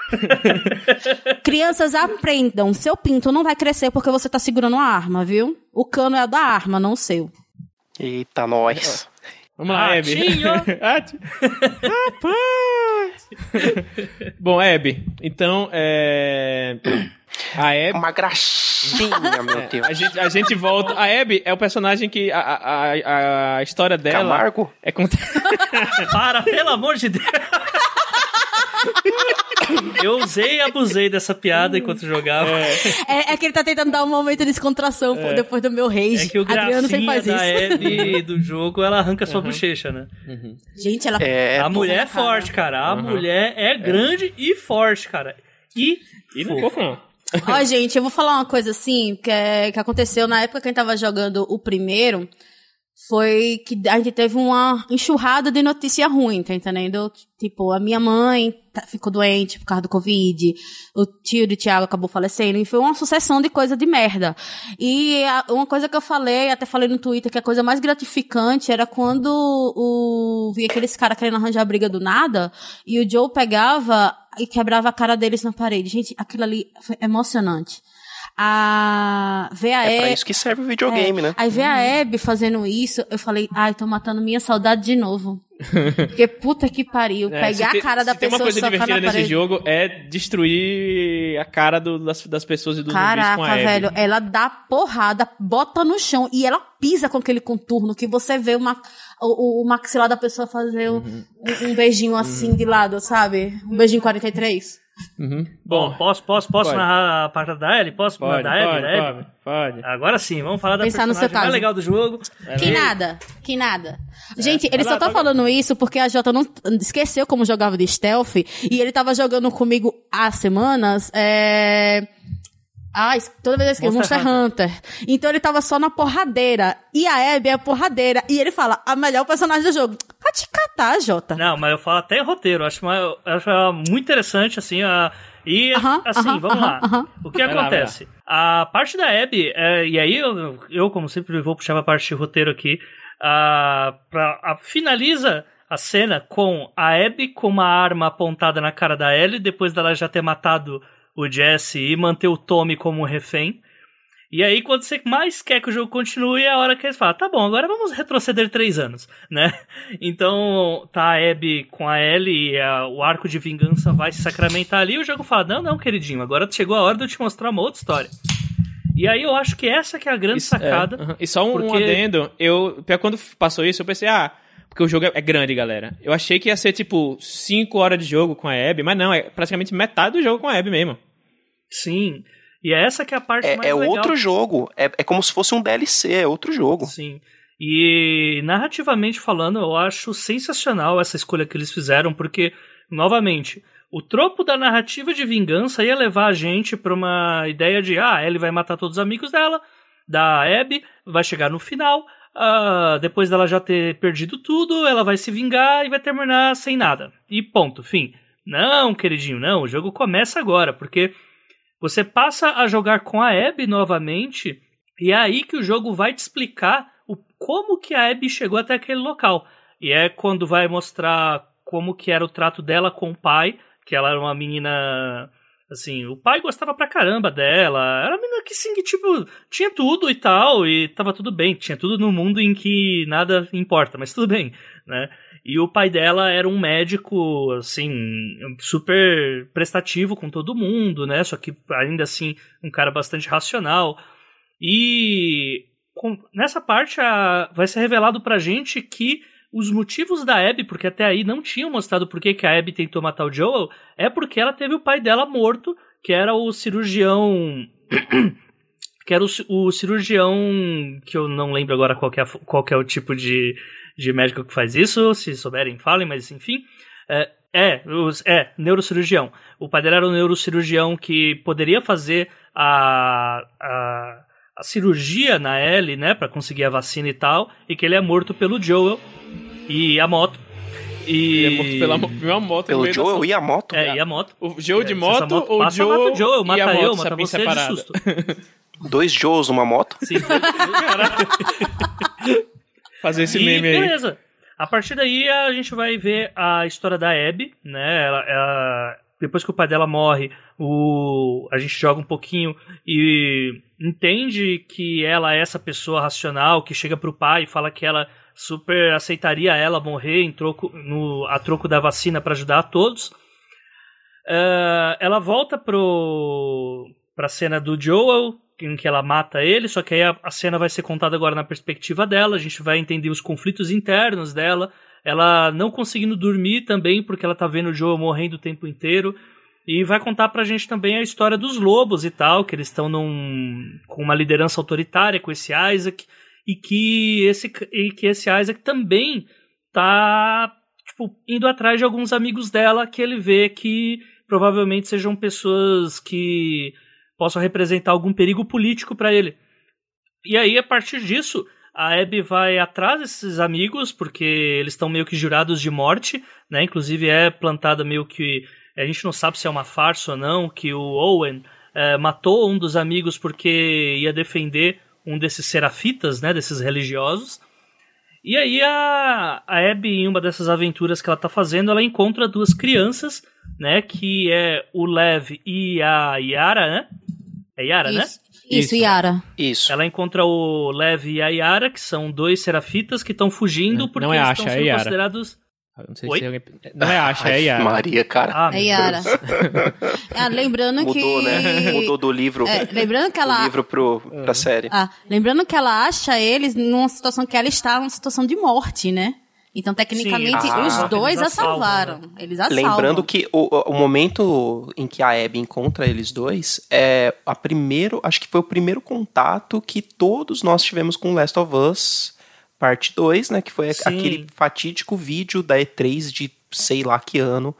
B: [laughs]
D: Crianças aprendam. Seu pinto não vai crescer porque você tá segurando a arma, viu? O cano é da arma, não o seu.
C: Eita, nós.
A: Vamos lá, Abby. [laughs] Rapaz! [laughs] Bom, Abby, então, é... A Abby...
C: Uma graxinha, meu Deus.
A: A gente, a gente volta... A Abby é o personagem que a, a, a, a história dela...
C: Camargo?
A: É conta...
B: Para, pelo amor de Deus. Eu usei e abusei dessa piada enquanto jogava.
D: É, é que ele tá tentando dar um momento de descontração pô, depois do meu rage.
B: É que o
D: Adriano sempre faz
B: da
D: isso.
B: Abby do jogo, ela arranca sua bochecha, né?
D: Gente, ela.
C: É,
B: a mulher é forte, cara. A mulher é grande e forte, cara. E,
A: E não é
B: fofa.
A: pouco, não.
D: Ó, gente, eu vou falar uma coisa assim, que, é- que aconteceu na época que a gente tava jogando o primeiro, foi que a gente teve uma enxurrada de notícia ruim, tá entendendo? Tipo, a minha mãe ficou doente por causa do Covid, o tio do Thiago acabou falecendo, e foi uma sucessão de coisa de merda. E a- uma coisa que eu falei, até falei no Twitter, que a coisa mais gratificante era quando o, vi aqueles caras querendo arranjar briga do nada, e o Joe pegava e quebrava a cara deles na parede. Gente, aquilo ali foi emocionante. A ver a
C: É pra isso que serve o videogame, né?
D: Aí ver a Abby fazendo isso, eu falei, ai, tô matando minha saudade de novo. Porque puta que pariu, [laughs]
A: É,
D: pegar a cara da
A: se tem uma
D: pessoa
A: coisa divertida nesse
D: parede.
A: jogo é destruir a cara do- das, das pessoas e dos zumbis com a
D: Caraca,
A: Abby.
D: velho, ela dá porrada, bota no chão e ela pisa com aquele contorno que você vê uma, o, o- maxilar da pessoa fazer um,
A: Uhum.
D: um, um beijinho assim de lado, sabe? Um beijinho 43.
A: Uhum.
B: Bom, posso, posso, posso
A: Pode.
B: narrar a parte da Ellie? Posso
A: Pode,
B: da Abby?
A: pode,
B: da
A: pode, pode.
B: Agora sim, vamos falar da
D: Pensar no
B: personagem
D: seu
B: mais legal do jogo.
D: Que nada, que nada. Gente, ele
A: É, vai
D: só
A: lá,
D: tá falando isso porque a Jota não esqueceu como jogava de stealth e ele tava jogando comigo há semanas. É... Ai, toda vez que eu
B: Monster
D: Monster Hunter. Então ele tava só na porradeira. E a Abby é a porradeira. E ele fala, a melhor personagem do jogo. Vai te catar, Jota.
B: Não, mas eu falo até em roteiro. Acho, uma, eu acho muito interessante, assim, a... E,
D: Aham,
B: assim,
D: aham,
B: vamos lá.
D: aham, aham.
B: O que
A: Vai lá,
B: acontece? A parte da Abby, é, e aí eu, eu, como sempre, vou puxar a parte de roteiro aqui, a, pra, a- finaliza a cena com a Abby com uma arma apontada na cara da Ellie, depois dela já ter matado o Jesse e manter o Tommy como um refém. E aí, quando você mais quer que o jogo continue, é a hora que eles falam, tá bom, agora vamos retroceder três anos, [laughs] né? Então, tá a Abby com a Ellie e a- o arco de vingança vai se sacramentar ali, e o jogo fala, não, não, queridinho, agora chegou a hora de eu te mostrar uma outra história. E aí eu acho que essa que é a grande
A: Isso-
B: sacada.
A: é. E só um, um
B: porque-
A: adendo, eu, quando passou isso, eu pensei, ah, porque o jogo é, é grande, galera. Eu achei que ia ser, tipo, 5 horas de jogo com a Abby, mas não, é praticamente metade do jogo com a Abby mesmo.
B: Sim. E é essa que é a parte mais
C: É, é
B: legal.
C: outro jogo. É, é como se fosse um DLC, é outro jogo.
B: Sim. E narrativamente falando, eu acho sensacional essa escolha que eles fizeram, porque, novamente, o tropo da narrativa de vingança ia levar a gente pra uma ideia de, ah, ele vai matar todos os amigos dela, da Abby, vai chegar no final, ah, depois dela já ter perdido tudo, ela vai se vingar e vai terminar sem nada. E ponto, fim. Não, queridinho, não, o jogo começa agora, porque você passa a jogar com a Abby novamente, e é aí que o jogo vai te explicar o, como que a Abby chegou até aquele local. E é quando vai mostrar como que era o trato dela com o pai, que ela era uma menina assim, o pai gostava pra caramba dela, era uma menina que assim, que, tipo, tinha tudo e tal, e tava tudo bem, tinha tudo no mundo em que nada importa, mas tudo bem, né? E o pai dela era um médico, assim, super prestativo com todo mundo, né? Só que ainda assim, um cara bastante racional. E com- nessa parte a- vai ser revelado pra gente que os motivos da Abby, porque até aí não tinham mostrado por que a Abby tentou matar o Joel, é porque ela teve o pai dela morto, que era o cirurgião. [coughs] que era o, o cirurgião. que eu não lembro agora qual é, qual é o tipo de, de médico que faz isso, se souberem, falem, mas enfim. É, é, é, neurocirurgião. O pai dela era um neurocirurgião que poderia fazer a, a, a cirurgia na Ellie, né, pra conseguir a vacina e tal, e que ele é morto pelo Joel e a moto. E...
A: Ele é morto pela mo- pela moto.
C: Pelo Joel e a moto.
B: É, e a moto.
A: O Joe de
B: É,
A: moto,
B: moto
A: ou o
B: passa,
A: Joe,
B: mata o Joe,
A: e a
B: mata
A: moto
B: eu, mata
A: sabem
B: você de
A: separada.
B: susto.
C: Dois Joes numa moto.
B: Sim, caralho. [laughs]
A: Fazer esse
B: e
A: meme aí.
B: beleza. A partir daí a gente vai ver a história da Abby, né? Ela, ela- depois que o pai dela morre, o, a gente joga um pouquinho e entende que ela é essa pessoa racional que chega pro pai e fala que ela super aceitaria ela morrer em troco, no, a troco da vacina para ajudar a todos. Uh, ela volta pro, pra cena do Joel, em que ela mata ele, só que aí a, a, cena vai ser contada agora na perspectiva dela, a gente vai entender os conflitos internos dela, ela não conseguindo dormir também, porque ela tá vendo o Joel morrendo o tempo inteiro, e vai contar pra gente também a história dos lobos e tal, que eles estão com uma liderança autoritária com esse Isaac, e que esse, e que esse Isaac também tá tipo, indo atrás de alguns amigos dela que ele vê que provavelmente sejam pessoas que possam representar algum perigo político para ele. E aí, a partir disso, a Abby vai atrás desses amigos, porque eles estão meio que jurados de morte, né? Inclusive é plantada meio que. A gente não sabe se é uma farsa ou não, que o Owen é, matou um dos amigos porque ia defender um desses serafitas, né? Desses religiosos. E aí a, a Abby, em uma dessas aventuras que ela tá fazendo, ela encontra duas crianças, né? Que é o Lev e a Yara, né? É Yara,
D: Isso.
B: né?
D: Isso, Yara.
C: Isso.
B: Ela encontra o Lev e a Yara, que são dois serafitas que estão fugindo
A: Não,
B: porque
A: não é
B: eles
A: Asha,
B: estão
A: é
B: sendo
A: Yara.
B: considerados.
A: Não sei
B: Oi?
A: se alguém... Não é Asha, é Yara.
C: Maria, cara.
B: Ah,
D: É Yara. [laughs] Ah, lembrando
C: Mudou,
D: que.
C: né? Mudou do livro,
D: É, lembrando que
C: do
D: ela.
C: livro pro, pra série.
D: Ah, lembrando que ela acha eles numa situação que ela está numa situação de morte, né? Então, tecnicamente,
C: Sim,
D: os
C: ah,
D: dois a salvaram.
B: né?
D: Eles a
C: Lembrando
D: salvam.
C: que o, o momento em que a Abby encontra eles dois é a primeiro, acho que foi o primeiro contato que todos nós tivemos com Last of Us parte 2, né, que foi
B: Sim.
C: aquele fatídico vídeo da E3 de sei lá que ano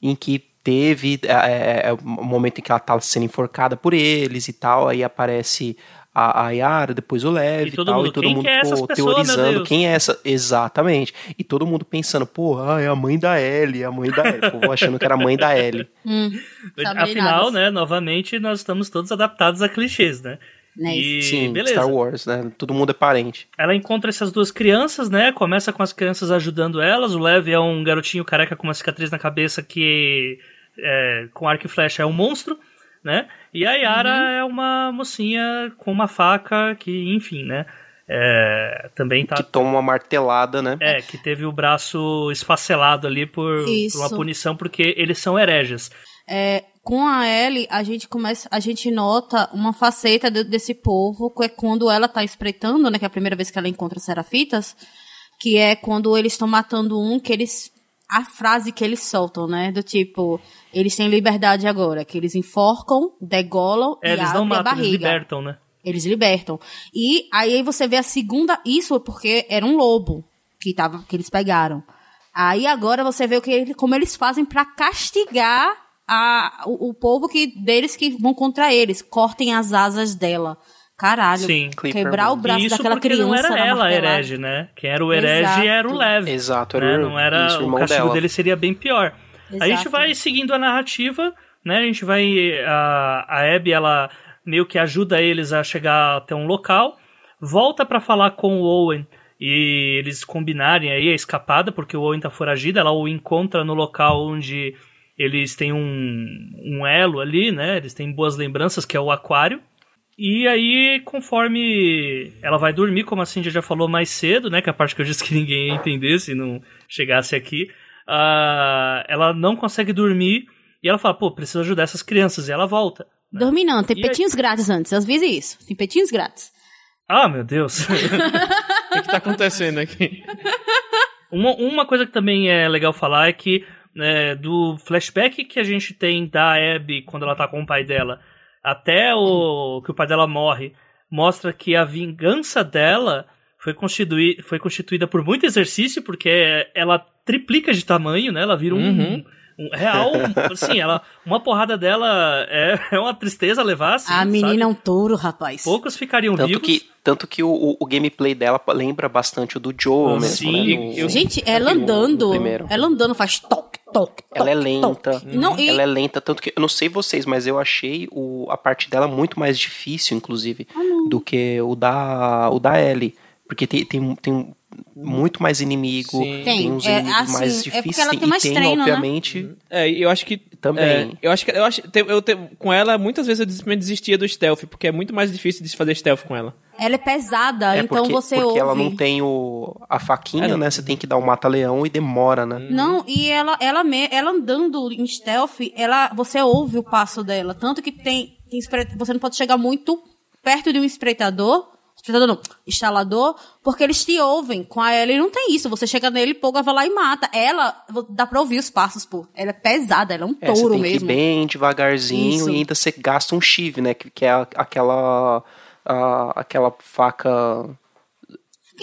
C: em que teve é, é, o momento em que ela tá sendo enforcada por eles e tal, aí aparece a, a Yara, depois o Lev
B: E
C: e, tal,
B: mundo,
C: e todo
B: quem
C: mundo
B: que é
C: pô,
B: pessoas,
C: teorizando quem é essa, exatamente, e todo mundo pensando, pô, ah, é a mãe da Ellie, é a mãe da Ellie, o povo achando que era a mãe da Ellie.
D: Hum, [laughs] sabe
B: Afinal, né, novamente, nós estamos todos adaptados a clichês, né?
D: Né,
B: E
C: Sim,
B: beleza.
C: Star Wars, né, todo mundo é parente.
B: Ela encontra essas duas crianças, né? Começa com as crianças ajudando elas. O Lev é um garotinho careca com uma cicatriz na cabeça que, é, com arco e flecha, é um monstro, né? E a Yara
D: Uhum.
B: é uma mocinha com uma faca que, enfim, né? É, também tá.
C: Que toma uma martelada, né?
B: É, que teve o braço esfacelado ali por, por uma punição, porque eles são hereges.
D: É, com a Ellie, a gente começa, a gente nota uma faceta de- desse povo, que é quando ela tá espreitando, né, que é a primeira vez que ela encontra serafitas, que é quando eles estão matando um, que eles a frase que eles soltam, né, do tipo, eles têm liberdade agora, que eles enforcam, degolam
B: É,
D: e
B: eles não
D: a
B: matam,
D: barriga.
B: eles libertam, né?
D: Eles libertam. E aí você vê a segunda. Isso porque era um lobo que, tava, que eles pegaram. Aí agora você vê o que, como eles fazem pra castigar a, o, o povo que, deles que vão contra eles. Cortem as asas dela. Caralho.
B: Sim.
D: Quebrar o braço
B: isso
D: daquela
B: porque
D: criança.
B: não era
D: na
B: ela
D: martelada.
B: herege, né? Quem era o herege
D: Exato.
B: era o Lev.
C: Exato,
B: né?
C: era o-
B: Não era
C: isso, o
B: castigo
C: dela.
B: dele seria bem pior. A gente
D: Exato.
B: vai seguindo a narrativa, né? A gente vai a, a Abby ela meio que ajuda eles a chegar até um local, volta pra falar com o Owen e eles combinarem aí a escapada porque o Owen tá foragido, ela o encontra no local onde eles têm um, um elo ali, né? Eles têm boas lembranças que é o aquário. E aí, conforme ela vai dormir, como a Cindy já falou mais cedo, né? Que é a parte que eu disse que ninguém ia entender se não chegasse aqui. ah, ela não consegue dormir e ela fala, pô, preciso ajudar essas crianças. E ela volta.
D: Dormir não, tem
B: E aí-
D: petinhos grátis antes. Avise isso. Tem petinhos grátis.
B: Ah, meu Deus. [laughs]
A: O que, que tá acontecendo aqui?
B: uma, uma coisa que também é legal falar é que né, do flashback que a gente tem da Abby quando ela tá com o pai dela até o que o pai dela morre, mostra que a vingança dela foi, constitui, foi constituída por muito exercício, porque ela triplica de tamanho, né? Ela vira um,
A: Uhum.
B: Real, assim, ela, uma porrada dela é, é uma tristeza levar, assim,
D: a menina é um touro, rapaz.
B: Poucos ficariam
C: Tanto
B: vivos.
C: que, tanto que o, o, gameplay dela lembra bastante o do Joe
B: Ah,
C: mesmo,
B: sim,
C: né? No-
B: eu-
D: Gente, ela
C: no- no
D: andando.
C: primeiro.
D: Ela andando faz toque, toque,
C: Ela é lenta.
D: toque. Não, e
C: Ela é lenta, tanto que eu não sei vocês, mas eu achei o, a parte dela muito mais difícil, inclusive,
D: Ah,
C: do que o da, o da Ellie. Porque tem, tem, tem muito mais inimigo,
A: Sim.
C: tem,
D: Tem,
C: uns
D: é,
C: inimigos
D: assim,
C: mais
D: é
C: difíceis,
D: ela tem mais
C: e tem,
D: treino, né?
C: obviamente,
A: É, e eu acho que.
C: Também.
A: é, eu acho que. Eu acho. tem- Eu, te- com ela, muitas vezes eu desistia do stealth, porque é muito mais difícil de se fazer stealth com ela.
D: Ela é pesada,
C: é
D: então
C: porque,
D: você
C: porque
D: ouve.
C: ela não tem o, a faquinha,
A: É.
C: né? Você tem que dar o mata-leão e demora, né?
D: Não, e ela, ela, me- ela andando em stealth, ela, você ouve o passo dela. Tanto que tem, tem você não pode chegar muito perto de um espreitador, espreitador não, instalador, porque eles te ouvem. Com a Ellie não tem isso. Você chega nele, pouca vai lá e mata. Ela, dá pra ouvir os passos, pô. Ela é pesada, ela é um
C: É, você
D: touro
C: tem que ir
D: mesmo.
C: bem devagarzinho
D: Isso.
C: e ainda você gasta um chive, né? Que, que é a- aquela, a- aquela faca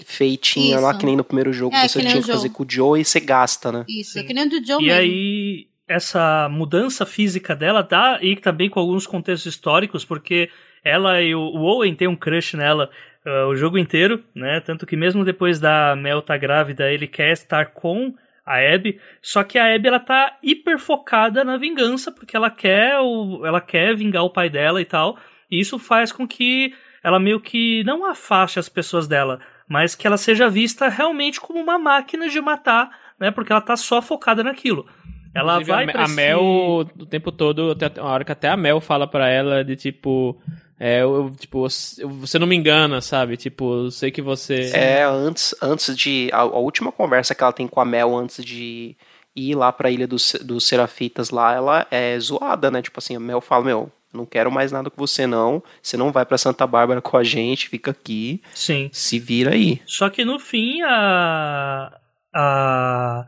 C: feitinha lá,
D: Isso.
C: que nem no primeiro jogo
D: É,
C: você
D: que
C: tinha que fazer com o Joe e você gasta, né?
D: Isso, é que nem o do Joe
B: E
D: mesmo.
B: aí, essa mudança física dela dá e também com alguns contextos históricos, porque ela e o, o Owen tem um crush nela ah, o jogo inteiro, né? Tanto que mesmo depois da Mel tá grávida, ele quer estar com a Abby, só que a Abby ela tá hiper focada na vingança, porque ela quer o, ela quer vingar o pai dela e tal, e isso faz com que ela meio que não afaste as pessoas dela, mas que ela seja vista realmente como uma máquina de matar, né? Porque ela tá só focada naquilo. Ela
A: Inclusive,
B: vai
A: a, a Mel, o tempo todo, até a hora que até a Mel fala pra ela de tipo. É, eu, tipo, eu- você não me engana, sabe? Tipo, eu sei que você.
C: É, antes, antes de. A, a última conversa que ela tem com a Mel antes de ir lá pra ilha dos, dos Serafitas lá, ela é zoada, né? Tipo assim, a Mel fala: Meu, não quero mais nada com você, não. Você não vai pra Santa Bárbara com a gente, fica aqui,
B: Sim.
C: se vira aí.
B: Só que no fim, a. a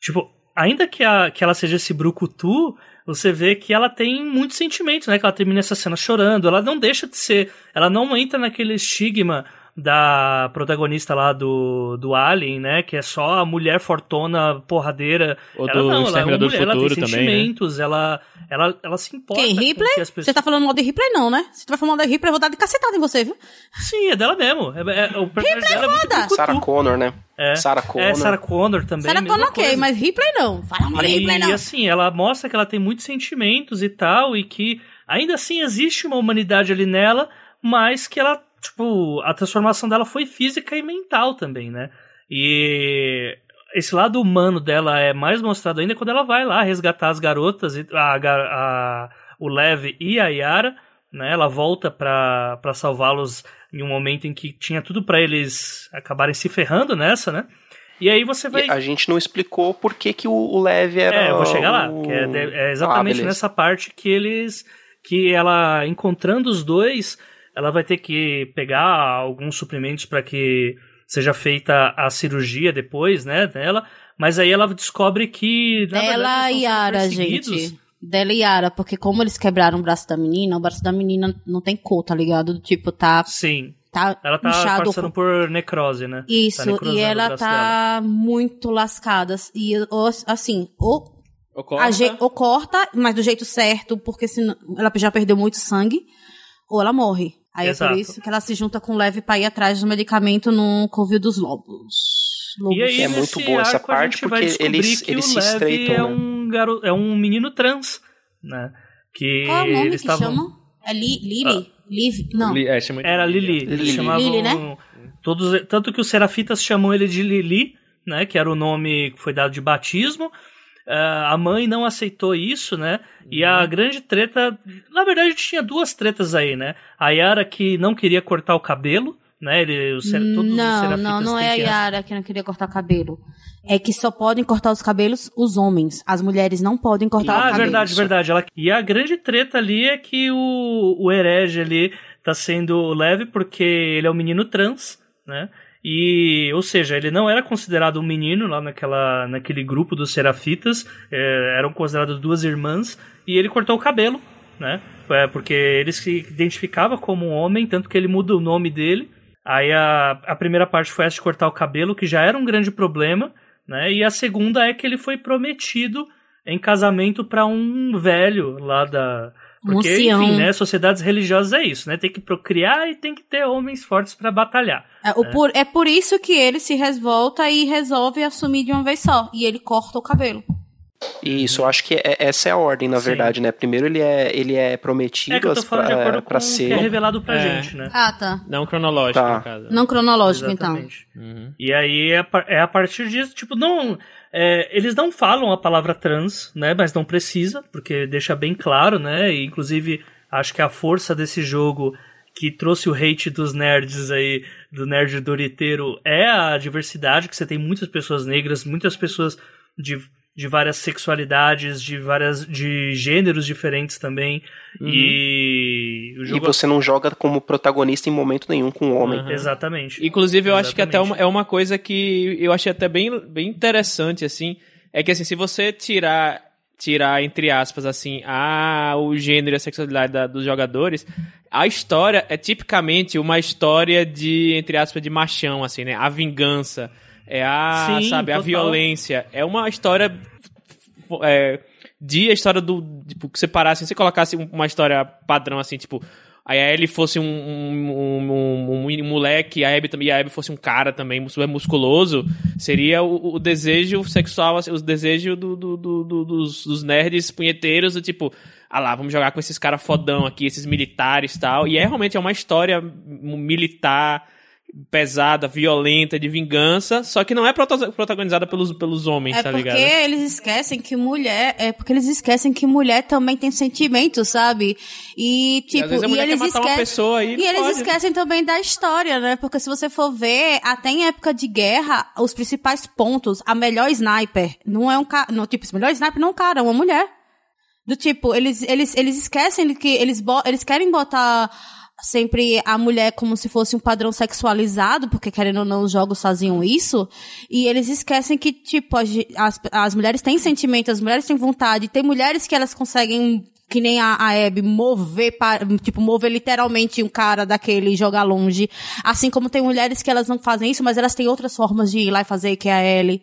B: tipo, ainda que, a, que ela seja esse brucutu, você vê que ela tem muitos sentimentos, né? Que ela termina essa cena chorando. Ela não deixa de ser. Ela não entra naquele estigma da protagonista lá do, do Alien, né? Que é só a mulher fortuna, porradeira.
A: Ou
B: ela
A: do
B: não, ela é uma mulher, ela tem
A: também, né?
B: sentimentos, ela, ela, ela se importa
D: Quem, Ripley?
B: que as pessoas...
D: Você tá falando mal de Ripley, não, né? Se tu vai falar mal de Ripley, eu vou dar de cacetada em você, viu?
B: Sim, é dela mesmo. É, é, o personagem dela é
D: foda!
C: Sarah Connor, né?
B: É.
C: Sarah Connor.
B: É, Sarah Connor também.
D: Sarah Connor ok,
B: coisa.
D: mas Ripley não. Fala mal de Ripley,
B: E
D: não.
B: assim, ela mostra que ela tem muitos sentimentos e tal, e que ainda assim existe uma humanidade ali nela, mas que ela, tipo, a transformação dela foi física e mental também, né? E esse lado humano dela é mais mostrado ainda quando ela vai lá resgatar as garotas, e- a, a- o Lev e a Yara, né? Ela volta pra, pra salvá-los em um momento em que tinha tudo pra eles acabarem se ferrando nessa, né? E aí você vai
C: E a gente não explicou por que, que o, Lev era.
B: é, eu vou chegar lá.
C: o-
B: é, é
C: Ah,
B: exatamente
C: beleza.
B: nessa parte que eles. Que ela, encontrando os dois, ela vai ter que pegar alguns suprimentos para que seja feita a cirurgia depois, né, dela. Mas aí ela descobre que. Na
D: Dela
B: verdade, eles
D: e Yara,
B: perseguidos.
D: gente. Dela e Yara, porque como eles quebraram o braço da menina, o braço da menina não tem cor, tá ligado? Tipo, tá,
B: Sim.
D: tá
B: Ela tá
D: inchado.
B: passando por necrose, né? Tá
D: Isso,
B: necrosando
D: e ela tá muito lascada. E, assim, ou,
A: Ou corta,
D: ge- ou corta, mas do jeito certo, porque senão ela já perdeu muito sangue, ou ela morre. Aí é
B: Exato.
D: por isso que ela se junta com o Leve pra ir atrás do medicamento no Covil dos Lobos. Lobos.
B: E aí,
C: É muito boa essa parte, porque
B: descobrir
C: eles-
B: que
C: eles se estreitam,
B: é
C: né?
B: um garo... é um menino trans, né? Que
D: Qual é o nome
B: eles
D: que
B: estavam
D: chama? É Li, Lily? Liv? Não.
A: Li- é, chama
B: Era Lili. Eles
C: Lili.
B: chamavam.
D: Lili, né?
B: Todos, tanto que os serafitas chamam ele de Lili, né? Que era o nome que foi dado de batismo. Ah, a mãe não aceitou isso, né? E a grande treta. Na verdade, tinha duas tretas aí, né? A Yara que não queria cortar o cabelo, né? Ele, os, ser- todos os
D: Não,
B: serafitas
D: não, não é a
B: que-
D: Yara que não queria cortar cabelo. É que só podem cortar os cabelos os homens. As mulheres não podem cortar o
B: Ah,
D: cabelo.
B: verdade, verdade. Ela... E a grande treta ali é que o, o herege ali tá sendo leve porque ele é um menino trans, né? E, ou seja, ele não era considerado um menino lá naquela, naquele grupo dos serafitas, é, eram consideradas duas irmãs, e ele cortou o cabelo, né? É, porque ele se identificava como um homem, tanto que ele muda o nome dele. Aí a, a primeira parte foi essa de cortar o cabelo, que já era um grande problema, né? E a segunda é que ele foi prometido em casamento para um velho lá da. Porque, enfim, né? Sociedades religiosas é isso, né? Tem que procriar e tem que ter homens fortes para batalhar.
D: É, o por, é por isso que ele se revolta e resolve assumir de uma vez só. E ele corta o cabelo.
C: Isso, eu acho que é- essa é a ordem, na
B: Sim.
C: verdade, né? Primeiro ele é, ele é prometido
B: É
C: pra, pra
B: o que
C: ser.
B: é revelado pra
A: É.
B: gente, né?
D: Ah, tá.
A: Não cronológico,
C: Tá.
A: no caso.
D: Não cronológico, então.
B: Exatamente.
A: Uhum.
B: E aí é, é a partir disso, tipo, não. É, eles não falam a palavra trans, né? Mas não precisa, porque deixa bem claro, né? E, inclusive, acho que a força desse jogo que trouxe o hate dos nerds aí, do nerd doriteiro, é a diversidade, que você tem muitas pessoas negras, muitas pessoas de, de várias sexualidades, de várias. de gêneros diferentes também.
A: Uhum.
B: E o
C: E você não joga como protagonista em momento nenhum com um homem.
A: Aham.
B: Exatamente.
A: Inclusive, eu acho que até
B: Exatamente.
A: uma, é uma coisa que eu achei até bem, bem interessante, assim, é que assim, se você tirar, tirar, entre aspas, assim, a, o gênero e a sexualidade da- dos jogadores, a história é tipicamente uma história de, entre aspas, de machão, assim, né? A vingança, é a,
B: Sim,
A: sabe, a
B: total.
A: violência. É uma história é, de a história do. Tipo, que você parasse, se você colocasse um- uma história padrão, assim, tipo. Aí a Ellie fosse um, um, um, um- moleque, e a Abby também, a Abby fosse um cara também, super musculoso, seria o, o desejo sexual, assim, o desejo do, do- do- do- dos, dos nerds punheteiros, do tipo, ah lá, vamos jogar com esses caras fodão aqui, esses militares e tal. E é realmente é uma história militar, pesada, violenta, de vingança, só que não é protagonizada pelos, pelos homens,
D: É
A: tá
D: porque
A: ligado?
D: eles esquecem que mulher. É porque eles esquecem que mulher também tem sentimentos, sabe? E,
A: E
D: tipo, e,
A: quer
D: eles esquecem.
A: aí,
D: E eles
A: pode.
D: esquecem também da história, né? Porque se você for ver, até em época de guerra, os principais pontos, a melhor sniper não é um cara. Não, tipo, melhor sniper não é um cara, é uma mulher. Do tipo, eles, eles, eles esquecem que eles, eles querem botar sempre a mulher como se fosse um padrão sexualizado, porque querendo ou não, os jogos faziam isso, e eles esquecem que, tipo, as, as, mulheres têm sentimento, as mulheres têm vontade, tem mulheres que elas conseguem, que nem a, a Abby, mover, tipo, mover literalmente um cara daquele e jogar longe, assim como tem mulheres que elas não fazem isso, mas elas têm outras formas de ir lá e fazer, que é a Ellie.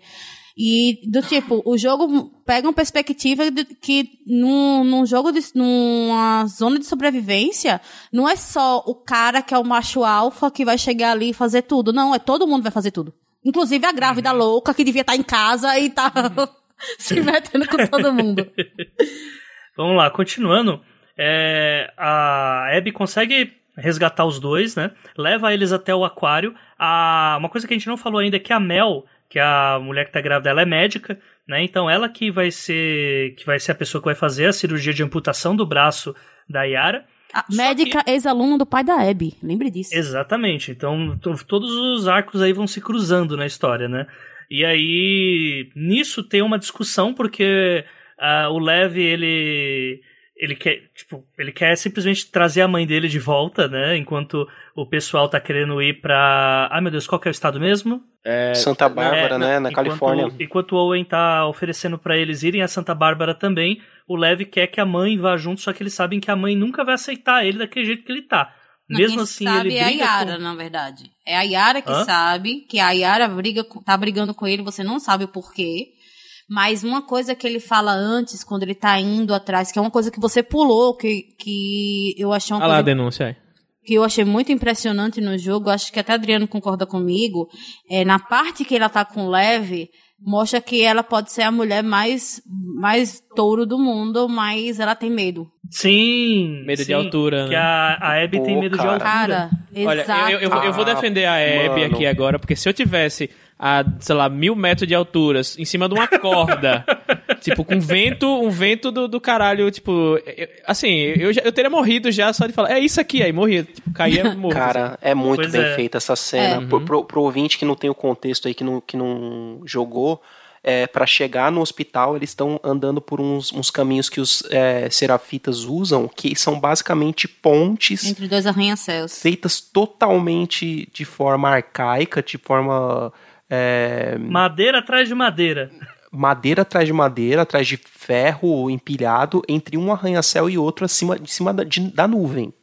D: E do tipo, o jogo pega uma perspectiva de que num, num jogo de numa zona de sobrevivência, não é só o cara que é o macho alfa que vai chegar ali e fazer tudo. Não, é todo mundo vai fazer tudo. Inclusive a grávida louca que devia estar em casa e tá [laughs] se metendo com todo mundo. [laughs]
B: Vamos lá, continuando. É, a Abby consegue resgatar os dois, né? Leva eles até o aquário. A, uma coisa que a gente não falou ainda é que a Mel, que a mulher que tá grávida, ela é médica, né? Então ela que vai ser que vai ser a pessoa que vai fazer a cirurgia de amputação do braço da Yara.
D: A médica ex-aluna do pai da Abby, lembre disso.
B: Exatamente. Então, to- todos os arcos aí vão se cruzando na história, né? E aí, nisso tem uma discussão, porque ah, o Lev, ele. Ele quer, tipo, ele quer simplesmente trazer a mãe dele de volta, né? Enquanto o pessoal tá querendo ir pra. Ai meu Deus, qual que é o estado mesmo?
C: Santa Bárbara,
B: É,
C: né? Na
B: enquanto-
C: Califórnia.
B: Enquanto o Owen tá oferecendo pra eles irem a Santa Bárbara também, o Lev quer que a mãe vá junto, só que eles sabem que a mãe nunca vai aceitar ele daquele jeito que ele tá.
D: Não,
B: Mesmo
D: quem
B: assim,
D: sabe
B: ele
D: é a Yara,
B: com...
D: na verdade. É a Yara que
B: Hã?
D: sabe, que a Yara briga, tá brigando com ele, você não sabe o porquê. Mas uma coisa que ele fala antes, quando ele tá indo atrás, que é uma coisa que você pulou, que, que eu achei uma
A: Olha lá a
D: coisa
A: denúncia aí.
D: que eu achei muito impressionante no jogo, acho que até Adriano concorda comigo, é na parte que ela tá com Leve, mostra que ela pode ser a mulher mais, mais touro do mundo, mas ela tem medo.
B: Sim.
A: Medo de
B: sim,
A: altura,
B: Que
A: né?
B: a, a Abby tem
C: Pô,
B: medo
C: cara.
B: de altura.
D: Cara,
A: Olha,
D: exato.
A: eu, eu, eu vou
C: Ah,
A: defender a Abby
C: mano.
A: aqui agora, porque se eu tivesse a, sei lá, mil metros de alturas em cima de uma corda, [laughs] tipo, com vento, um vento do, do caralho, tipo, eu- assim, eu, já- eu teria morrido já só de falar, é isso aqui, aí morria, tipo, caía [laughs] morto.
C: Cara, é muito
B: Pois
C: bem
B: é.
C: feita essa cena.
D: É.
C: Pro, pro, pro ouvinte que não tem o contexto aí, que não, que não jogou, é, para chegar no hospital, eles estão andando por uns, uns caminhos que os é, serafitas usam, que são basicamente pontes
D: Entre dois arranha-céus.
C: feitas totalmente de forma arcaica, de forma. É,
B: Madeira atrás de madeira.
C: madeira atrás de madeira, atrás de ferro empilhado, entre um arranha-céu e outro acima, de cima da, de- da nuvem.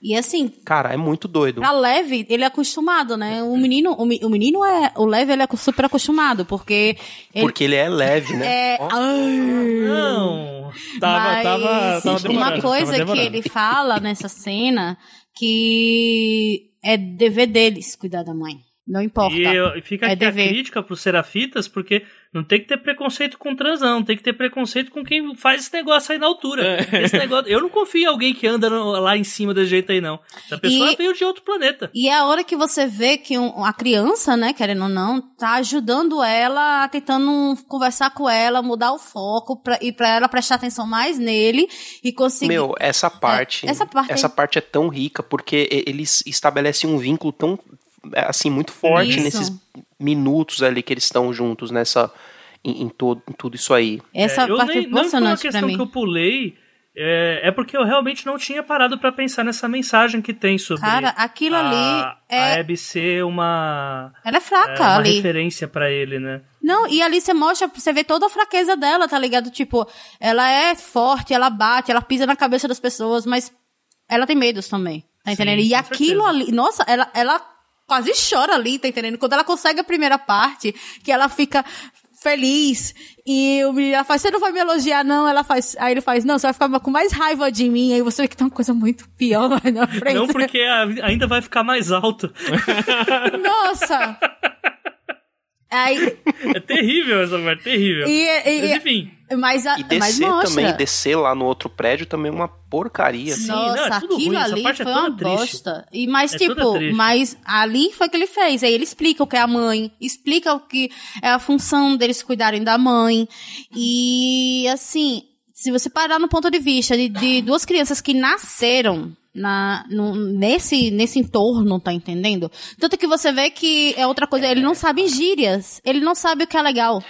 D: E assim,
C: Cara, é muito doido.
D: pra Leve, ele é acostumado, né? O menino, o, o menino é. O Leve, ele é super acostumado, porque. Ele,
C: Porque ele é leve, né?
D: é.
C: Ó.
B: Não.
A: Tava,
D: Mas
A: tava, tava demorando,
D: uma
A: tava
D: coisa que
A: demorando.
D: ele fala nessa cena que é dever deles cuidar da mãe. Não importa.
B: E, eu- fica
D: É
B: aqui a
D: dever.
B: crítica pros serafitas, porque não tem que ter preconceito com trans, não. Tem que ter preconceito com quem faz esse negócio aí na altura.
A: É.
B: Esse negócio, eu não confio em alguém que anda no- lá em cima desse jeito aí, não. Essa pessoa
D: E-
B: veio de outro planeta.
D: E é a hora que você vê que um- a criança, né, querendo ou não, tá ajudando ela, tentando conversar com ela, mudar o foco pra, e pra ela prestar atenção mais nele e conseguir.
C: Meu, essa parte,
D: essa parte
C: essa parte é tão rica porque eles estabelecem um vínculo tão é, assim muito forte
D: Isso.
C: nesses minutos ali que eles estão juntos nessa em, em todo em tudo isso aí.
D: Essa
B: É, eu
D: parte é
B: nem, não foi uma questão
D: mim.
B: que eu pulei, é, é porque eu realmente não tinha parado pra pensar nessa mensagem que tem sobre
D: Cara, aquilo
B: a,
D: ali é.
B: a Abby ser uma,
D: Ela é
B: é,
D: fraca
B: uma
D: ali.
B: referência pra ele, né?
D: Não, e ali você mostra, você vê toda a fraqueza dela, tá ligado? Tipo, ela é forte, ela bate, ela pisa na cabeça das pessoas, mas ela tem medos também, tá entendendo? e
B: com
D: aquilo
B: certeza.
D: ali, nossa, ela, ela quase chora ali, tá entendendo? Quando ela consegue a primeira parte, que ela fica feliz e o menino ela faz, você não vai me elogiar não, ela faz, aí ele faz, não, você vai ficar com mais raiva de mim, aí você vê que tem uma coisa muito pior na frente.
B: Não porque ainda vai ficar mais alto. [laughs]
D: Nossa! [laughs] Aí,
B: É terrível essa parte, terrível.
D: e, e-
B: Mas enfim,
D: mas, a,
C: E descer também, descer lá no outro prédio também é uma porcaria.
B: Sim,
D: Nossa,
B: não, é
D: aquilo
B: ruim, essa
D: ali
B: é
D: foi
B: toda
D: uma
B: triste.
D: bosta. E, mas,
B: É
D: tipo, mas ali foi o que ele fez. Aí ele explica o que é a mãe, explica o que é a função deles cuidarem da mãe. E, assim, se você parar no ponto de vista de, de duas crianças que nasceram na, no- nesse, nesse entorno, tá entendendo? Tanto que você vê que é outra coisa, ele não sabe gírias. Ele não sabe o que é legal.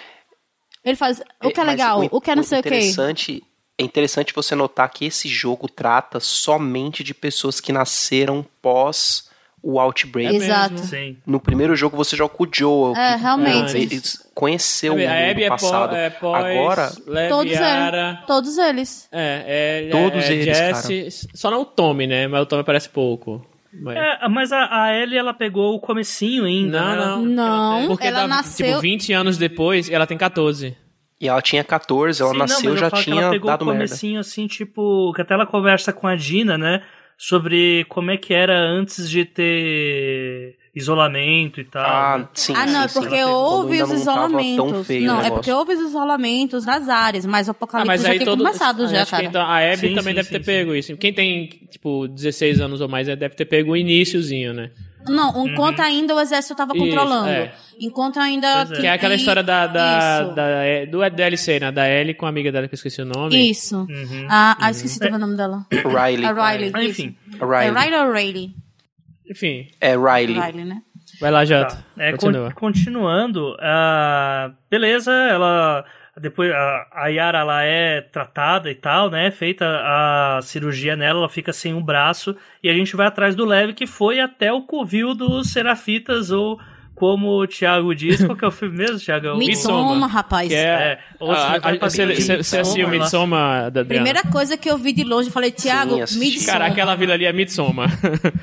D: Ele faz o que é
C: Mas
D: legal, o, que é não sei o quê.
C: interessante, É interessante você notar que esse jogo trata somente de pessoas que nasceram pós o Outbreak.
D: Exato.
B: sim.
C: No primeiro jogo você joga com o Joel.
D: É,
C: que
D: realmente.
C: fez- conheceu o
A: a
C: mundo
A: é,
C: passado.
A: é pós
C: Agora,
A: Lev,
D: Todos eles. Todos eles.
A: É, é,
C: Todos
A: é,
C: eles,
A: Jesse, Só não o Tommy, né? Mas o Tommy aparece pouco. Mas...
B: É, mas a, a Ellie, ela pegou o comecinho ainda,
A: Não,
B: né?
A: não.
D: Não,
A: Porque
D: ela
A: dá,
D: nasceu.
A: tipo, 20 anos depois, ela tem 14.
C: e ela tinha 14, ela
B: Sim, não,
C: nasceu
B: mas
C: já
B: que ela
C: tinha
B: pegou
C: dado
B: o
C: merda.
B: comecinho assim, tipo, que até ela conversa com a Dina, né? Sobre como é que era antes de ter isolamento e tal.
C: Ah, sim,
D: Ah, não, é
C: sim, sim.
D: porque houve os isolamentos. Não, é porque houve os isolamentos nas áreas, mas o
A: Ah,
D: apocalipse
A: mas
D: já tinha
A: todo.
D: começado
A: Ah,
D: já,
A: acho que
D: cara.
A: então a Abby
B: Sim,
A: também
B: sim,
A: deve
B: sim,
A: ter
B: sim.
A: pego isso. Quem tem, tipo, 16 anos ou mais deve ter pego o iníciozinho, né?
D: Não, enquanto ainda o exército tava
A: Isso,
D: controlando.
A: é.
D: Enquanto ainda.
B: É.
A: Que é aquela
D: e-
A: história da, da, da- é, do DLC, né? Da Ellie com a amiga dela que eu esqueci o nome.
D: Isso.
B: Uhum.
D: Ah, ah, esqueci também o nome dela.
C: Riley.
D: A Riley.
B: Ah, enfim.
C: A
D: É
C: Riley.
D: Riley ou Riley?
A: Enfim,
C: É Riley.
D: Riley, né?
A: vai lá, Jota.
B: Tá. É,
A: Continua.
B: con- continuando, ah, beleza, ela depois a, a Yara ela é tratada e tal, né? Feita a cirurgia nela, ela fica sem um braço e a gente vai atrás do Lev que foi até o covil dos Serafitas ou como o Thiago diz, qual que é o filme mesmo, Thiago? É
D: Midsommar, rapaz.
A: Que é.
B: É, você
A: assistiu
B: Midsommar.
A: Midsommar da Adriana?
D: Primeira coisa que eu vi de longe, eu falei, Thiago,
C: Sim, assisti.
D: Midsommar.
A: Cara, aquela vila ali é Midsommar.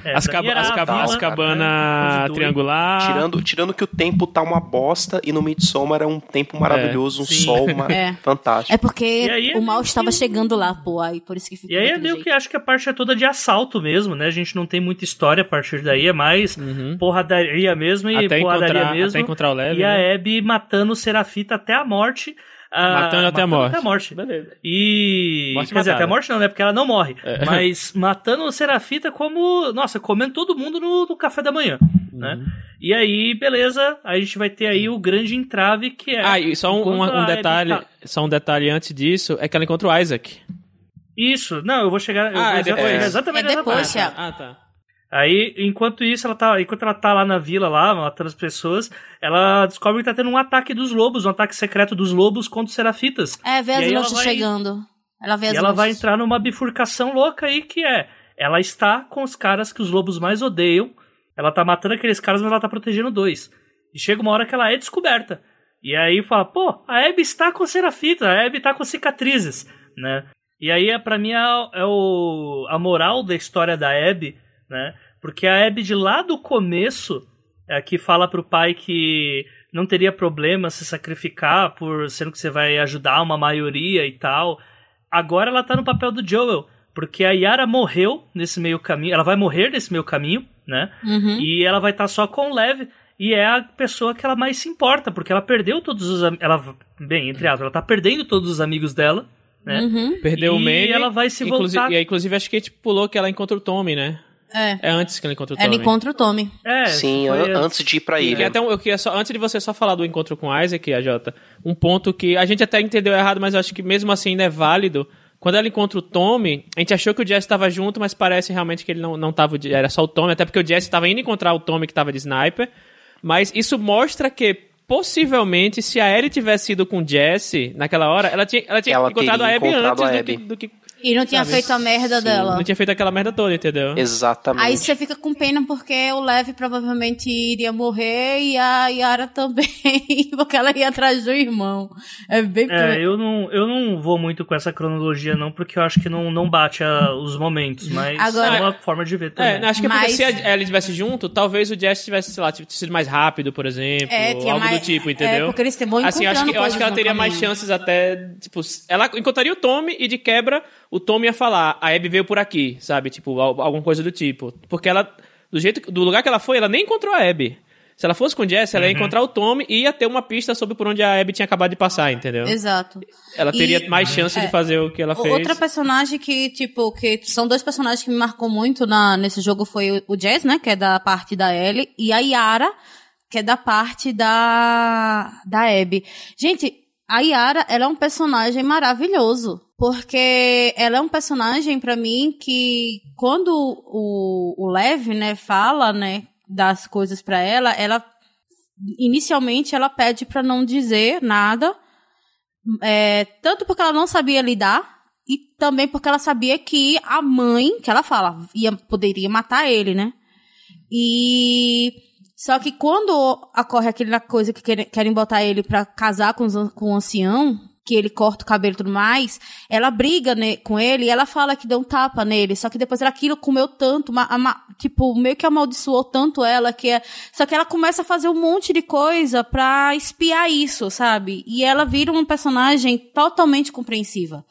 B: É,
A: as
B: era
A: as
B: vila,
A: as
B: né,
A: cabanas
B: doeu.
A: triangular.
C: Tirando, tirando que o tempo tá uma bosta e no Midsommar é um tempo maravilhoso, um
B: sim.
C: sol uma...
D: É.
C: fantástico.
D: É porque
B: aí é
D: o mal estava
B: que-
D: chegando lá, pô, aí por isso que ficou
B: E aí é meio
D: jeito.
B: que acho que a parte é toda de assalto mesmo, né? A gente não tem muita história a partir daí, é mais porradaria mesmo e
A: Uhum. Até
B: porradaria mesmo.
A: até encontrar o
B: e a
A: né?
B: Abby matando o Serafita até a morte.
A: Matando até a morte.
B: Até a morte.
A: Beleza.
B: E.
A: Morte
B: quer dizer,
A: matada.
B: até a morte não, né? Porque ela não morre.
A: É. [laughs]
B: Mas matando o Serafita como. Nossa, comendo todo mundo no, no café da manhã.
A: Uhum.
B: Né? E aí, beleza. A gente vai ter aí o grande entrave que é.
A: Ah, e só um, um-
B: a
A: um detalhe,
B: tá-
A: só um detalhe antes disso, é que ela encontra o Isaac.
B: Isso, não, eu vou chegar. Eu
A: Ah,
B: vou
A: é depois.
B: chegar exatamente
D: É depois.
A: Ah, tá.
B: Aí, enquanto isso, ela tá, enquanto ela tá lá na vila, lá, matando as pessoas, ela descobre que tá tendo um ataque dos lobos, um ataque secreto dos lobos contra os serafitas.
D: É, vê as luzes
B: vai-
D: chegando. Ela vê as
B: E ela vai entrar numa bifurcação louca aí, que é, ela está com os caras que os lobos mais odeiam, ela tá matando aqueles caras, mas ela tá protegendo dois. E chega uma hora que ela é descoberta. E aí fala, pô, a Abby está com serafitas, a Abby tá com cicatrizes, né? E aí, é, pra mim, é, é o, a moral da história da Abby, né? Porque a Abby, de lá do começo, é, que fala pro pai que não teria problema se sacrificar por sendo que você vai ajudar uma maioria e tal. Agora ela tá no papel do Joel, porque a Yara morreu nesse meio caminho, ela vai morrer nesse meio caminho, né?
D: Uhum.
B: E ela vai estar só com o Lev. e é a pessoa que ela mais se importa, porque ela perdeu todos os ela bem, entre aspas, ela tá perdendo todos os amigos dela, né?
D: Uhum.
A: Perdeu o
B: E
A: Manny.
B: ela vai se
A: inclusive,
B: voltar-
A: E aí, inclusive, acho que a gente pulou que ela encontra o Tommy, né?
D: É.
A: É antes que ela encontra o
D: Ela
A: Tommy.
D: encontra o Tommy.
B: É,
C: Sim,
B: foi
C: an- antes de ir pra
A: E
C: ilha.
A: até um- eu queria só, antes de você só falar do encontro com o Isaac, a Jota, um ponto que a gente até entendeu errado, mas eu acho que mesmo assim ainda é válido. Quando ela encontra o Tommy, a gente achou que o Jesse estava junto, mas parece realmente que ele não, não tava, era só o Tommy, até porque o Jesse estava indo encontrar o Tommy que estava de sniper. Mas isso mostra que possivelmente se a Ellie tivesse ido com o Jesse naquela hora, ela tinha, ela tinha
C: Ela
A: encontrado a Abby antes
C: a
A: do
C: Abby.
A: que, do que
D: E não tinha
A: Sabe?
D: feito a merda
C: Sim.
D: dela.
A: não tinha feito aquela merda toda, entendeu?
C: Exatamente.
D: Aí você fica com pena porque o Lev provavelmente iria morrer e a Yara também, [laughs] porque ela ia atrás do irmão. É bem
B: É, eu não, eu não vou muito com essa cronologia, não, porque eu acho que não, não bate a- os momentos, mas
D: Agora-
B: é uma forma de ver também.
A: É, acho que é porque
D: Mas-
A: se a Ellie estivesse junto, talvez o Jesse tivesse, sei lá, tivesse sido mais rápido, por exemplo,
D: É,
A: ou algo
D: mais-
A: do tipo,
D: é,
A: entendeu?
D: porque eles vão
A: assim, acho que, eu acho que ela teria
D: no
A: mais
D: caminho.
A: chances até, tipo, ela encontraria o Tommy e de quebra o Tommy ia falar, a Abby veio por aqui, sabe? Tipo, al- alguma coisa do tipo. Porque ela, do jeito, do lugar que ela foi, ela nem encontrou a Abby. Se ela fosse com o Jesse, ela ia encontrar o Tommy e ia ter uma pista sobre por onde a Abby tinha acabado de passar, entendeu?
D: Exato.
A: Ela teria
D: E-
A: mais chance de
D: é.
A: fazer o que ela fez.
D: Outra personagem que, tipo, que são dois personagens que me marcou muito na, nesse jogo foi o, o Jazz, né? Que é da parte da Ellie, e a Yara, que é da parte da, da Abby. Gente, a Yara, ela é um personagem maravilhoso. Porque ela é um personagem, pra mim, que quando o, o Lev, né, fala, né, das coisas pra ela, ela, inicialmente, ela pede pra não dizer nada, é, tanto porque ela não sabia lidar e também porque ela sabia que a mãe, que ela fala, ia, poderia matar ele, né? E só que quando ocorre aquela coisa que querem, querem botar ele pra casar com, com o ancião, que ele corta o cabelo e tudo mais, ela briga ne- com ele e ela fala que deu um tapa nele, só que depois ela- aquilo comeu tanto, ma- ama- tipo, meio que amaldiçoou tanto ela que é, só que ela começa a fazer um monte de coisa pra espiar isso, sabe? E ela vira uma personagem totalmente compreensiva.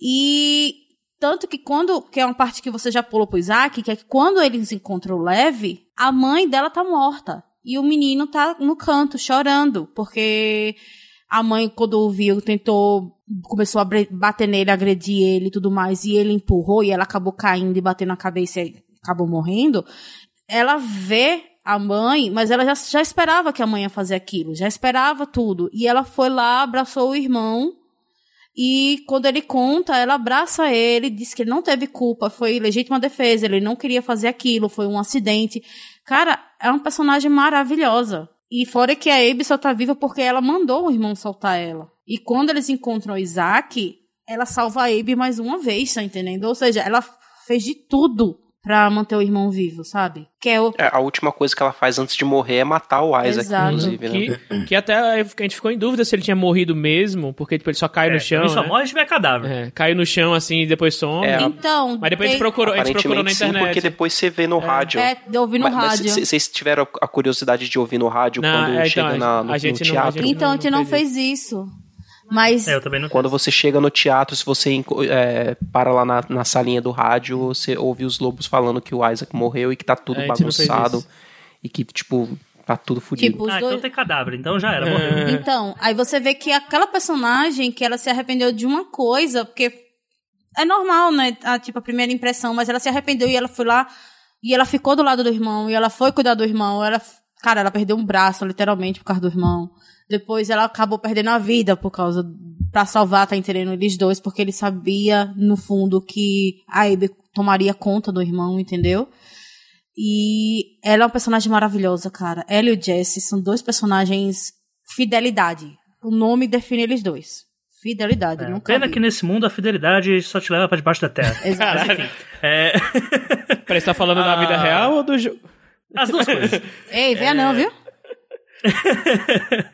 D: E tanto que quando, que é uma parte que você já pulou pro Isaac, que é que quando eles encontram o Lev, a mãe dela tá morta. E o menino tá no canto, chorando, porque a mãe, quando viu, tentou, começou a bater nele, agredir ele e tudo mais, e ele empurrou e ela acabou caindo e batendo na cabeça e acabou morrendo. Ela vê a mãe, mas ela já, já esperava que a mãe ia fazer aquilo, já esperava tudo. E ela foi lá, abraçou o irmão, e quando ele conta, ela abraça ele, diz que ele não teve culpa, foi legítima defesa, ele não queria fazer aquilo, foi um acidente. Cara, é uma personagem maravilhosa. E fora que a Abby só tá viva porque ela mandou o irmão soltar ela. E quando eles encontram Isaac, ela salva a Abby mais uma vez, tá entendendo? Ou seja, ela fez de tudo pra manter o irmão vivo, sabe? Que é o.
C: É, a última coisa que ela faz antes de morrer é matar o Isaac,
D: Exato.
C: inclusive, né?
A: Que, que até a gente ficou em dúvida se ele tinha morrido mesmo, porque tipo, ele só cai
B: É,
A: no chão.
B: só
A: né?
B: morre se tiver cadáver.
A: É, caiu no chão assim e depois some.
C: É,
D: Então.
A: Mas depois a gente
D: tem-
A: procurou, a gente procurou na
C: Aparentemente sim,
A: internet.
C: porque depois você vê no rádio.
D: É, de ouvir no
C: Mas-
D: rádio.
C: Vocês tiveram a curiosidade de ouvir no rádio
A: Não,
C: quando
A: é, então,
C: chega
A: a-
C: na- no,
A: a gente
C: no
A: não- a
C: teatro?
A: gente
D: Então, a gente não fez isso. Mas.
B: É, eu também não
C: Quando você chega no teatro, se você é, para lá na, na salinha do rádio, você ouve os lobos falando que o Isaac morreu e que tá tudo
A: É,
C: bagunçado. E que, tipo, tá tudo fodido.
D: Tipo,
B: Ah,
D: dois.
B: então tem cadáver, então já era,
A: É.
B: morreu.
D: Então, aí você vê que aquela personagem que ela se arrependeu de uma coisa, porque é normal, né? A, tipo, a primeira impressão, mas ela se arrependeu e ela foi lá e ela ficou do lado do irmão e ela foi cuidar do irmão. Ela, cara, ela perdeu um braço, literalmente, por causa do irmão. Depois ela acabou perdendo a vida por causa. pra salvar, tá entendendo? Eles dois, porque ele sabia, no fundo, que a Abby tomaria conta do irmão, entendeu? E ela é uma personagem maravilhosa, cara. Ela e o Jesse são dois personagens fidelidade. O nome define eles dois. Fidelidade,
B: É,
D: nunca
B: pena
D: vi.
B: que nesse mundo a fidelidade só te leva pra debaixo da terra.
D: Exato.
B: É,
A: Peraí, você tá falando [laughs] da
B: Ah.
A: vida real ou do jogo?
B: as duas coisas.
D: Ei, venha não, viu?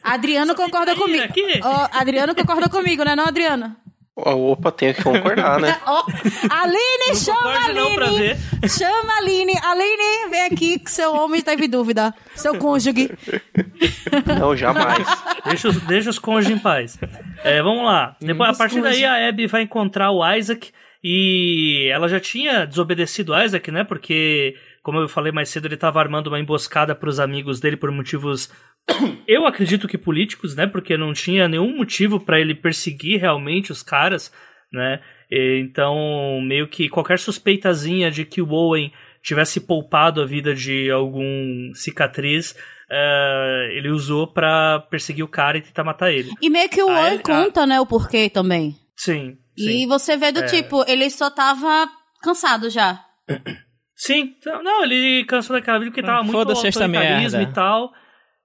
D: Adriano concorda comigo. Ó, Adriano concorda comigo, né não, Adriano?
C: Opa, tenho que concordar, né? [laughs]
D: Ó, Aline, chama a
B: não
D: Aline.
B: ver.
D: Chama a Aline. Aline, vem aqui que seu homem teve dúvida. Seu cônjuge.
C: Não, jamais.
B: Deixa os, deixa os cônjuges em paz. É, vamos lá. Depois, a partir daí, a Abby vai encontrar o Isaac e ela já tinha desobedecido o Isaac, né? Porque como eu falei mais cedo, ele estava armando uma emboscada para os amigos dele por motivos, [coughs] eu acredito que políticos, né? Porque não tinha nenhum motivo para ele perseguir realmente os caras, né? E, então, meio que qualquer suspeitazinha de que o Owen tivesse poupado a vida de algum cicatriz, uh, ele usou para perseguir o cara e tentar matar ele.
D: E meio que o Owen conta, né, o porquê também.
B: Sim.
D: sim. E você vê do é... tipo, ele só tava cansado já. [coughs]
B: Sim, não, ele cansou daquela vida porque tava muito autoritarismo e tal.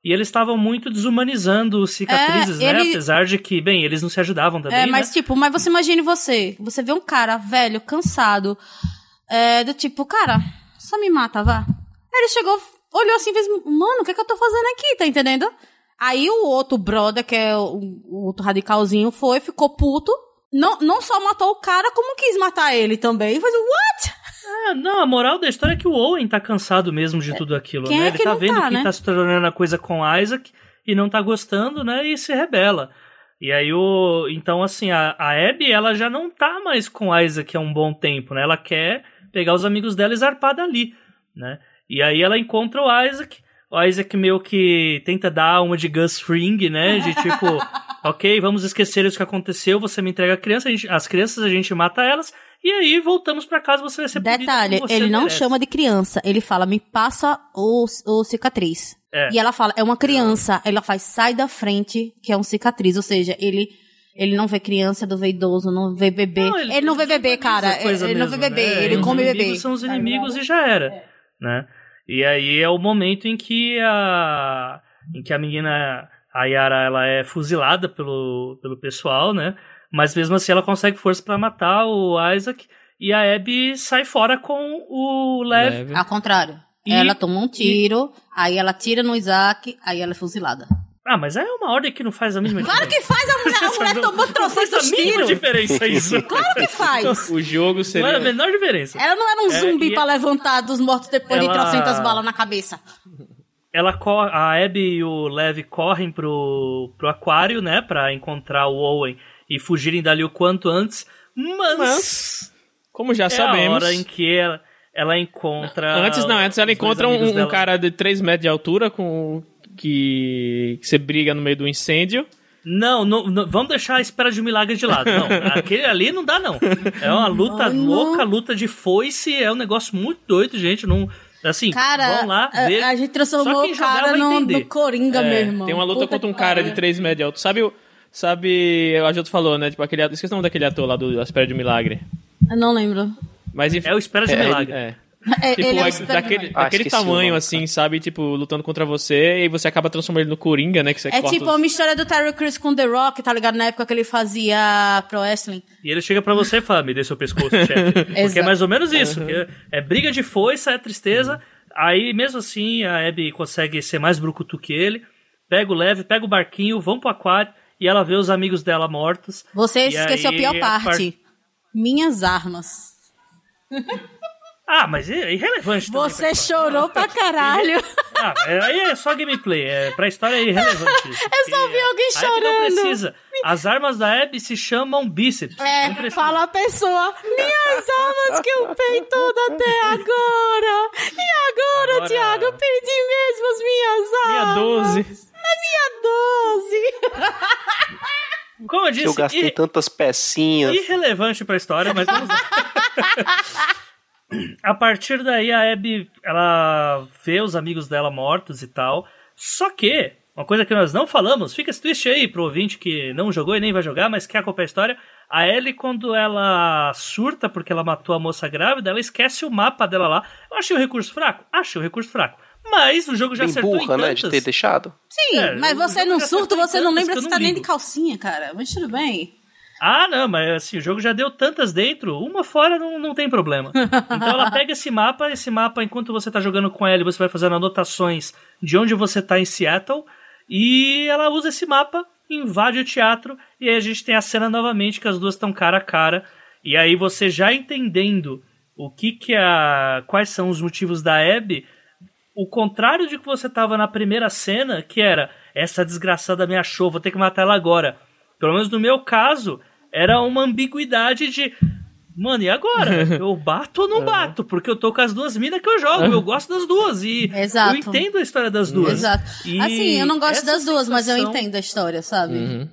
B: E eles estavam muito desumanizando os cicatrizes, é, né? Ele... Apesar de que, bem, eles não se ajudavam também.
D: É, mas
B: né?
D: tipo, mas você imagine você. Você vê um cara velho, cansado, é, do tipo, cara, só me mata, vá. Aí ele chegou, olhou assim e fez, mano, o que, é que eu tô fazendo aqui, tá entendendo? Aí o outro brother, que é o, o outro radicalzinho, foi, ficou puto. Não, não só matou o cara, como quis matar ele também. E fez, what?
B: É, não, a moral da história é que o Owen tá cansado mesmo de tudo aquilo,
D: Quem
B: né?
D: É
B: ele tá vendo
D: tá,
B: que
D: né?
B: tá se tornando a coisa com Isaac e não tá gostando, né? E se rebela. E aí o. Então, assim, a, a Abby, ela já não tá mais com Isaac há um bom tempo, né? Ela quer pegar os amigos dela e zarpar dali, né? E aí ela encontra o Isaac. O Isaac meio que tenta dar uma de Gus Fring, né? De tipo, [laughs] ok, vamos esquecer isso que aconteceu, você me entrega a criança, a gente, as crianças a gente mata elas, e aí voltamos para casa, você vai ser
D: Detalhe, ele não
B: merece.
D: chama de criança, ele fala, me passa o, o cicatriz.
B: É.
D: E ela fala, é uma criança. Ela faz, sai da frente, que é um cicatriz. Ou seja, ele ele não vê criança, não vê idoso, não vê bebê.
B: Não,
D: ele,
B: ele
D: não vê bebê, cara. Ele não vê
B: mesmo,
D: bebê,
B: né?
D: ele
B: Os
D: come bebê.
B: inimigos são os inimigos e já era, né? E aí é o momento em que a em que a menina a Yara ela é fuzilada pelo, pelo pessoal, né? Mas mesmo assim ela consegue força para matar o Isaac e a Abby sai fora com o Lev.
A: Leve.
D: Ao contrário.
B: E-
D: ela toma um tiro, aí ela tira no Isaac, aí ela é fuzilada.
B: Ah, mas é uma ordem que não faz a mínima
D: Claro que faz, a mulher, a mulher
B: Não-
D: tomou trocentos tiros.
B: diferença isso. [laughs]
D: Claro que faz.
A: O jogo
B: Não é a
A: seria.
B: menor diferença.
D: Ela não era um
B: É,
D: zumbi
B: e-
D: pra levantar dos mortos depois de
B: Ela-
D: trocentas balas na cabeça.
B: ela corre, a Abby e o Lev correm pro, pro aquário, né, pra encontrar o Owen e fugirem dali o quanto antes, mas,
A: Mas, como já
B: é
A: sabemos.
B: a hora em que ela, ela encontra...
A: Antes não, antes ela encontra um, um cara de 3 metros de altura com que, que você briga no meio do incêndio.
B: Não, não, não, vamos deixar a espera de um milagre de lado. Não, [laughs] aquele ali não dá, não. É uma luta
D: Mano.
B: louca, luta de foice, é um negócio muito doido, gente. Não, assim,
D: Cara,
B: vão lá
D: a,
B: ver.
D: a gente
B: Só
D: transformou o cara no, no Coringa, meu irmão.
A: Tem uma luta
D: Puta
A: contra um cara
D: pariu.
A: de 3 metros de altura. Sabe o. Sabe. A Jota falou, né? Tipo, aquele ator. Esqueci o nome daquele ator lá do A Espera de um Milagre.
D: Eu não lembro.
A: Mas enfim.
B: É o espera de
A: é,
B: milagre.
A: É.
D: É,
A: Tipo,
D: ele é o
A: daquele,
C: Ah,
A: daquele tamanho,
C: nome,
A: assim, sabe? Tipo, lutando contra você e você acaba transformando ele no Coringa, né? Que você
D: É
A: corta
D: tipo
A: os-
D: uma história do Terry Crews com The Rock, tá ligado? Na época que ele fazia pro wrestling.
B: E ele chega pra você e fala, me dê seu pescoço, chefe. [laughs] Porque é mais ou menos isso. que É briga de foice, é tristeza. Aí, mesmo assim, a Abby consegue ser mais brucutu que ele. Pega o leve, pega o barquinho, vão pro aquário. E ela vê os amigos dela mortos.
D: Você esqueceu a pior parte. Minhas armas. [laughs]
B: Ah, mas é irrelevante também
D: Você
B: pra
D: chorou pra [laughs] caralho.
B: Ah, aí é só gameplay. É, pra história é irrelevante isso. [laughs]
D: Eu só vi alguém
B: Abby não
D: chorando.
B: precisa. As armas da Abby se chamam bíceps.
D: É, fala a pessoa, minhas armas que eu peguei tudo até agora. E agora,
B: Agora-
D: Thiago, eu perdi mesmo as minhas
A: Minha
D: armas.
A: 12.
D: Minha 12. [laughs]
B: Como eu disse,
C: eu gastei
B: ir-
C: tantas pecinhas.
B: irrelevante pra história, mas vamos lá. [laughs] a partir daí a Abby, ela vê os amigos dela mortos e tal. Só que, uma coisa que nós não falamos, fica esse twist aí pro ouvinte que não jogou e nem vai jogar, mas quer acompanhar a história. A Ellie, quando ela surta porque ela matou a moça grávida, ela esquece o mapa dela lá. Eu achei o recurso fraco? Achei o recurso fraco. Mas o jogo já
C: Bem
B: acertou
C: burra,
B: em
C: né?
B: tantas.
C: De ter deixado.
D: Sim,
B: É,
D: mas você não
B: acertou
D: você não lembra se tá nem de calcinha, cara. Mas tudo bem.
B: Ah, não, mas assim, o jogo já deu tantas dentro, uma fora não, não tem problema. Então ela pega esse mapa, esse mapa, enquanto você tá jogando com ela, você vai fazendo anotações de onde você tá em Seattle, e ela usa esse mapa, invade o teatro, e aí a gente tem a cena novamente que as duas estão cara a cara, e aí você já entendendo o que que a. quais são os motivos da Abby, o contrário de que você tava na primeira cena, que era essa desgraçada me achou, vou ter que matar ela agora. Pelo menos no meu caso, era uma ambiguidade de Mano, e agora? [laughs] Eu bato ou não bato? Porque eu tô com as duas minas que eu jogo. Eu gosto das duas. E
D: Exato.
B: eu entendo a história das duas.
D: Exato.
B: E
D: assim, eu não gosto das duas, mas eu
B: sensação-
D: entendo a história, sabe?
A: Uhum.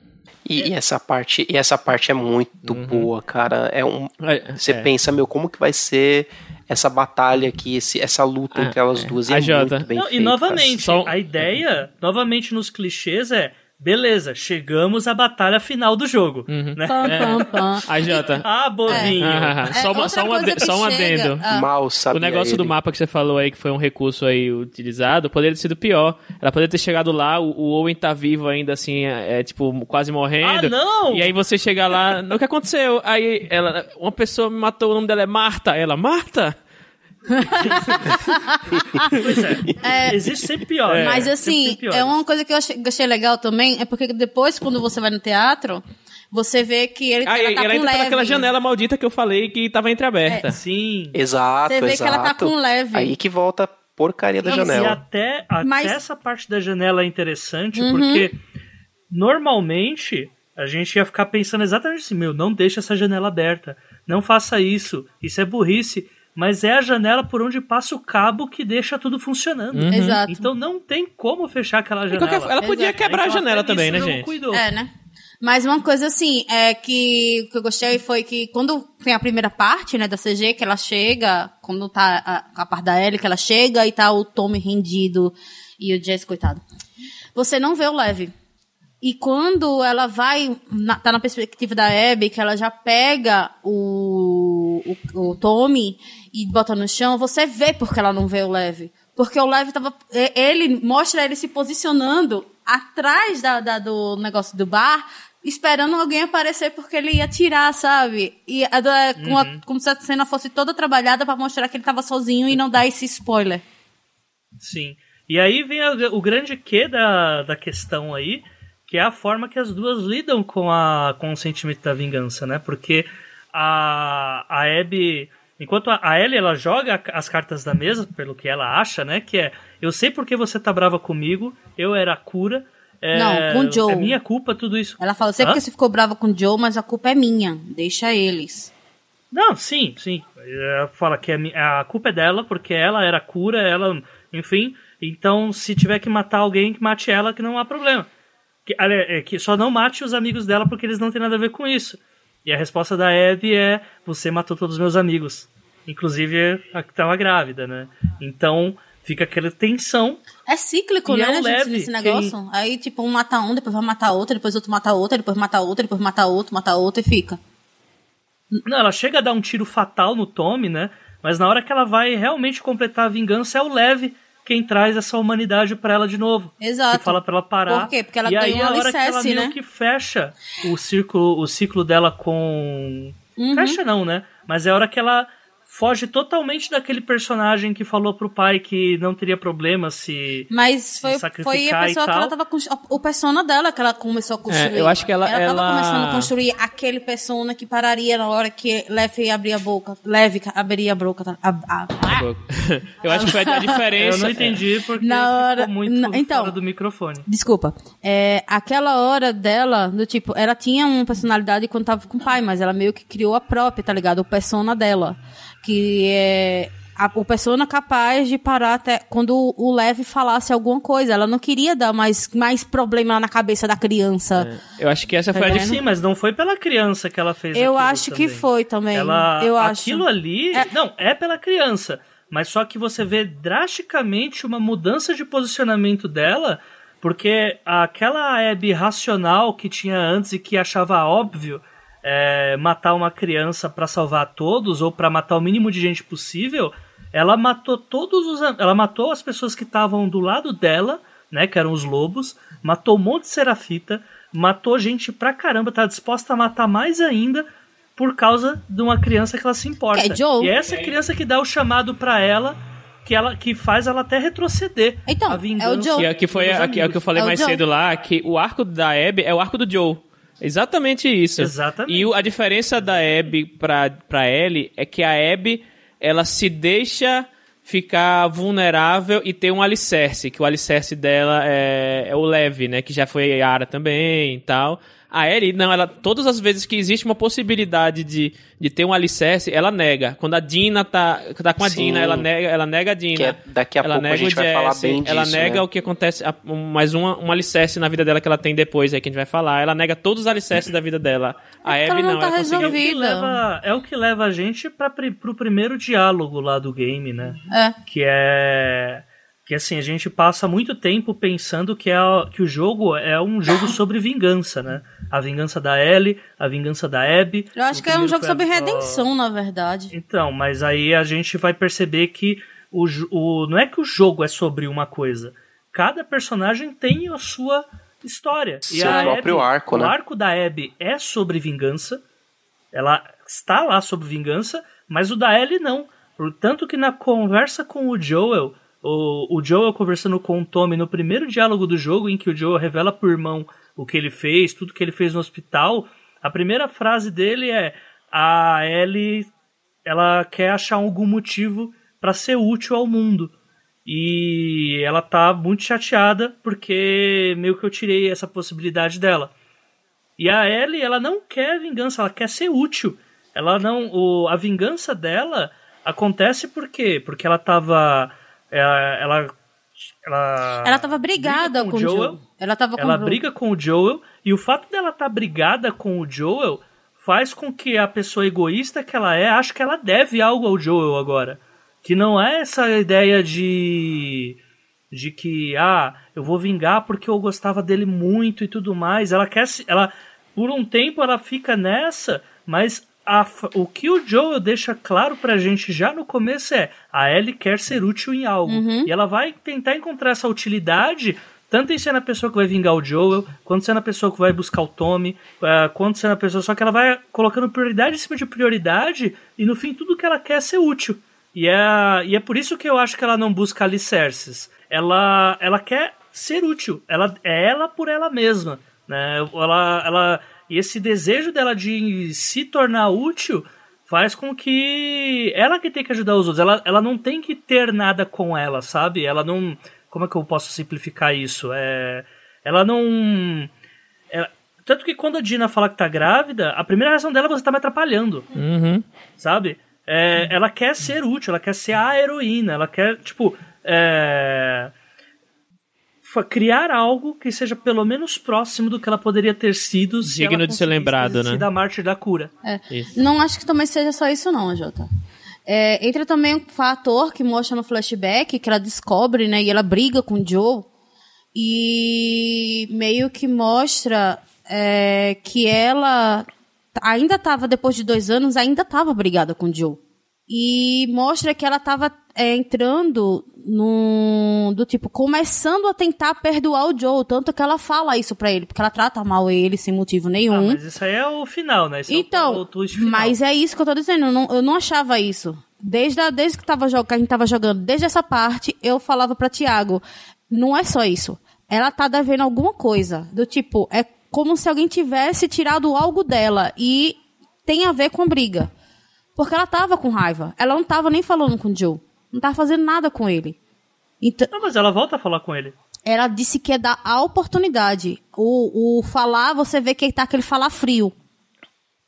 C: E, e essa parte, e essa parte é muito boa, cara. É um,
A: É,
C: você
A: é.
C: pensa, meu, como que vai ser essa batalha aqui, esse, essa luta
A: Ah,
C: entre elas
A: é.
C: duas? E
A: A
C: é
A: Jota.
C: muito bem
B: Não, e
C: feito,
B: novamente,
A: Só-
B: a ideia, novamente nos clichês, é beleza, chegamos à batalha final do jogo.
A: Uhum.
B: Né?
D: Pam, pam, [laughs] pam.
A: A Jota. [laughs]
B: Ah, bovinho.
A: Ah,
D: É,
A: só, uma- só, um
D: que
A: só um adendo.
D: Ah.
C: Mal sabia
A: O negócio do
C: ele.
A: mapa que você falou aí, que foi um recurso aí utilizado, poderia ter sido pior. Ela poderia ter chegado lá, o, o Owen tá vivo ainda, assim, é, é, tipo, quase morrendo.
B: Ah, não!
A: E aí você chega lá, o que aconteceu? Aí ela, uma pessoa me matou, o nome dela é Marta. Ela, Marta?
B: Pois é. Existe sempre pior. né?
D: Mas assim,
B: piores.
D: é uma coisa que eu achei, achei legal também, é porque depois, quando você vai no teatro, você vê que ele,
A: Aí
D: ela tá
A: ela
D: com
A: entra
D: leve.
A: pelaquela janela maldita que eu falei que tava entreaberta.
B: Sim.
C: Exato,
D: Você vê
C: exato.
D: que ela tá com leve.
C: Aí que volta a porcaria da
D: Isso.
B: E
C: janela.
B: até, até
D: Mas-
B: essa parte da janela é interessante,
D: Uhum.
B: porque normalmente a gente ia ficar pensando exatamente assim, meu, não deixa essa janela aberta. Não faça isso. Isso é burrice. Mas é a janela por onde passa o cabo que deixa tudo funcionando.
A: Uhum.
D: Exato.
B: Então não tem como fechar aquela
A: De
B: janela.
A: qualquer- ela podia
D: Exato.
A: quebrar a
B: Então,
A: janela
B: até
A: também, né, gente?
B: Cuidou.
D: É, né? Mas uma coisa assim, é que o que eu gostei foi que quando tem a primeira parte, né, da CG, que ela chega, quando tá a, a parte da Ellie, que ela chega e tá o Tommy rendido e o Jesse, coitado. Você não vê o Leve. E quando ela vai, na, tá na perspectiva da Abby, que ela já pega o, o, o Tommy e bota no chão, você vê porque ela não vê o Leve. Porque o Leve tava. Ele mostra ele se posicionando atrás da, da- do negócio do bar, esperando alguém aparecer porque ele ia tirar, sabe? E a, da- com a- como se a cena fosse toda trabalhada pra mostrar que ele tava sozinho e não dar esse spoiler.
B: Sim. E aí vem a- o grande quê da, da questão aí, que é a forma que as duas lidam com, a, com o sentimento da vingança, né? Porque a, a Abby, enquanto a, a Ellie ela joga as cartas da mesa, pelo que ela acha, né? Que é, eu sei porque você tá brava comigo, eu era a cura. É,
D: Não, com o Joe.
B: É minha culpa tudo isso.
D: Ela fala, eu sei
B: Hã?
D: porque você ficou brava com o Joe, mas a culpa é minha. Deixa eles.
B: Não, sim, sim. Ela fala que a, mi- a culpa é dela, porque ela era a cura, ela, enfim. Então, se tiver que matar alguém, que mate ela, que não há problema. Que, é, que só não mate os amigos dela, porque eles não têm nada a ver com isso. E a resposta da Abby é: você matou todos os meus amigos. Inclusive a que estava grávida, né? Então, fica aquela tensão.
D: É cíclico,
B: E
D: né,
B: é um
D: gente,
B: leve,
D: nesse
B: que-
D: negócio. Aí, tipo, um mata um, depois vai matar outro, depois outro mata outro, depois mata outro, depois mata outro, mata outro e fica.
B: Não, ela chega a dar um tiro fatal no Tommy, né? Mas na hora que ela vai realmente completar a vingança, é o Leve quem traz essa humanidade pra ela de novo.
D: Exato.
B: Que fala pra ela parar.
D: Por quê? Porque ela
B: e aí,
D: ganhou
B: a hora que ela
D: alicerce,
B: meio
D: né?
B: que fecha o círculo, o ciclo dela com.
D: Uhum.
B: Fecha não, né? Mas é a hora que ela foge totalmente daquele personagem que falou pro pai que não teria problema se.
D: Mas foi,
B: Se sacrificar
D: foi a pessoa que ela tava O persona dela que ela começou a construir.
A: É, eu acho que ela-
D: Ela tava
A: ela-
D: começando a construir aquele persona que pararia na hora que Leve abria a boca. Leve abriria a boca. tá? A, a-
A: Eu acho que foi a [laughs] diferença.
B: Eu não entendi porque
D: Na hora-
B: ficou muito
D: na- então.
B: fora do microfone.
D: Desculpa. É, aquela hora dela, do tipo, ela tinha uma personalidade quando tava com o pai, mas ela meio que criou a própria, tá ligado? O persona dela. Que é a, o persona capaz de parar até quando o, Leve falasse alguma coisa. Ela não queria dar mais, mais problema na cabeça da criança.
A: Eu acho que essa foi a
D: Tá
A: diferença.
B: Sim, mas não foi pela criança que ela fez
D: Eu acho que
B: também.
D: foi também.
B: Ela,
D: eu acho.
B: aquilo ali,
D: É.
B: não, é pela criança, mas só que você vê drasticamente uma mudança de posicionamento dela, porque aquela Abby racional que tinha antes e que achava óbvio é, matar uma criança pra salvar todos ou pra matar o mínimo de gente possível, ela matou todos os, ela matou as pessoas que estavam do lado dela, né, que eram os lobos, matou um monte de serafita, matou gente pra caramba, tá disposta a matar mais ainda por causa de uma criança que ela se importa.
D: É Joe.
B: E é essa criança que dá o chamado pra ela, que ela que faz ela até retroceder.
D: Então,
B: a
D: é o
B: vingança
D: Joe.
A: Que, é- que foi
B: dos
A: a, que, é o que eu falei
D: É
A: mais
D: Joe.
A: cedo lá, que o arco da Abby é o arco do Joe. Exatamente isso.
B: Exatamente.
A: E a diferença da Abby pra, pra Ellie é que a Abby, ela se deixa ficar vulnerável e ter um alicerce, que o alicerce dela é, é o Leve, né? Que já foi Yara também e tal. A Ellie, não, ela, todas as vezes que existe uma possibilidade de, de ter um alicerce, ela nega. Quando a Dina tá, tá com a
C: Sim.
A: Dina, ela nega, ela nega a Dina.
C: É- daqui a
A: ela
C: pouco a gente
A: o
C: vai falar
A: Jesse,
C: bem disso,
A: Ela nega
C: né?
A: o que acontece, a- um- mais uma, um alicerce na vida dela que ela tem depois, aí que a gente vai falar. Ela nega todos os alicerces da vida dela. A
D: É ela não
A: não,
D: tá
A: ela conseguiu.
B: É o, leva, é o que leva a gente pra, pri- pro primeiro diálogo lá do game, né?
D: É.
B: Que é. Que assim, a gente passa muito tempo pensando que, é, que o jogo é um jogo sobre vingança, né? A vingança da Ellie, a vingança da Abby.
D: Eu acho que é um jogo sobre
B: a-
D: redenção, na verdade.
B: Então, mas aí a gente vai perceber que o, o, não é que o jogo é sobre uma coisa. Cada personagem tem a sua história. E
C: Seu
B: a
C: próprio
B: Abby-
C: arco, né?
B: O arco da Abby é sobre vingança. Ela está lá sobre vingança, mas o da Ellie não. Portanto que na conversa com o Joel, o, o Joel conversando com o Tommy no primeiro diálogo do jogo, em que o Joel revela pro irmão o que ele fez, tudo que ele fez no hospital, a primeira frase dele é a Ellie ela quer achar algum motivo para ser útil ao mundo. E ela tá muito chateada porque meio que eu tirei essa possibilidade dela. E a Ellie, ela não quer vingança, ela quer ser útil. Ela não, o, a vingança dela acontece por quê? Porque ela tava é, ela ela
D: Ela tava brigada
B: briga
D: com o Joel. Ela tava com
B: ela
D: o Joel.
B: briga com o Joel e o fato dela estar brigada com o Joel faz com que a pessoa egoísta que ela é ache que ela deve algo ao Joel agora. Que não é essa ideia de de que ah, eu vou vingar porque eu gostava dele muito e tudo mais. Ela quer se- ela por um tempo ela fica nessa, mas a o que o Joel deixa claro pra gente já no começo é a Ellie quer ser útil em algo. E ela vai tentar encontrar essa utilidade tanto em ser a pessoa que vai vingar o Joel, quanto sendo a pessoa que vai buscar o Tommy, eh, quanto sendo a pessoa. Só que ela vai colocando prioridade em cima de prioridade e no fim tudo que ela quer é ser útil. E é, e é por isso que eu acho que ela não busca alicerces. Ela, ela quer ser útil. Ela é ela por ela mesma. Né? Ela, ela, e esse desejo dela de se tornar útil faz com que ela que tem que ajudar os outros. Ela, ela não tem que ter nada com ela, sabe? Ela não. Como é que eu posso simplificar isso? É, ela não. ela- tanto que quando a Dina fala que tá grávida, a primeira reação dela é você tá me atrapalhando
A: Uhum.
B: sabe? É, ela quer ser útil, ela quer ser a heroína, ela quer, tipo, é, criar algo que seja pelo menos próximo do que ela poderia ter sido se
A: Digno
B: ela
A: de ser lembrado, né?
B: ser da mártir da cura.
A: Isso.
D: Não acho que também seja só isso, não, Jota. É, entra também um fator que mostra no flashback que ela descobre, né? E ela briga com o Joe. E meio que mostra é, que ela ainda estava, depois de dois anos, ainda estava brigada com o Joe. E mostra que ela estava entrando no do tipo começando a tentar perdoar o Joe, tanto que ela fala isso pra ele, porque ela trata mal ele sem motivo
B: Ah,
D: nenhum.
B: mas isso aí é o final, né? Esse é o-
D: Então,
B: o twist final.
D: mas é isso que eu tô dizendo. Eu não, eu não achava isso. Desde, a, desde que, tava, que a gente tava jogando, desde essa parte, eu falava pra Tiago, não é só isso. Ela tá devendo alguma coisa. Do tipo, é como se alguém tivesse tirado algo dela. E tem a ver com a briga. Porque ela tava com raiva. Ela não tava nem falando com o Joe. Não tava fazendo nada com ele. Então,
B: Não, mas ela volta a falar com ele.
D: ela disse que é dar a oportunidade. O, o falar, você vê que tá aquele falar frio.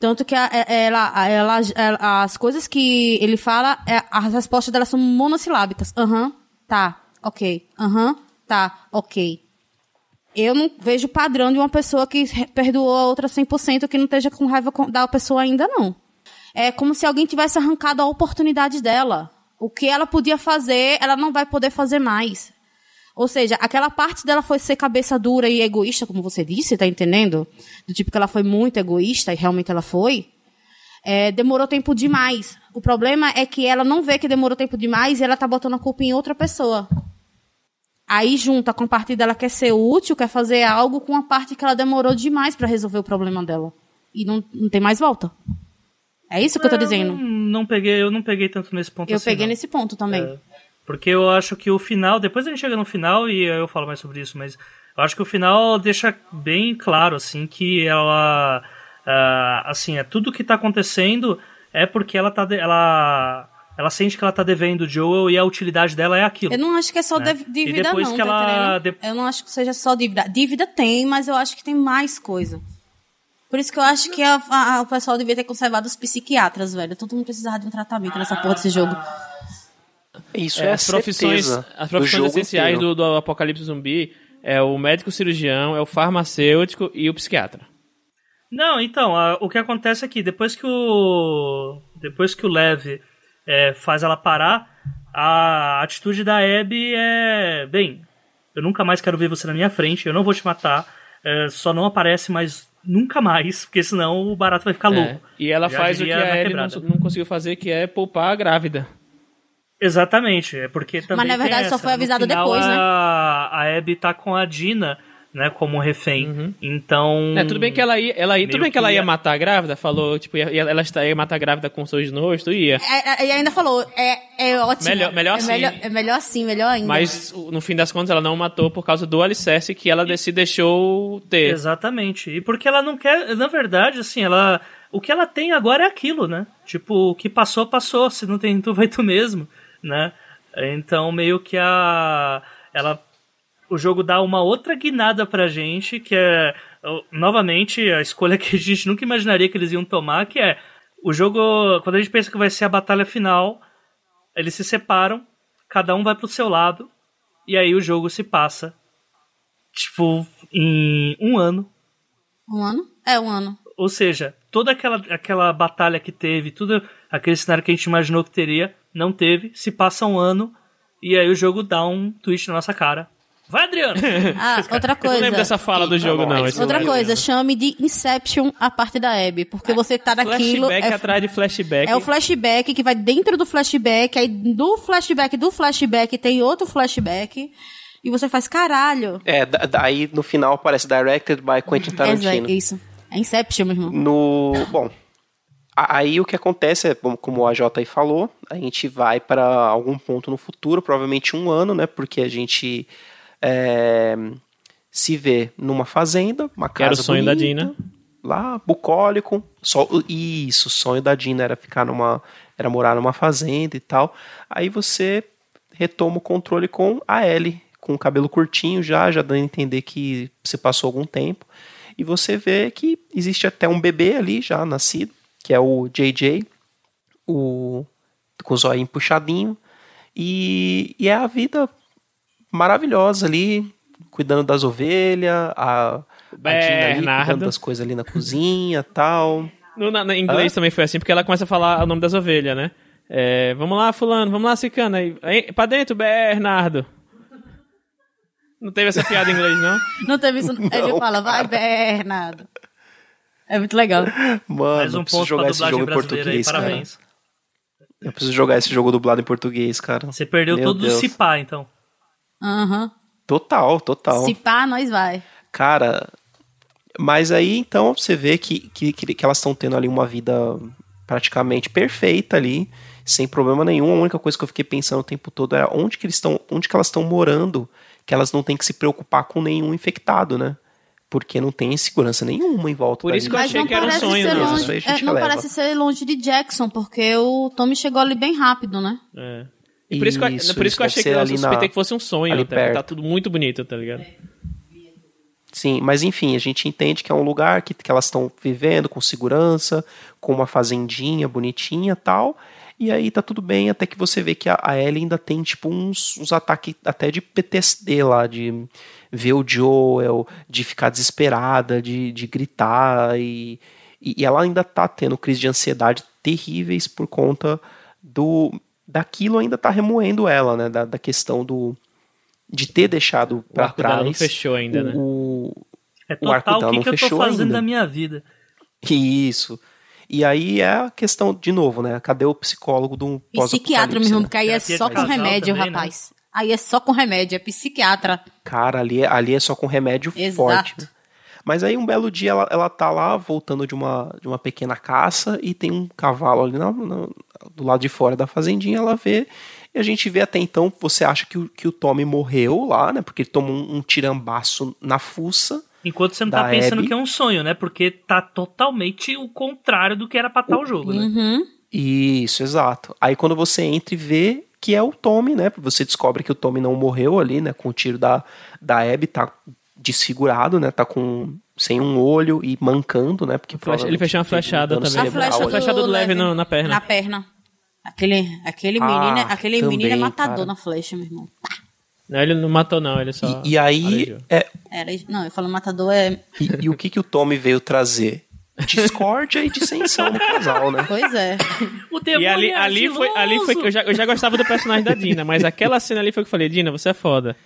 D: Tanto que a- é- ela, a- ela, ela- as coisas que ele fala, é- as respostas dela são monossilábicas. Aham, tá, ok. Aham, tá, ok. Eu não vejo padrão de uma pessoa que perdoou a outra 100% que não esteja com raiva da pessoa ainda, não. É como se alguém tivesse arrancado a oportunidade dela. O que ela podia fazer, ela não vai poder fazer mais. Ou seja, aquela parte dela foi ser cabeça dura e egoísta, como você disse, tá entendendo? Do tipo que ela foi muito egoísta, e realmente ela foi. É, demorou tempo demais. O problema é que ela não vê que demorou tempo demais e ela tá botando a culpa em outra pessoa. Aí junta com a parte dela quer ser útil, quer fazer algo com a parte que ela demorou demais pra resolver o problema dela. E não, não tem mais volta. É isso que eu tô dizendo.
B: Não, não peguei, eu não peguei tanto nesse ponto
D: Eu
B: assim,
D: peguei
B: não.
D: nesse ponto também.
B: É. Porque eu acho que o final, depois a gente chega no final e eu falo mais sobre isso, mas eu acho que o final deixa bem claro, assim, que ela, ah, assim, é tudo que tá acontecendo é porque ela tá, de- ela, ela sente que ela tá devendo o Joel e a utilidade dela é aquilo.
D: Eu não acho que é só
B: né?
D: dev-
B: E
D: dívida,
B: depois
D: não,
B: que
D: tá
B: ela- de-
D: Eu não acho que seja só dívida. Dívida tem, mas eu acho que tem mais coisa. Por isso que eu acho que a- a- o pessoal devia ter conservado os psiquiatras, velho. Todo mundo precisava de um tratamento nessa porra desse jogo.
C: Isso
A: É,
C: é,
A: as profissões,
C: certeza
A: as profissões essenciais do, do apocalipse zumbi é o médico cirurgião, é o farmacêutico e o psiquiatra.
B: Não, então, a- o que acontece é que depois que o. Depois que o Lev é, faz ela parar, a atitude da Abby é. Bem, eu nunca mais quero ver você na minha frente, eu não vou te matar, é, só não aparece mais nunca mais, porque senão o barato vai ficar
A: É,
B: louco.
A: E ela
B: Já
A: faz o que a
B: na
A: Ellie não, não conseguiu fazer, que é poupar a grávida.
B: Exatamente, é porque também.
D: na
B: tem
D: verdade, só foi avisado
B: final,
D: depois, né?
B: A, a Abby tá com a Dina, né, como refém. Então.
A: É, tudo bem que ela ia, ela ia, tudo bem que ela
B: que
A: ia
B: ia-
A: matar a grávida, falou, tipo, ia, ela está- ia matar a grávida com no rosto, ia.
D: É, é, e ainda falou, é, é ótimo.
A: Melhor- melhor
D: é
A: assim.
D: Melhor, é melhor assim, melhor ainda.
A: Mas no fim das contas ela não matou por causa do alicerce que ela se deixou ter.
B: Exatamente. E porque ela não quer, na verdade, assim, ela. O que ela tem agora é aquilo, né? Tipo, o que passou, passou. Se não tem tu, vai tu mesmo, né? Então, meio que a. Ela. O jogo dá uma outra guinada pra gente, que é. Novamente, a escolha [laughs] que a gente nunca imaginaria que eles iam tomar, que é. O jogo. Quando a gente pensa que vai ser a batalha final, eles se separam, cada um vai pro seu lado, e aí o jogo se passa. Tipo, em um ano
D: Um ano? É, um ano.
B: ou seja, toda aquela, aquela batalha que teve, tudo aquele cenário que a gente imaginou que teria, não teve. Se passa um ano e aí o jogo dá um twist na nossa cara. Vai, Adriano! [laughs]
D: Ah, outra
A: Eu
D: coisa.
A: não lembro dessa fala do jogo, não.
C: bom,
A: esse
D: Outra
A: jogo.
D: coisa, chame de Inception a parte da Abby, porque você tá naquilo.
A: Flashback
D: É,
A: atrás de flashback.
D: é o flashback que vai dentro do flashback, aí do flashback do flashback tem outro flashback, e você faz caralho.
C: É, da- daí no final aparece Directed by Quentin Tarantino.
D: É, isso. É Inception, meu irmão.
C: No. Bom. Aí o que acontece é, como o AJ aí falou, a gente vai para algum ponto no futuro, provavelmente um ano, né? Porque a gente é, se vê numa fazenda, uma
A: Que era
C: casa
A: o sonho da
C: bonita,
A: Dina.
C: Lá, bucólico. Só, isso, o sonho da Dina era ficar numa. Era morar numa fazenda e tal. Aí você retoma o controle com a Ellie, com o cabelo curtinho já, já dando a entender que se passou algum tempo. E você vê que existe até um bebê ali já nascido, que é o JJ, o, com o zóio puxadinho. E, e é a vida maravilhosa ali, cuidando das ovelhas, a, a Dina ali
A: Bernardo.
C: cuidando das coisas ali na cozinha tal.
A: No, na, inglês
C: Hã?
A: também foi assim, porque ela começa a falar o nome das ovelhas, né? É, vamos lá, fulano, vamos lá, cicana. Aí, aí, pra dentro, Bernardo. Não teve essa piada em inglês, não? [laughs]
D: Não teve isso. Ele fala, vai, Bernardo. É muito legal.
C: Mano,
B: Mais
C: eu
B: um
C: preciso
B: ponto pra
C: jogar esse
B: dublagem
C: jogo em
B: brasileira aí,
C: português, cara.
B: parabéns.
C: Eu preciso jogar esse jogo dublado em português, cara.
B: Você perdeu
C: Meu
B: todo
C: Deus.
B: o Cipá, então.
D: Aham.
C: Total, total.
D: Se pá, nós vai.
C: Cara, mas aí então você vê que, que, que elas estão tendo ali uma vida praticamente perfeita ali, sem problema nenhum. A única coisa que eu fiquei pensando o tempo todo era onde que eles estão, onde que elas estão morando, que elas não têm que se preocupar com nenhum infectado, né? Porque não tem segurança nenhuma em volta.
A: Por isso que eu
D: Mas
A: achei
D: não
A: que era um
D: parece
A: sonho,
D: longe.
C: gente
D: é, não
C: releva.
D: parece ser longe de Jackson, porque o Tommy chegou ali bem rápido, né?
A: É. E por isso, que, eu-
C: Isso,
A: por isso que eu achei que eu suspeitei
C: na-
A: que fosse um sonho,
C: ali
A: até, tá
C: perto.
A: tudo muito bonito, tá ligado?
C: Sim, mas enfim, a gente entende que é um lugar que, que elas estão vivendo com segurança, com uma fazendinha bonitinha e tal. E aí tá tudo bem, até que você vê que a, a Ellie ainda tem, tipo, uns, uns ataques até de PTSD lá, de ver o Joel, de ficar desesperada, de, de gritar. E, e e ela ainda tá tendo crise de ansiedade terríveis por conta do. Daquilo ainda tá remoendo ela, né? Da, da questão do. De ter deixado
A: O dela
C: trás.
A: não fechou ainda, né?
C: o,
B: É
C: O arco
B: total
C: dela
B: o que,
C: não
B: que eu tô
C: fechou
B: fazendo
C: ainda.
B: da minha vida.
C: Isso. E aí é a questão, de novo, né? Cadê o psicólogo do
D: Psiquiatra, meu irmão, porque aí é só com remédio,
B: também, né?
D: rapaz. Aí é só com remédio, é psiquiatra.
C: Cara, ali, é- ali é só com remédio
D: Exato.
C: forte. né? Mas aí um belo dia ela, ela tá lá voltando de uma, de uma pequena caça e tem um cavalo ali na- na- do lado de fora da fazendinha, ela vê. E a gente vê até então, você acha que o, que o Tommy morreu lá, né? Porque ele tomou um, um tirambaço na fuça.
B: Enquanto você não tá pensando
C: Abby.
B: que é um sonho, né? Porque tá totalmente o contrário do que era pra estar o jogo, né?
D: Uhum.
C: Isso, exato. Aí quando você entra e vê que é o Tommy, né? Você descobre que o Tommy não morreu ali, né? Com o tiro da, da Abby, tá desfigurado, né? Tá com sem um olho e mancando, né? Porque
A: Flecha- ele fechou uma
C: um
A: flechada também.
D: A flecha do
A: flechada do leve no- na perna.
D: Na perna. Aquele, aquele
C: Ah,
D: menino, é- aquele menino é
C: também,
D: matador
C: cara.
D: na flecha, meu irmão.
A: Não, ele não matou, não, ele só.
C: E, e aí, é,
D: Era, não, eu falo matador é.
C: e, e o que que o Tommy veio trazer? Discórdia e dissensão no casal, né?
D: Pois é.
B: O demônio
A: E ali,
B: é
A: ali, foi, ali foi que eu já, eu já gostava do personagem da Dina, mas aquela cena ali foi que eu falei, Dina, você é foda.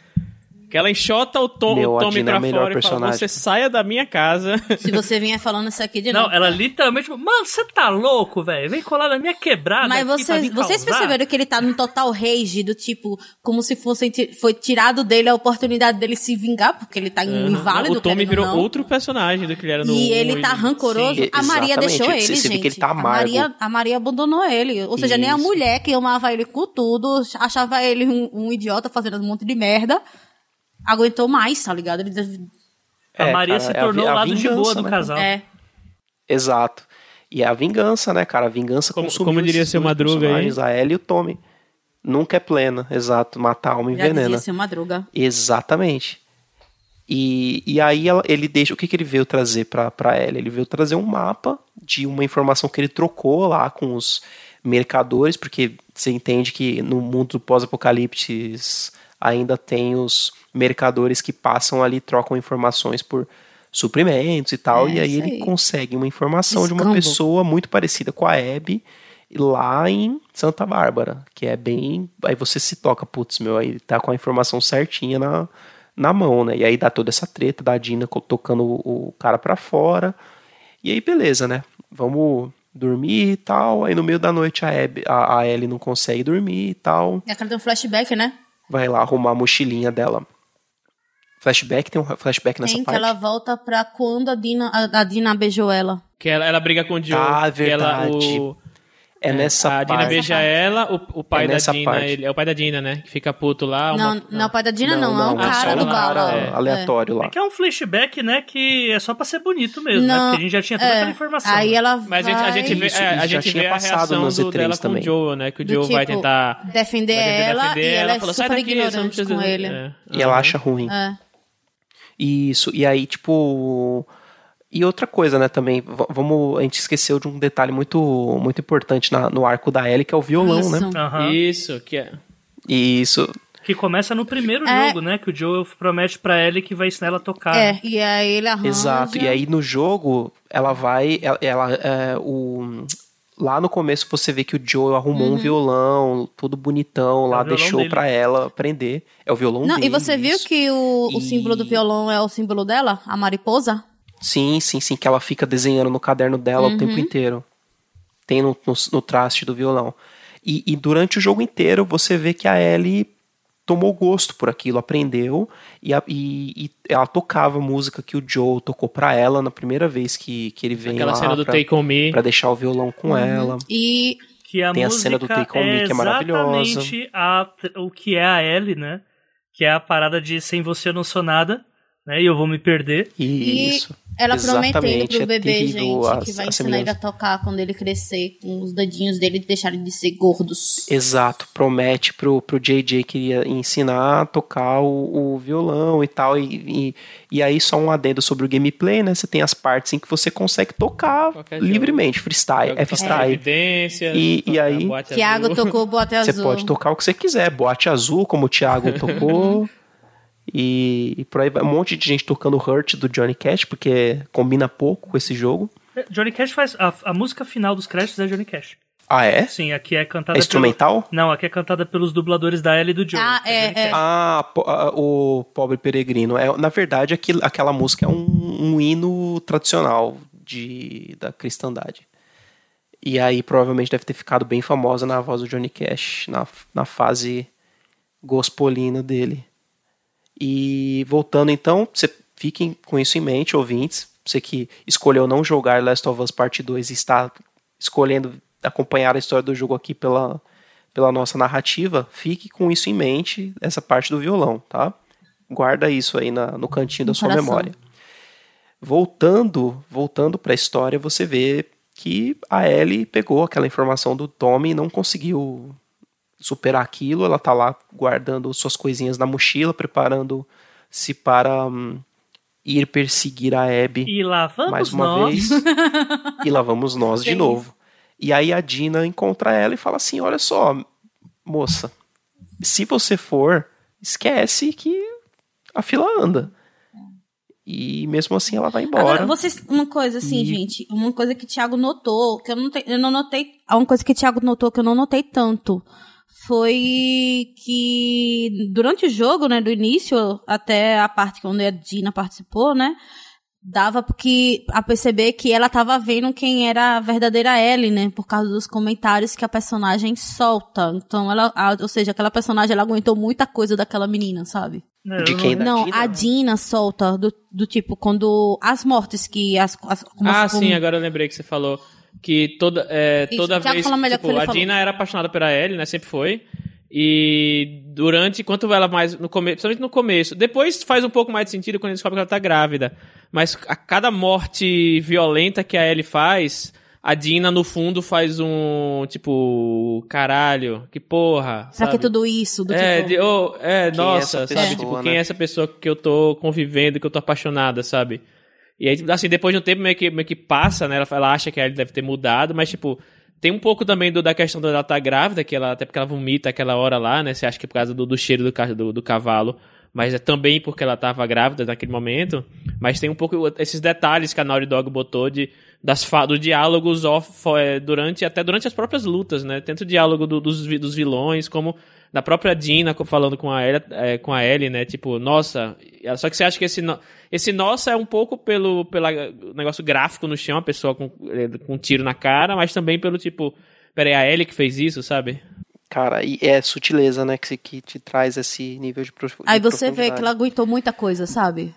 A: Que ela enxota o, Tom,
C: Meu,
A: o
C: a
A: Tommy
C: é
A: pra
C: melhor
A: fora e fala, você saia da minha casa.
D: Se você vier falando isso aqui de
B: Não,
D: novo.
B: ela literalmente. Mano, você tá louco, velho? Vem colar na minha quebrada.
D: Mas
B: aqui pra
D: vocês,
B: me
D: vocês perceberam que ele tá num total rage, do tipo, como se fosse foi tirado dele a oportunidade dele se vingar, porque ele tá inválido,
A: o Tommy virou
D: ou não.
A: outro personagem do que ele era no
D: E ele tá rancoroso.
C: Sim,
D: a Maria deixou ele,
C: Você-
D: gente.
C: que ele tá
D: a. Maria, a Maria abandonou ele. Ou seja, nem a
C: Isso.
D: mulher que amava ele com tudo, achava ele um, um idiota fazendo um monte de merda, aguentou mais, tá ligado? Ele deve-
B: A
C: É,
B: Maria
C: cara,
B: se
C: é a
B: tornou o
C: a
B: lado de boa do
C: né?
B: casal.
D: É.
C: Exato. E é a vingança, né, cara? A vingança
A: Como-
C: consumiu
A: como diria seu Madruga aí.
C: A Ellie e o Tommy. Nunca é plena, exato. Matar a alma
D: Já
C: envenena.
D: devia ser uma droga.
C: Exatamente. E, e aí ela- ele deixa. O que, que ele veio trazer pra, pra ela? Ele veio trazer um mapa de uma informação que ele trocou lá com os mercadores, porque você entende que no mundo do pós-apocalipse ainda tem os mercadores que passam ali, trocam informações por suprimentos e tal.
D: É,
C: e aí ele
D: aí.
C: consegue uma informação de uma
D: Escambo.
C: pessoa muito parecida com a Abby lá em Santa Bárbara, que é bem. Aí você se toca, putz, meu, aí tá com a informação certinha na, na mão, né? E aí dá toda essa treta da Dina tocando o, cara pra fora. E aí, beleza, né? Vamos dormir e tal. Aí no meio da noite a, Abby, a, a Ellie não consegue dormir e tal.
D: É aquela tem um flashback, né?
C: Vai lá arrumar a mochilinha dela. Flashback, tem um flashback nessa
D: Tem que
C: parte.
D: ela volta pra quando a Dina, a, a Dina beijou ela.
A: Que ela, ela briga com o Joe.
C: Ah,
A: que ela,
C: verdade.
A: o,
C: É nessa
A: a Dina
C: parte.
A: beija ela, o, o pai
C: É
A: da Dina,
C: parte.
A: ele, é o pai da Dina, né? Que fica puto lá. uma-
D: Não, não, o pai da Dina não, é um
C: é só
D: cara do
C: cara.
A: É.
C: aleatório lá.
B: É que é um flashback, né? Que é só pra ser bonito mesmo, né?
D: Não,
B: Porque a gente já tinha toda
D: é.
B: aquela informação.
D: Aí ela
A: Mas a gente, a gente vê,
C: Isso,
A: é, a
C: isso já
A: gente
C: tinha
A: vê a
C: passado
A: reação do,
C: E3
A: dela
C: também.
A: com o Joe, né? Que o Joe vai
D: tipo,
A: tentar...
D: defender
A: vai tentar
D: ela
A: defender
D: e ela, é
A: falou, "Sai
D: super
A: não
D: ignorante com ele.
A: É.
C: E ela acha ruim.
D: É.
C: Isso, e aí, tipo. E outra coisa, né, também, vamos. A gente esqueceu de um detalhe muito, muito importante na- no arco da Ellie, que é o violão,
D: Isso.
C: né?
B: Aham.
A: Isso, que é...
C: E isso.
B: Que começa no primeiro
D: É.
B: jogo, né? Que o Joel promete pra Ellie que vai ensinar ela a tocar.
D: É, e aí ele arranja...
C: Exato. E aí no jogo, ela vai. Ela. ela, é, o, lá no começo você vê que o Joe arrumou
D: Uhum.
C: um violão, tudo bonitão, lá,
B: É violão
C: deixou
B: dele.
C: pra ela aprender. É o violão
D: Não,
C: dele.
D: e você viu
C: isso.
D: que o, o
C: E-
D: símbolo do violão é o símbolo dela? A mariposa?
C: Sim, sim, sim, que ela fica desenhando no caderno dela o
D: Uhum.
C: tempo inteiro. Tem no, no, no traste do violão. E, e durante o jogo inteiro você vê que a Ellie tomou gosto por aquilo, aprendeu e, a- e- e ela tocava a música que o Joe tocou pra ela na primeira vez que, que ele vem
A: Aquela
C: lá
A: cena do
C: pra,
A: Take On Me.
C: pra deixar o violão com ela.
D: E
B: Que a
C: Tem a
B: música
C: cena do Take On Me,
B: é
C: que é maravilhosa.
B: exatamente a, o que é a Ellie, né? Que é a parada de sem você eu não sou nada, né? E eu vou me perder.
D: E
C: Isso.
D: Ela prometendo
C: Exatamente,
D: pro
C: é
D: bebê,
C: terrível
D: gente,
C: a-
D: que vai ensinar ele a tocar quando ele crescer, com os dedinhos dele deixarem de ser gordos.
C: Exato, promete pro, pro JJ que ia ensinar a tocar o, o violão e tal. E, e, e aí, só um adendo sobre o gameplay, né? Você tem as partes em que você consegue tocar
A: Qualquer jogo.
C: livremente, freestyle. É freestyle.
A: Evidência,
C: E- e aí-
A: boate
D: Tiago
A: azul.
D: tocou o bote
C: Você
D: azul.
C: pode tocar o que você quiser, boate azul, como o Thiago tocou. [laughs] E, e por aí vai um monte de gente tocando Hurt do Johnny Cash, porque combina pouco com esse jogo.
B: Johnny Cash faz. A, a música final dos créditos é Johnny Cash.
C: Ah, é?
B: Sim, aqui é cantada.
C: É instrumental?
B: Pelo... Não, aqui é cantada pelos dubladores da Ellie e do Joe.
D: Ah, é,
B: Johnny
D: é.
C: Ah, po- ah, o Pobre Peregrino. É, na verdade, aquilo, aquela música é um, um hino tradicional de, da cristandade. E aí provavelmente deve ter ficado bem famosa na voz do Johnny Cash, na, na fase gospolina dele. E voltando então, você fiquem com isso em mente, ouvintes. Você que escolheu não jogar Last of Us Part 2 e está escolhendo acompanhar a história do jogo aqui pela, pela nossa narrativa, fique com isso em mente, essa parte do violão, tá? Guarda isso aí na- no cantinho da
D: No
C: sua
D: coração.
C: memória. Voltando, voltando para a história, você vê que a Ellie pegou aquela informação do Tommy e não conseguiu superar aquilo. Ela tá lá guardando suas coisinhas na mochila, preparando-se para hum, ir perseguir a Abby
B: E lá vamos
C: mais uma
B: nós.
C: vez. e lá vamos nós de novo. E aí a Dina encontra ela e fala assim: Olha só, moça, se você for, esquece que a fila anda. E mesmo assim ela vai embora.
D: Agora, vocês, uma coisa assim,
C: E-
D: gente, uma coisa que o Thiago notou, que eu não, te- eu não notei, uma coisa que o Thiago notou que eu não notei tanto, foi que durante o jogo, né, do início até a parte onde a Dina participou, né, dava porque a perceber que ela tava vendo quem era a verdadeira Ellie, né, por causa dos comentários que a personagem solta. Então ela, a- ou seja, aquela personagem ela aguentou muita coisa daquela menina, sabe?
B: Não,
C: De quem?
B: não-
C: Da
D: Não,
C: Dina?
D: a Dina solta do, do tipo quando as mortes que as, as como
A: ah,
D: as- como-
A: sim, agora eu lembrei que você falou que toda, é,
D: Isso,
A: toda vez tipo,
D: que ele
A: a. Dina era apaixonada pela Ellie, né? Sempre foi. E durante, quanto ela mais no começo, principalmente no começo, depois faz um pouco mais de sentido quando descobre que ela tá grávida. Mas a cada morte violenta que a Ellie faz, a Dina no fundo faz um tipo, caralho, que porra,
D: Pra
A: sabe?
D: que tudo isso? Do
A: É,
D: tipo,
A: de, oh, é,
C: Quem é
A: nossa, sabe?
C: pessoa,
A: Tipo, quem
C: né?
A: é essa pessoa que eu tô convivendo, que eu tô apaixonada, sabe? E aí, assim, depois de um tempo meio que, meio que passa, né? Ela, ela acha que ela deve ter mudado, mas, tipo, tem um pouco também do, da questão dela estar grávida, que ela, até porque ela vomita aquela hora lá, né? Você acha que é por causa do, do cheiro do, do, do cavalo, mas é também porque ela tava grávida naquele momento. Mas tem um pouco esses detalhes que a Naughty Dog botou de, das, dos diálogos off, é, durante, até durante as próprias lutas, né? Tanto o diálogo do- dos, dos vilões, como da própria Dina falando com a, Ellie, é, com a Ellie, né? Tipo, nossa. Só que você acha que esse, no- esse nossa é um pouco pelo pela, negócio gráfico no chão, a pessoa com, é, com um tiro na cara, mas também pelo tipo. Peraí, a Ellie que fez isso, sabe?
C: Cara, e é sutileza, né, que, que te traz esse nível de profu-
D: Aí você vê que
C: profundidade.
D: ela aguentou muita coisa, sabe?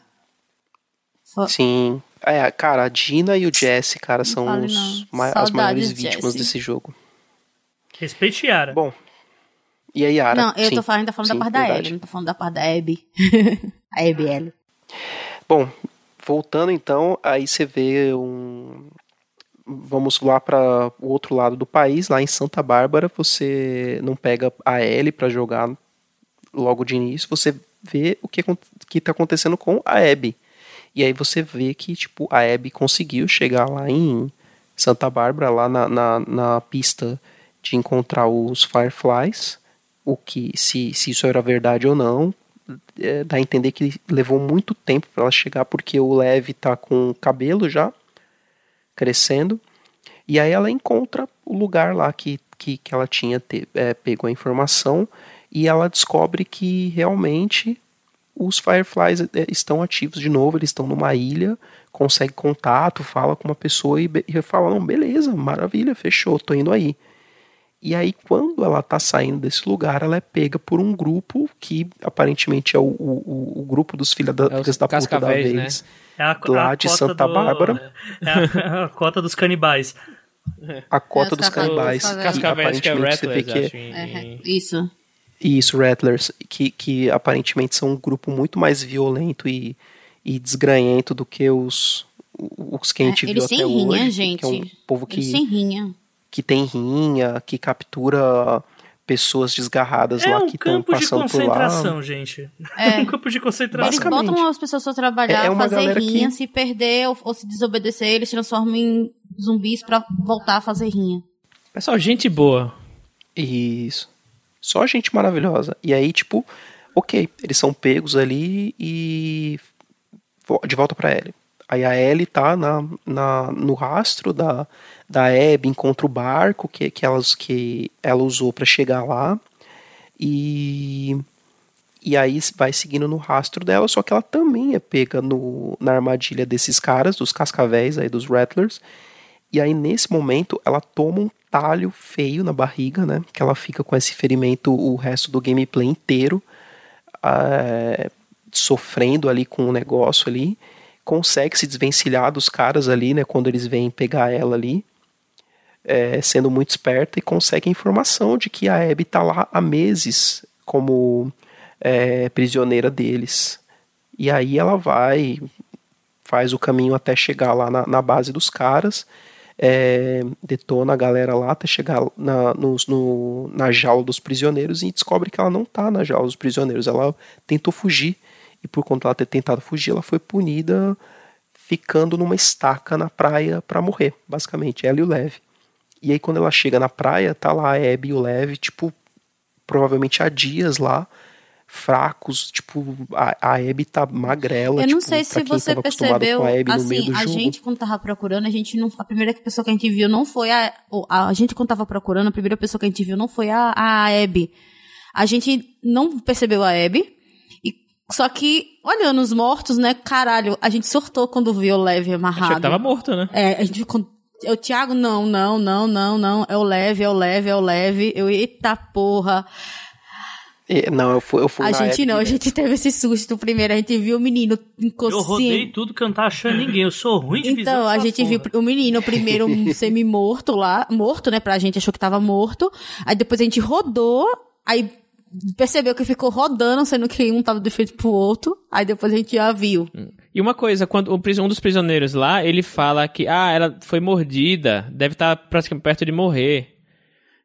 D: Só-
C: Sim. É, cara, a Dina e o Jesse, cara, são
D: fale
C: os
D: não.
C: ma- as
D: Saudades,
C: maiores vítimas
D: Jesse.
C: desse jogo.
B: Respeite Yara.
C: Bom, e a Yara?
D: Não, eu
C: Sim.
D: tô falando, ainda falando
C: Sim,
D: da parte da
C: verdade.
D: Ellie, não tô falando da parte da Abby. [laughs] a Abby Ellie.
C: Bom, voltando então, aí você vê um. Vamos lá para o outro lado do país, lá em Santa Bárbara, você não pega a Ellie para jogar logo de início, você vê o que, que tá acontecendo com a Abby. E aí você vê que, tipo, a Abby conseguiu chegar lá em Santa Bárbara, lá na, na, na pista de encontrar os Fireflies, o que, se, se isso era verdade ou não, é, dá a entender que levou muito tempo para ela chegar, porque o Lev tá com cabelo já, crescendo, e aí ela encontra o lugar lá que, que, que ela tinha te, é, pegou a informação, e ela descobre que realmente os Fireflies é, estão ativos de novo, eles estão numa ilha, consegue contato, fala com uma pessoa e, e fala, não, beleza, maravilha, fechou, tô indo aí. E aí, quando ela tá saindo desse lugar, ela é pega por um grupo que aparentemente é o, o, o grupo dos filhos da,
A: É os
C: filhas da puta da
A: né?
C: vez.
B: É a,
C: Lá
B: a
C: de
B: cota
C: Santa
B: do-
C: Bárbara.
B: É a, a cota dos canibais.
C: A cota
D: É, os
C: dos canibais. que
A: que é
C: aparentemente você vê
A: Rattlers,
C: que é-
A: acho. em-
D: É, isso.
C: Isso, Rattlers, que, que aparentemente são um grupo muito mais violento e, e desgranhento do que os, os que a gente
D: É,
C: viu
D: eles
C: até
D: rinha,
C: hoje.
D: gente.
C: Que é um povo
D: Eles
C: que,
D: sem rinha.
C: Que tem rinha, que captura pessoas desgarradas
B: É
C: lá
B: um
C: que estão
B: campo de
C: passando por lá.
B: concentração, gente.
D: É. [laughs]
B: um campo de concentração.
D: Eles
C: Basicamente.
D: botam as pessoas pra trabalhar,
C: É- é
D: fazer rinha,
C: que-
D: se perder ou, ou se desobedecer, eles transformam em zumbis pra voltar a fazer rinha.
A: Pessoal, gente boa.
C: Isso. Só gente maravilhosa. E aí, tipo, ok, eles são pegos ali e de volta pra Ellie. Aí a Ellie tá na, na, no rastro da, da Abby, encontra o barco que, que, elas, que ela usou pra chegar lá. E, e aí vai seguindo no rastro dela, só que ela também é pega no, na armadilha desses caras, dos cascavéis aí, dos Rattlers. E aí, nesse momento, ela toma um talho feio na barriga, né? Que ela fica com esse ferimento o resto do gameplay inteiro, ah, sofrendo ali com o negócio ali. Consegue se desvencilhar dos caras ali, né? Quando eles vêm pegar ela ali. É, sendo muito esperta e consegue a informação de que a Abby tá lá há meses como é, prisioneira deles. E aí ela vai, faz o caminho até chegar lá na, na base dos caras, é, detona a galera lá até chegar na, nos- no- na jaula dos prisioneiros e descobre que ela não tá na jaula dos prisioneiros, ela tentou fugir E por conta dela ter tentado fugir, ela foi punida ficando numa estaca na praia para morrer, basicamente, ela e o Lev. E aí quando ela chega na praia, tá lá a Abby e o Lev, tipo, provavelmente há dias lá, fracos, tipo, a, a Abby tá magrela.
D: Eu não
C: tipo,
D: sei se você percebeu,
C: a Abby no meio
D: assim,
C: do
D: a
C: jogo.
D: gente quando tava procurando, a gente não, a primeira pessoa que a gente viu não foi a, a, a gente quando tava procurando, a primeira pessoa que a gente viu não foi a, a Abby. A gente não percebeu a Abby, e, só que, olhando os mortos, né, caralho, a gente surtou quando viu o Lev amarrado.
A: Achei que tava morto, né?
D: É, a gente ficou. O Thiago, não, não, não, não, não. É o leve, é o leve, é o leve. Eu, eita porra.
C: Não, eu fui, eu fui
D: A
C: na
D: gente não, a gente teve esse susto primeiro. A gente viu o menino
B: Eu rodei
D: inconsciente.
B: tudo que eu não tava achando ninguém. Eu sou ruim de visão.
D: Então, a gente viu
B: porra.
D: o menino primeiro um [laughs] semi-morto lá, morto, né? Pra gente, achou que tava morto. Aí depois a gente rodou, aí percebeu que ficou rodando, sendo que um tava de frente pro outro. Aí depois a gente já viu.
A: E uma coisa, quando um dos prisioneiros lá, ele fala que, ah, ela foi mordida, deve estar praticamente perto de morrer.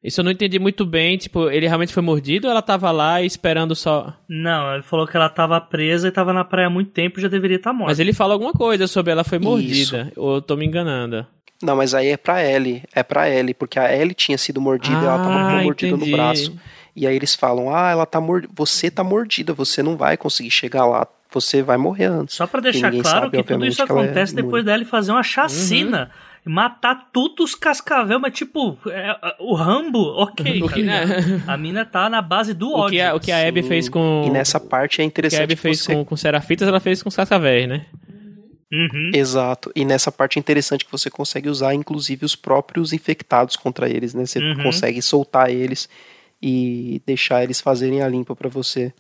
A: Isso eu não entendi muito bem, tipo, ele realmente foi mordido ou ela tava lá esperando só...
B: Não, ele falou que ela tava presa e tava na praia há muito tempo e já deveria estar morta.
A: Mas ele fala alguma coisa sobre ela foi
C: Isso.
A: mordida, ou eu tô me enganando.
C: Não, mas aí é pra Ellie. É pra Ellie, porque a Ellie tinha sido mordida e ela tava com
A: Ah,
C: mordida no braço. E aí eles falam: Ah, ela tá mordida. Você tá mordida, você não vai conseguir chegar lá. Você vai morrer antes.
B: Só pra
C: E
B: deixar claro
C: sabe,
B: que tudo isso
C: que é
B: acontece depois dela fazer uma chacina. E matar todos os cascavel, mas tipo, é, é, o Rambo, ok. [laughs]
A: O que,
B: cara.
A: né?
B: A mina tá na base do
A: O
B: ódio.
A: que a, o que a Abby fez com...
C: E nessa parte é
A: O que a
C: interessante
A: Abby
C: que
A: fez
C: você
A: com, com Serafitas, ela fez com os cascavéis, né?
B: Uhum.
C: Exato. E nessa parte é interessante que você consegue usar, inclusive, os próprios infectados contra eles, né? Você
B: Uhum.
C: consegue soltar eles e deixar eles fazerem a limpa pra você.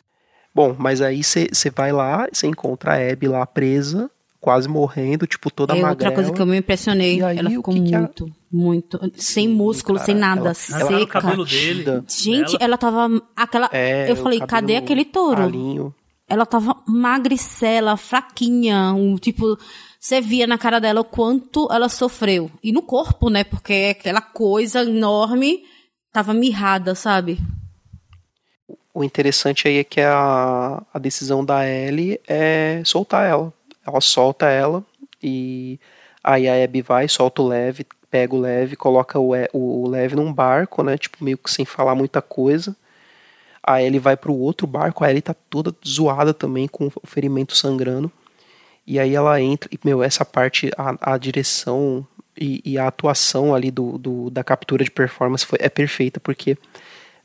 C: Bom, mas aí você vai lá, você encontra a Abby lá presa, quase morrendo, tipo, toda
D: É outra
C: magrela.
D: coisa que eu me impressionei.
C: Aí,
D: ela ficou
C: que que a-
D: muito, muito. Sem músculo,
C: cara,
D: sem nada.
C: ela-
B: Arrancaram o
D: seca.
B: cabelo dele.
C: Gente,
D: Gente, ela tava. Aquela.
C: É,
D: eu falei, cadê aquele touro?
C: ralinho.
D: Ela tava magricela, fraquinha, um tipo, você via na cara dela o quanto ela sofreu. E no corpo, né? Porque aquela coisa enorme tava mirrada, sabe?
C: O interessante aí é que a, a decisão da Ellie é soltar ela. Ela solta ela e aí a Abby vai, solta o Lev, pega o Lev, coloca o, o Lev num barco, né? Tipo, meio que sem falar muita coisa. A Ellie vai pro outro barco, a Ellie tá toda zoada também, com o ferimento sangrando. E aí ela entra, e, meu, essa parte, a, a direção e, e a atuação ali do, do- da captura de performance foi, é perfeita, porque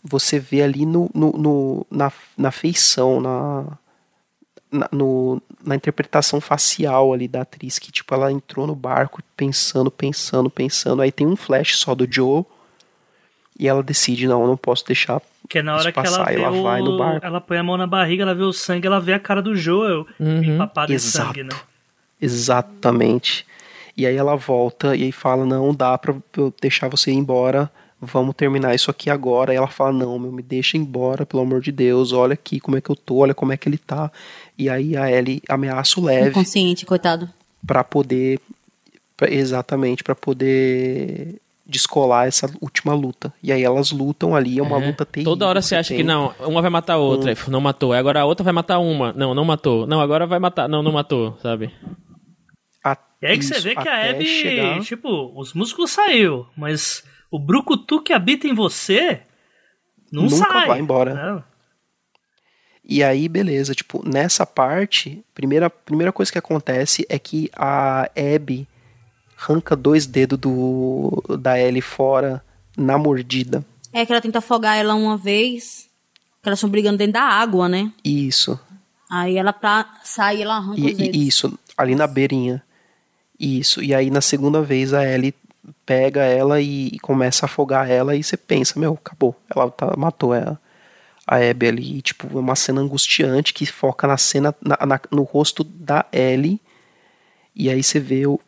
C: você vê ali no, no, no- na, na feição, na, na, no- na interpretação facial ali da atriz, que tipo, ela entrou no barco pensando, pensando, pensando. Aí tem um flash só do Joe e ela decide, não, eu não posso deixar
B: Que é na hora que ela
C: passar,
B: vê
C: ela
B: o...
C: vai no barco.
B: Ela põe a mão na barriga, ela vê o sangue, ela vê a cara do Joel
A: Uhum.
B: empapada em
C: Exato.
B: sangue, né?
C: Exatamente. E aí ela volta e aí fala: Não, dá pra eu deixar você ir embora. Vamos terminar isso aqui agora. E ela fala: Não, meu, me deixa embora, pelo amor de Deus. Olha aqui como é que eu tô, olha como é que ele tá. E aí a Ellie ameaça o Lev
D: Inconsciente, coitado.
C: pra poder. pra- exatamente, pra poder descolar essa última luta. E aí elas lutam ali, é uma
A: É.
C: luta terrível.
A: Toda hora você acha
C: tem.
A: que não, uma vai matar a outra, aí, não matou. Agora a outra vai matar uma, não, não matou. Não, agora vai matar, não, não matou, sabe?
B: E aí que você
C: isso,
B: vê que a Abby,
C: chegar-
B: tipo, os músculos saiu, mas o brucutu que habita em você não
C: Nunca
B: sai.
C: vai embora.
B: né?
C: E aí, beleza, tipo, nessa parte, primeira, primeira coisa que acontece é que a Abby arranca dois dedos do, da Ellie fora na mordida.
D: É que ela tenta afogar ela uma vez, que elas estão brigando dentro da água, né?
C: Isso.
D: Aí ela pra sair, ela arranca
C: E,
D: os dedos.
C: e- isso, ali na beirinha. Isso. E aí, na segunda vez, a Ellie pega ela e, começa a afogar ela e você pensa, meu, acabou. Ela tá- matou a, a Abby ali. E, tipo, é uma cena angustiante que foca na cena, na- na- no rosto da Ellie. E aí você vê o-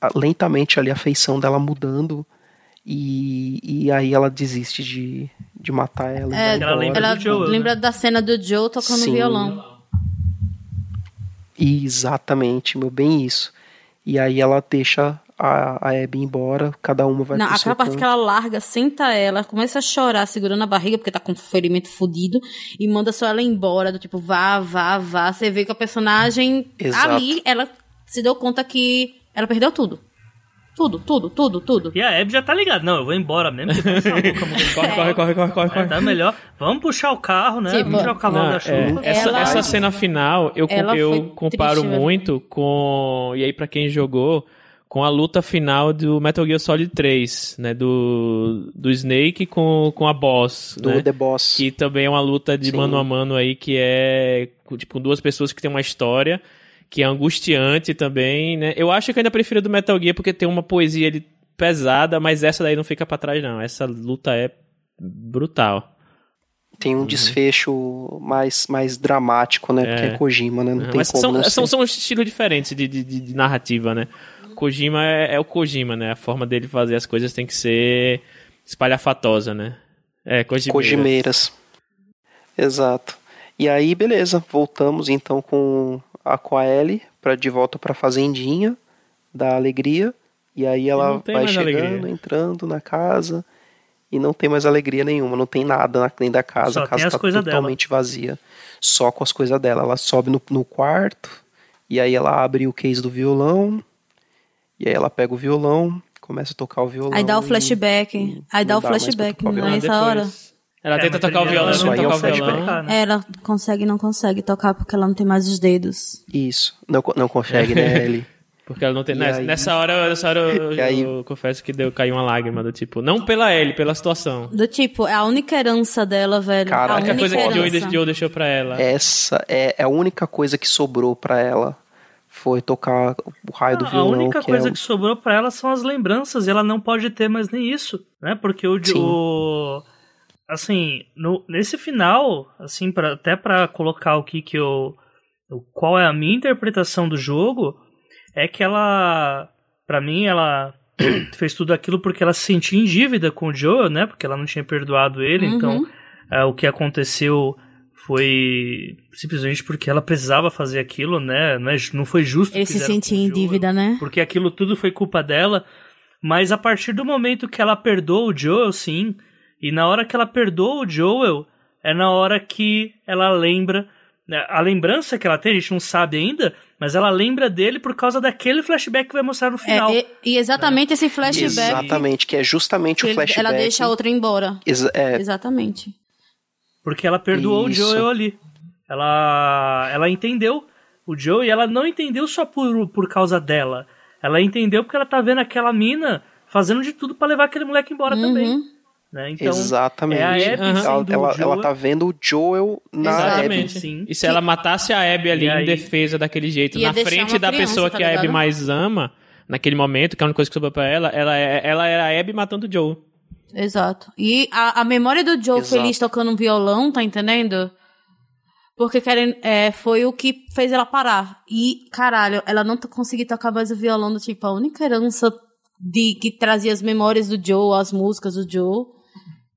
C: a- lentamente ali a feição dela mudando. E, e aí ela desiste de, de matar ela. e
D: É,
B: ela lembra
D: ela
B: Joe, né?
D: lembra da cena do Joe tocando
C: Sim.
D: violão.
C: Exatamente, meu, bem isso. E aí ela deixa a, a Abby embora, cada uma vai
D: Não, aquela parte
C: canto.
D: que ela larga, senta ela, começa a chorar, segurando a barriga, porque tá com um ferimento fudido, e manda só ela embora, do tipo, vá, vá, vá. Você vê que a personagem
C: Exato.
D: ali, ela se deu conta que ela perdeu tudo. Tudo, tudo, tudo, tudo.
B: E a Abby já tá ligada. Não, eu vou embora mesmo. porque essa louca [laughs] mulher.
A: Corre, corre, corre, corre, corre,
B: É,
A: corre.
B: tá melhor. Vamos puxar o carro, né?
D: Tipo,
B: Vamos tirar o cavalo
A: Não,
B: da
A: é,
B: chuva.
A: essa,
D: Ela-
A: essa cena final eu, eu comparo
D: triste, velho.
A: muito com. E aí, pra quem jogou, com a luta final do Metal Gear Solid 3, né? Do, do Snake com, com a boss.
C: Do
A: né?
C: The Boss.
A: Que também é uma luta de
C: Sim.
A: mano a mano aí, que é com, tipo, com duas pessoas que tem uma história, que é angustiante também, né? Eu acho que eu ainda prefiro do Metal Gear porque tem uma poesia ali pesada, mas essa daí não fica pra trás, não. Essa luta é brutal.
C: Tem
A: Uhum.
C: um desfecho mais, mais dramático, né? Porque é Kojima, né? Não
A: Uhum,
C: tem
A: mas
C: como
A: são,
C: não
A: são,
C: ser.
A: são estilos diferentes de, de, de- narrativa, né? Kojima é, é o Kojima, né? A forma dele fazer as coisas tem que ser espalhafatosa, né? É, Kojima.
C: Kojimeiras. Exato. E aí, beleza. Voltamos então com a, com a Ellie pra, de volta pra fazendinha da alegria. E aí ela
A: tem
C: vai chegando,
A: alegria.
C: entrando na casa. E não tem mais alegria nenhuma, não tem nada na- dentro da casa.
B: Só
C: a casa
B: tem as
C: tá
B: coisas dela.
C: totalmente vazia. Só com as coisas dela. Ela sobe no, no quarto. E aí ela abre o case do violão. E aí ela pega o violão, começa a tocar o violão.
D: Aí dá o
C: e-
D: flashback. Aí dá o flashback
C: violão.
D: nessa
A: depois-
D: hora.
A: Ela
B: É,
A: tenta tocar o violão,
B: ela
C: Isso
A: não
C: aí é
A: toca
C: o
A: o violão.
B: né?
D: Ela consegue, não consegue tocar porque ela não tem mais os dedos.
C: Isso. Não, não consegue, né, [laughs] Ellie?
A: Porque ela não tem.
C: E
A: Nessa,
C: aí-
A: nessa hora, nessa hora eu,
C: E aí-
A: eu confesso que deu, caiu uma lágrima do tipo. Não pela Ellie, pela situação.
D: Do tipo, é a única herança dela, velho.
C: Caraca,
D: a
A: A única coisa que Joe,
D: herança.
A: Joe deixou pra ela.
C: Essa é, é a única coisa que sobrou pra ela. Foi tocar o raio do violão.
B: a única
C: que
B: coisa
C: é o-
B: que sobrou pra ela são as lembranças e ela não pode ter mais nem isso, né? Porque o,
C: Sim.
B: Assim, no, nesse final, assim, pra, até pra colocar o que que eu o- qual é a minha interpretação do jogo, é que ela pra mim ela [coughs] fez tudo aquilo porque ela se sentia em dívida com o Joel, né? Porque ela não tinha perdoado ele,
D: Uhum.
B: então é, o que aconteceu foi simplesmente porque ela precisava fazer aquilo, né? Não, é, não foi justo.
D: Ele se sentia em dívida, né?
B: porque aquilo tudo foi culpa dela. Mas a partir do momento que ela perdoa o Joel, sim, e na hora que ela perdoa o Joel, é na hora que ela lembra. né, A lembrança que ela tem, a gente não sabe ainda, mas ela lembra dele por causa daquele flashback que vai mostrar no final.
D: É, e, e exatamente esse flashback
C: Exatamente, que é justamente
D: que
C: o flashback.
D: ela deixa a outra embora.
C: Exa- é,
D: Exatamente.
B: Porque ela perdoou
C: Isso.
B: o Joel ali. Ela, ela entendeu o Joe e ela não entendeu só por, por causa dela. Ela entendeu porque ela tá vendo aquela mina fazendo de tudo pra levar aquele moleque embora também.
D: Uhum.
B: Né? Então,
C: exatamente.
B: é a Abby
A: Aham.
C: ela, ela,
B: Joel.
C: tá vendo o Joel na
A: Exatamente.
C: Abby.
B: sim.
A: E se ela matasse a Abby ali
B: aí-
A: em defesa daquele jeito,
D: Ia
A: na frente da
D: criança,
A: pessoa
D: tá
A: que a Abby mais ama, naquele momento, que é a única coisa que sobrou pra ela, ela, é- ela era a Abby matando o Joe.
D: Exato. E a, a memória do Joe
C: Exato.
D: feliz tocando um violão, tá entendendo? Porque querem, é, foi o que fez ela parar. E, caralho, ela não conseguiu tocar mais o violão do tipo, a única herança de, que trazia as memórias do Joe, as músicas do Joe,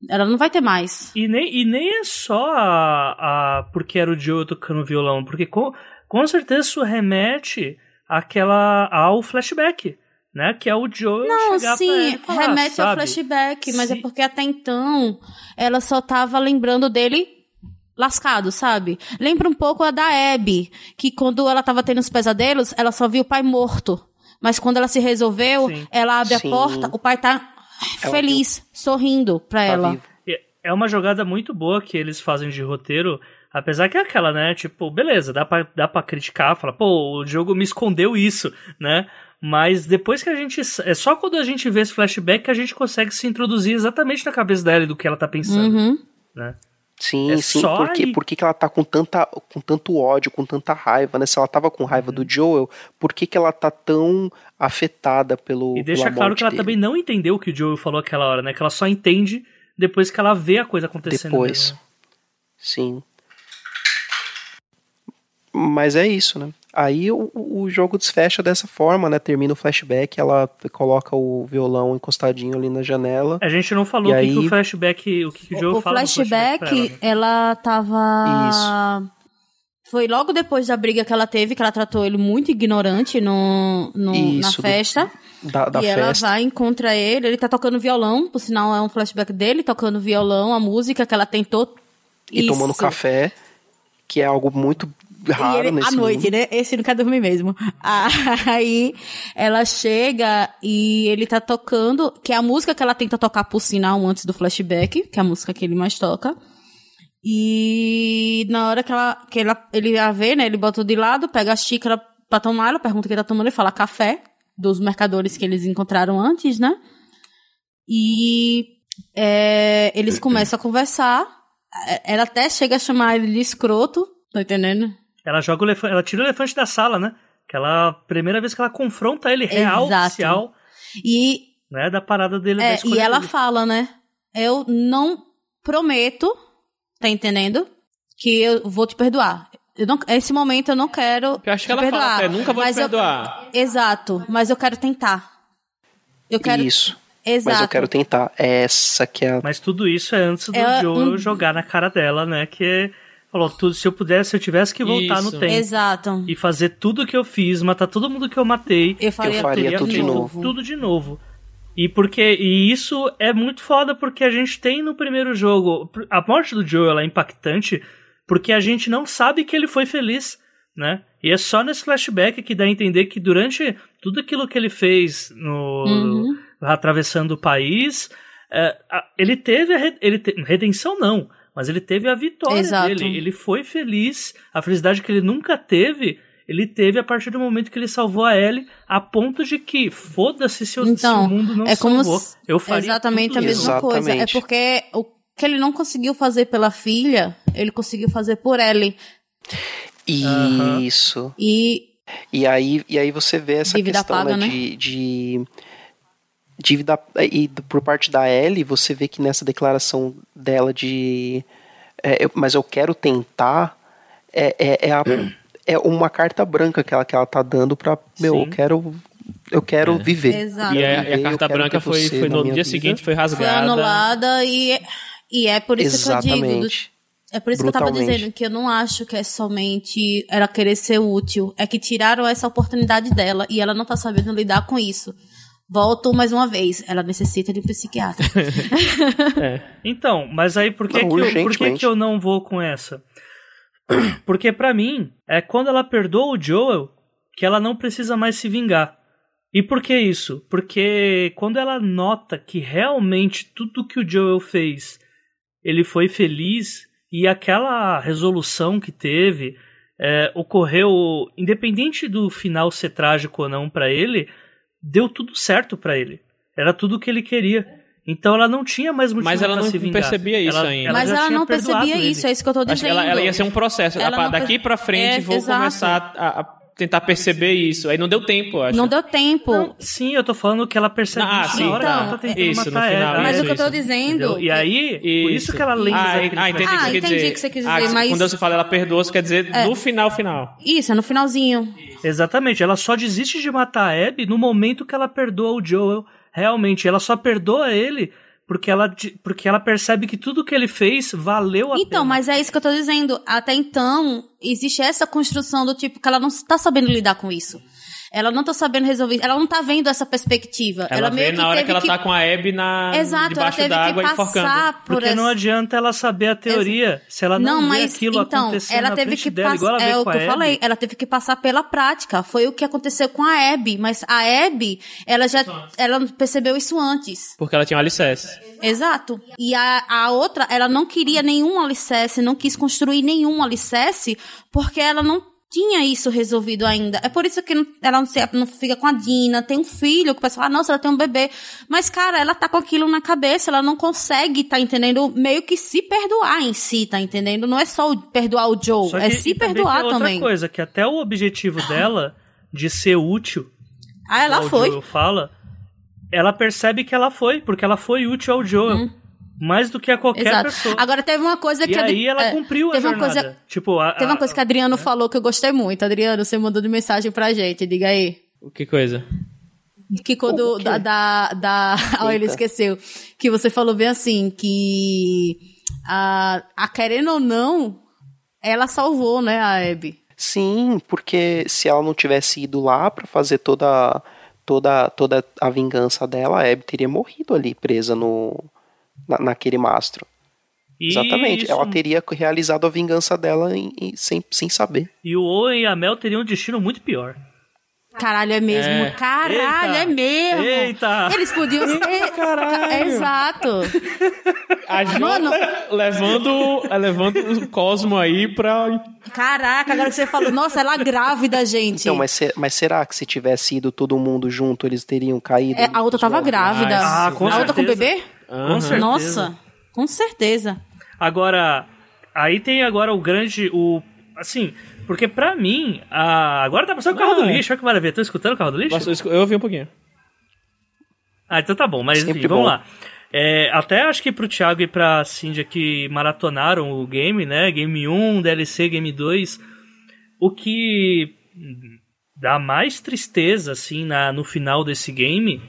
D: ela não vai ter mais.
B: E nem, e nem é só a, a porque era o Joe tocando violão, porque com, com certeza isso remete àquela, ao flashback, né? Que é o Joe
D: Não,
B: chegar pra
D: sim,
B: e falar,
D: remete ao
B: sabe?
D: flashback, mas é
B: Sim.
D: porque até então ela só tava lembrando dele lascado, sabe? Lembra um pouco a da Abby, que quando ela tava tendo os pesadelos, ela só viu o pai morto. Mas quando ela se resolveu,
B: Sim.
D: ela abre
C: Sim.
D: a porta, o pai tá
C: Ela
D: feliz, sorrindo pra
C: Tá
D: ela.
C: vivo.
B: É uma jogada muito boa que eles fazem de roteiro, apesar que é aquela, né? Tipo, beleza, dá pra, dá pra criticar, falar, pô, o jogo me escondeu isso, né? Mas depois que a gente. É só quando a gente vê esse flashback que a gente consegue se introduzir exatamente na cabeça dela e do que ela tá pensando,
D: Uhum.
B: né?
C: Sim,
B: É
C: sim.
B: só
C: Por, que,
B: aí.
C: por que, que ela tá com, tanta, com tanto ódio, com tanta raiva, né? Se ela tava com raiva
B: Uhum.
C: do Joel, por que, que ela tá tão afetada pelo.
B: E deixa
C: pela
B: claro
C: morte
B: que ela
C: dele?
B: também não entendeu o que o Joel falou aquela hora, né? Que ela só entende depois que ela vê a coisa acontecendo.
C: Depois.
B: mesmo?
C: Sim. Mas é isso, né? Aí o, o jogo desfecha dessa forma, né? Termina o flashback, ela coloca o violão encostadinho ali na janela.
B: A gente não falou o que, que
C: aí-
B: o flashback, o que, que o Joel
D: O
B: fala no
D: flashback,
B: pra ela, né?
D: ela tava. Foi logo depois da briga que ela teve, que ela tratou ele muito ignorante no, no- na
C: Isso, do-
D: festa.
C: da, da
D: e ela
C: festa.
D: vai, encontra ele, ele tá tocando violão, por sinal é um flashback dele, tocando violão, a música que ela tentou.
C: E tomando
D: Isso.
C: café, que é algo muito raro
D: ele,
C: nesse
D: à noite,
C: mundo.
D: né? Esse não quer dormir mesmo. Aí ela chega e ele tá tocando, que é a música que ela tenta tocar por sinal antes do flashback, que é a música que ele mais toca. E na hora que, ela, que ela, ele a vê, né? Ele bota de lado, pega a xícara pra tomar, ela pergunta o que ele tá tomando e fala café, dos mercadores que eles encontraram antes, né? E é, eles começam a conversar. É, Ela até chega a chamar ele de escroto, tá entendendo?
B: Ela joga o elefante, ela tira o elefante da sala, né? Aquela primeira vez que ela confronta ele real,
D: Exato.
B: oficial,
D: E,
B: né? Da parada dele. da
D: é,
B: escolha
D: e ela
B: dele.
D: fala, né? Eu não prometo, tá entendendo? Que eu vou te perdoar. Eu não, esse momento eu não quero.
A: Eu acho que ela fala
D: perdoar,
A: até, nunca vou te
D: mas eu-
A: perdoar.
D: exato, mas eu quero tentar. Eu quero.
C: Isso.
D: Exato.
C: Mas eu quero tentar. Essa que é a...
B: Mas tudo isso é antes do
D: É,
B: Joel
D: um-
B: jogar na cara dela, né? Que falou, tudo, se eu pudesse, se eu tivesse que voltar
A: Isso.
B: no tempo
D: Exato.
B: e fazer tudo que eu fiz, matar todo mundo que eu matei,
D: Eu faria,
C: Eu faria
D: tudo,
C: tudo de novo.
B: tudo de novo. E porque e isso é muito foda porque a gente tem no primeiro jogo a morte do Joel ela é impactante porque a gente não sabe que ele foi feliz, né? E é só nesse flashback que dá a entender que durante tudo aquilo que ele fez no
D: Uhum.
B: atravessando o país, é, a- ele teve a ele te- redenção não, mas ele teve a vitória
D: Exato.
B: dele. Ele foi feliz, a felicidade que ele nunca teve, ele teve a partir do momento que ele salvou a Ellie, a ponto de que foda-se se, o- se
D: Então,
B: o mundo não
D: é como
B: salvou.
D: se-
B: Eu faria
D: exatamente a mesma
B: isso.
D: coisa. É porque o que ele não conseguiu fazer pela filha, ele conseguiu fazer por Ellie.
C: Isso.
D: E
C: E aí, e aí você vê essa
D: Dívida
C: questão
D: paga,
C: né,
D: né?
C: de, de dívida e por parte da Ellie, você vê que nessa declaração dela de é, eu- mas eu quero tentar é, é, é, a- [clears throat] é uma carta branca que ela, que ela tá dando pra meu,
B: Sim.
C: eu quero eu quero viver.
D: Exato.
A: E
C: Eu
A: a,
C: quero
A: e a carta branca foi, foi no
C: minha
A: dia
C: vida.
A: seguinte, foi
D: foi
A: rasgada.
D: anulada e, e é por isso que eu digo. do-
C: Exatamente.
D: É por isso que eu tava dizendo que eu não acho que é somente ela querer ser útil. É que tiraram essa oportunidade dela e ela não tá sabendo lidar com isso. Volto mais uma vez. Ela necessita de um psiquiatra. [laughs] [laughs]
B: Então, mas aí por que,
C: Não,
B: que, eu, por que, que eu não vou com essa? [clears throat] Porque pra mim, é quando ela perdoa o Joel que ela não precisa mais se vingar. E por que isso? Porque quando ela nota que realmente tudo que o Joel fez, ele foi feliz e aquela resolução que teve é, ocorreu, independente do final ser trágico ou não pra ele, deu tudo certo pra ele. Era tudo o que ele queria. Então ela não tinha mais motivo
A: Mas ela
B: pra
A: não
B: se vingar.
A: percebia isso
B: Ela-
A: ainda.
D: Mas
B: já
D: ela não percebia
B: ele.
D: isso, é isso que eu tô dizendo.
A: ela, ela ia ser um processo.
D: Ela
A: Ah, Daqui
D: per-
A: pra frente
D: É,
A: vou
D: exato.
A: começar a, a tentar perceber isso. Aí não deu tempo, acho.
D: Não deu tempo.
B: Não, sim, eu tô falando que ela percebe
A: Ah,
B: isso
A: sim,
B: na hora
D: tá.
B: que ela tá tentando
A: Isso,
B: matar
A: final,
B: ela.
D: Mas
A: isso,
D: o que eu tô
A: isso.
D: dizendo.
B: Entendeu? E aí, por isso que ela lembra
A: Ah, ah, entendi o que
D: Ah, entendi
A: dizer.
D: o que você quis
A: Ah,
D: dizer, mas-
A: Quando você fala ela perdoa, você quer dizer no final, final.
D: Isso, é no finalzinho.
B: Exatamente, ela só desiste de matar a Abby no momento que ela perdoa o Joel. Realmente, ela só perdoa ele porque ela, porque ela percebe que tudo que ele fez valeu a
D: Então,
B: pena.
D: mas é isso que eu tô dizendo. Até então, existe essa construção do tipo que ela não tá sabendo lidar com isso. Ela não tá sabendo resolver, ela não tá vendo essa perspectiva.
A: Ela,
D: Ela,
A: vê
D: meio que
A: na hora
D: teve
A: que ela tá com a Abby na,
D: Exato, ela
A: debaixo
D: teve que
A: d'água e enforcando.
D: passar por
B: Porque
D: essa...
B: não adianta ela saber a teoria se ela não,
D: Não,
B: vê
D: mas
B: aquilo
D: então,
B: acontecer
D: ela
B: na
D: teve que
B: dela, igual
D: passar.
B: ela
D: É
B: vê
D: o que eu falei, ela teve que passar pela prática. Foi o que aconteceu com a Abby, mas a Abby, ela já ela percebeu isso antes.
A: Porque ela tinha um alicerce.
D: Exato. E a, a outra, ela não queria nenhum alicerce, não quis construir nenhum alicerce, porque ela não tinha isso resolvido ainda. É por isso que ela não, se- não fica com a Dina, tem um filho, que o pessoal, ah, nossa, ela tem um bebê. Mas, cara, ela tá com aquilo na cabeça, ela não consegue, tá entendendo? Meio que se perdoar em si, tá entendendo? Não é só o- perdoar o Joe, é
B: que-
D: se
B: e também
D: perdoar
B: tem
D: também.
B: outra coisa, que até o objetivo dela de ser útil
D: Ah, ela foi.
B: Joel fala, ela percebe que ela foi, porque ela foi útil ao Joel. Mais do que a qualquer.
D: Exato.
B: pessoa.
D: Agora teve uma coisa
B: e
D: que a Adri-
B: aí ela
D: é,
B: cumpriu a jornada.
D: coisa
B: tipo, a,
D: Teve uma
B: a-
D: coisa que Adriano falou que eu gostei muito. Adriano, você mandou de mensagem pra gente, diga aí.
A: Que coisa.
D: Que quando
C: O
D: da, da, da [laughs] oh, ele esqueceu que você falou bem assim que a, a querendo ou não ela salvou né a Abby
C: Sim, porque se ela não tivesse ido lá pra fazer toda toda, toda a vingança dela, a Abby teria morrido ali, presa no, na, naquele mastro. Exatamente.
B: Isso.
C: Ela teria realizado a vingança dela em, em- sem, sem saber.
B: E o Owen e a Mel teriam um destino muito pior.
D: Caralho, é mesmo.
A: É.
D: Caralho,
B: Eita.
D: é mesmo.
B: Eita!
D: Eles podiam ser.
A: caralho.
D: Exato.
A: A Jota
D: Mano.
A: levando, levando o Cosmo aí pra.
D: Caraca, agora que você falou, nossa, ela grávida, gente.
C: Então, mas, mas será que se tivesse ido todo mundo junto, eles teriam caído?
D: É, a outra tava grávida.
B: Ah, com
D: a outra com
B: certeza.
D: bebê?
B: Com certeza.
D: Nossa, com certeza.
B: Agora, aí tem agora o grande. o Assim, porque pra mim, a... agora tá passando o carro
A: Ah,
B: do lixo. Olha que maravilha. Tô escutando o carro do lixo?
A: Nossa, eu ouvi um pouquinho.
B: Ah, então tá bom, mas
C: Sempre
B: enfim, vamos
C: bom.
B: lá. É, até acho que pro Thiago e pra Cindy que maratonaram o game, né? Game 1, DLC, Game 2. O que dá mais tristeza, assim, na, no final desse game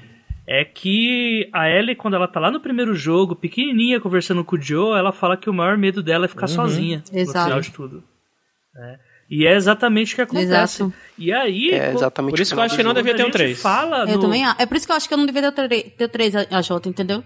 B: é que a Ellie, quando ela tá lá no primeiro jogo, pequenininha, conversando com o Joe, ela fala que o maior medo dela é ficar sozinha
D: Exato.
B: no final de tudo. né? E é exatamente o que acontece.
D: Exato.
B: E aí,
C: É exatamente
A: Por isso
C: o
A: que eu acho que não devia ter um
B: quando a gente
A: 3.
B: Fala
D: Eu
B: no-
D: também acho. É por isso que eu acho que eu não devia ter, três a, a Jota, entendeu?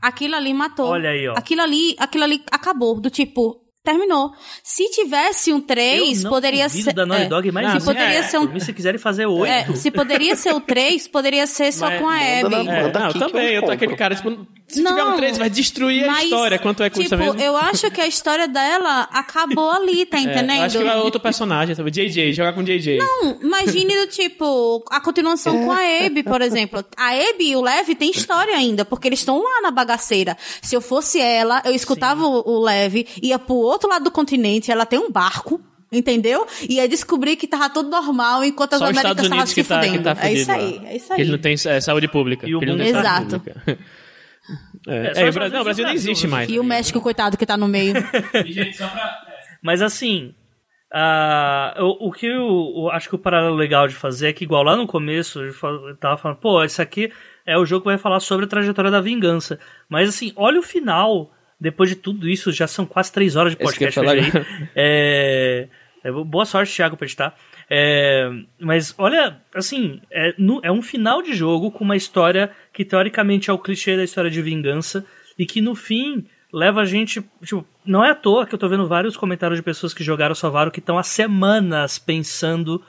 D: Aquilo ali matou.
B: Olha aí, ó.
D: Aquilo ali, aquilo ali acabou. Do tipo, terminou. Se tivesse um 3,
B: Eu não
D: poderia ser.
B: da Naughty
D: é,
B: Dog
A: Não,
D: se poderia
A: é,
D: ser um.
B: Se quiserem fazer oito.
D: É, se poderia ser o 3, poderia ser só
A: Mas
D: com a Abby.
C: na-
A: É, não,
C: aqui que
A: também.
C: eu
A: Eu tô aquele cara, tipo, se
D: Não,
A: tiver um 3, vai destruir a
D: Mas,
A: história. Quanto é que custa
D: tipo,
A: mesmo?
D: eu acho que a história dela acabou ali, tá [laughs]
A: É,
D: entendendo?
A: eu acho que é outro personagem, sabe? JJ, jogar com JJ.
D: Não, imagine do tipo, a continuação com a Abby, por exemplo. A Abby e o Lev tem história ainda, porque eles estão lá na bagaceira. Se eu fosse ela, eu escutava o, o Lev, ia pro outro lado do continente, ela tem um barco. Entendeu? Ia descobrir que tava tudo normal enquanto as
A: Só
D: Américas estavam se
A: que tá, que
D: fudendo.
A: tá
D: é isso aí, é isso
A: Que ele
D: aí.
A: não tem é, saúde pública.
B: E o mundo
A: saúde
D: Exato. [laughs]
A: É,
B: É,
A: é, o Bra-
B: Estados
A: não, o Brasil nem existe mais.
D: E o México, coitado, que tá no meio. [laughs]
B: Mas assim, ah, o, o que eu, eu acho que o paralelo legal de fazer é que, igual lá no começo, eu tava falando, pô, isso aqui é o jogo que vai falar sobre a trajetória da vingança. Mas assim, olha o final. Depois de tudo isso, já são quase três horas de podcast hoje aí. [laughs] É, é, boa sorte, Thiago, pra editar. É, mas olha, assim, é, no- é um final de jogo com uma história que teoricamente é o clichê da história de vingança e que no fim leva a gente. Tipo, não é à toa que eu tô vendo vários comentários de pessoas que jogaram Salvaro que estão há semanas pensando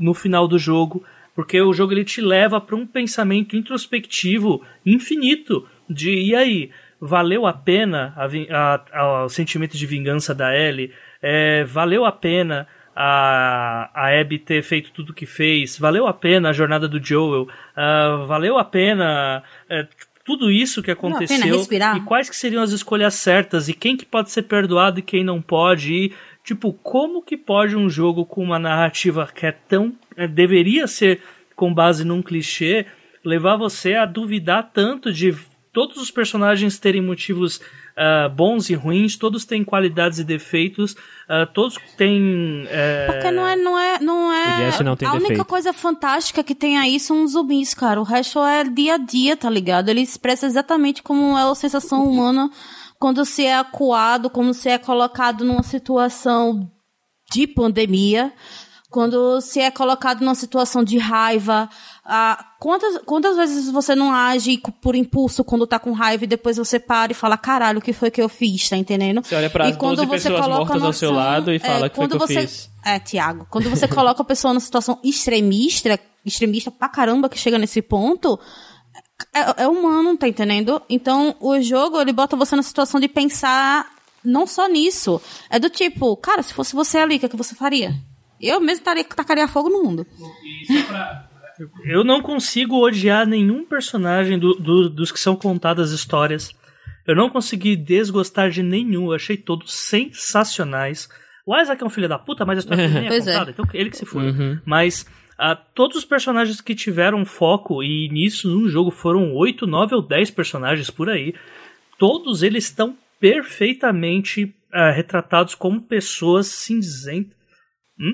B: no final do jogo, porque o jogo ele te leva para um pensamento introspectivo infinito de e aí valeu a pena a, a- a- o sentimento de vingança da Ellie? É, valeu a pena a, a Abby ter feito tudo o que fez? Valeu a pena a jornada do Joel? Ah, valeu a pena é, tudo isso que
D: a pena
B: aconteceu?
D: respirar?
B: e quais que seriam as escolhas certas? E quem que pode ser perdoado e quem não pode? E tipo como que pode um jogo com uma narrativa que é tão é, deveria ser com base num clichê levar você a duvidar tanto de todos os personagens terem motivos ah, bons e ruins todos têm qualidades e defeitos ah, todos têm é,
D: Porque não é, não é, não é.
A: Não tem
D: a única
A: defeito.
D: coisa fantástica que tem aí são os zumbis, cara. O resto é dia a dia, tá ligado? Ele expressa exatamente como é a sensação humana quando se é acuado, quando se é colocado numa situação de pandemia, quando se é colocado numa situação de raiva. Ah, quantas, quantas vezes você não age por impulso quando tá com raiva e depois você para e fala, caralho, o que foi que eu fiz, tá entendendo?
A: Você olha para
D: E
A: as
D: quando
A: 12
D: você
A: pessoas
D: coloca
A: mortas
D: a
A: ao seu
D: noção-
A: lado e fala
D: é,
A: que foi que
D: quando
A: eu
D: você,
A: fiz.
D: É, Tiago, quando você [laughs] coloca a pessoa numa situação extremista, extremista pra caramba que chega nesse ponto, é, é humano, tá entendendo? Então, o jogo, ele bota você na situação de pensar não só nisso. É do tipo, cara, se fosse você ali, o que, é que você faria? Eu mesmo taria, tacaria fogo no mundo.
B: Eu não consigo odiar nenhum personagem do- do- dos que são contadas histórias. Eu não consegui desgostar de nenhum. Eu achei todos sensacionais. O Isaac é um filho da puta, mas a história dele nem é
D: Pois é.
B: contada, então ele que se for.
A: Uhum.
B: Mas ah, todos os personagens que tiveram foco, e nisso no jogo foram 8, 9 ou 10 personagens por aí, todos eles estão perfeitamente ah, retratados como pessoas cinzentas.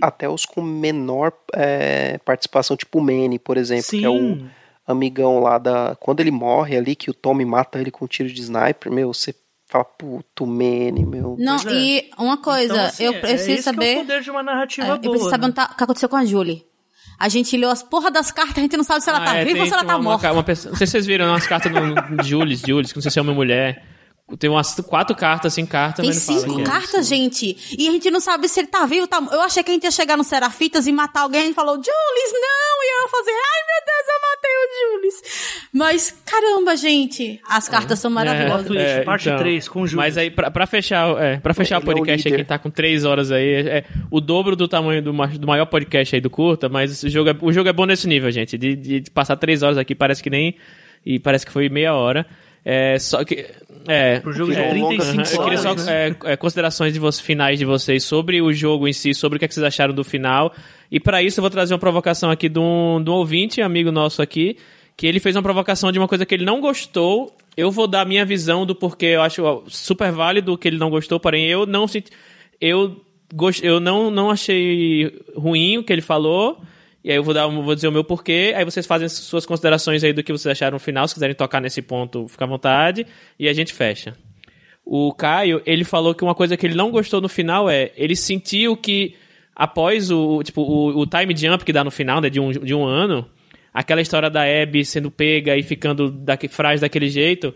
C: Até os com menor é, participação, tipo o Manny, por exemplo,
B: Sim.
C: que é o amigão lá da. Quando ele morre ali, que o Tommy mata ele com um tiro de sniper, meu, você fala, puto, Manny, meu.
D: Não,
B: é.
D: e uma coisa,
B: Então, assim,
D: eu
B: é-
D: preciso
B: é esse que é
D: saber.
B: o poder de uma narrativa
D: É,
B: boa.
D: eu preciso saber
B: né?
D: o que tá- o que aconteceu com a Julie. A gente leu as porra das cartas, a gente não sabe se ela
A: Ah,
D: tá
A: é,
D: viva ou se ela tá
A: uma- uma
D: morta.
A: uma pessoa- não sei se vocês viram umas cartas no, de Jules, Jules, que não sei se é homem ou mulher. Tem umas quatro cartas, cinco cartas,
D: Tem
A: mas não fala
D: cinco
A: que é.
D: cartas, gente. E a gente não sabe se ele tá vivo. Tá... Eu achei que a gente ia chegar no Serafitas e matar alguém. A gente falou, Jules, não! E eu ia fazer, ai meu Deus, eu matei o Jules. Mas, caramba, gente. As cartas são maravilhosas.
B: Twist, parte três, com Jules.
A: Mas aí, pra, pra fechar, é, pra fechar o
C: é o
A: podcast aqui, tá com três horas aí. É, é o dobro do tamanho do, do maior podcast aí do Curta, mas o jogo é, o jogo é bom nesse nível, gente. De, de- de passar três horas aqui, parece que nem. E parece que foi meia hora. É, só que. É,
B: jogo de
C: longa,
B: 35
A: Aham, Eu queria
B: horas,
A: só
B: né?
A: é, é, considerações de vocês, finais de vocês sobre o jogo em si, sobre o que, é que vocês acharam do final. E para isso eu vou trazer uma provocação aqui de um, de um ouvinte, amigo nosso aqui, que ele fez uma provocação de uma coisa que ele não gostou. Eu vou dar a minha visão do porquê eu acho super válido que ele não gostou, porém eu não senti. Eu, gost, eu não, não achei ruim o que ele falou. E aí eu vou, dar, vou dizer o meu porquê, aí vocês fazem suas considerações aí do que vocês acharam no final, se quiserem tocar nesse ponto, fica à vontade, e a gente fecha. O Caio, ele falou que uma coisa que ele não gostou no final é, ele sentiu que após o, tipo, o, o time jump que dá no final, né, de um, de um ano, aquela história da Abby sendo pega e ficando daque, frágil daquele jeito,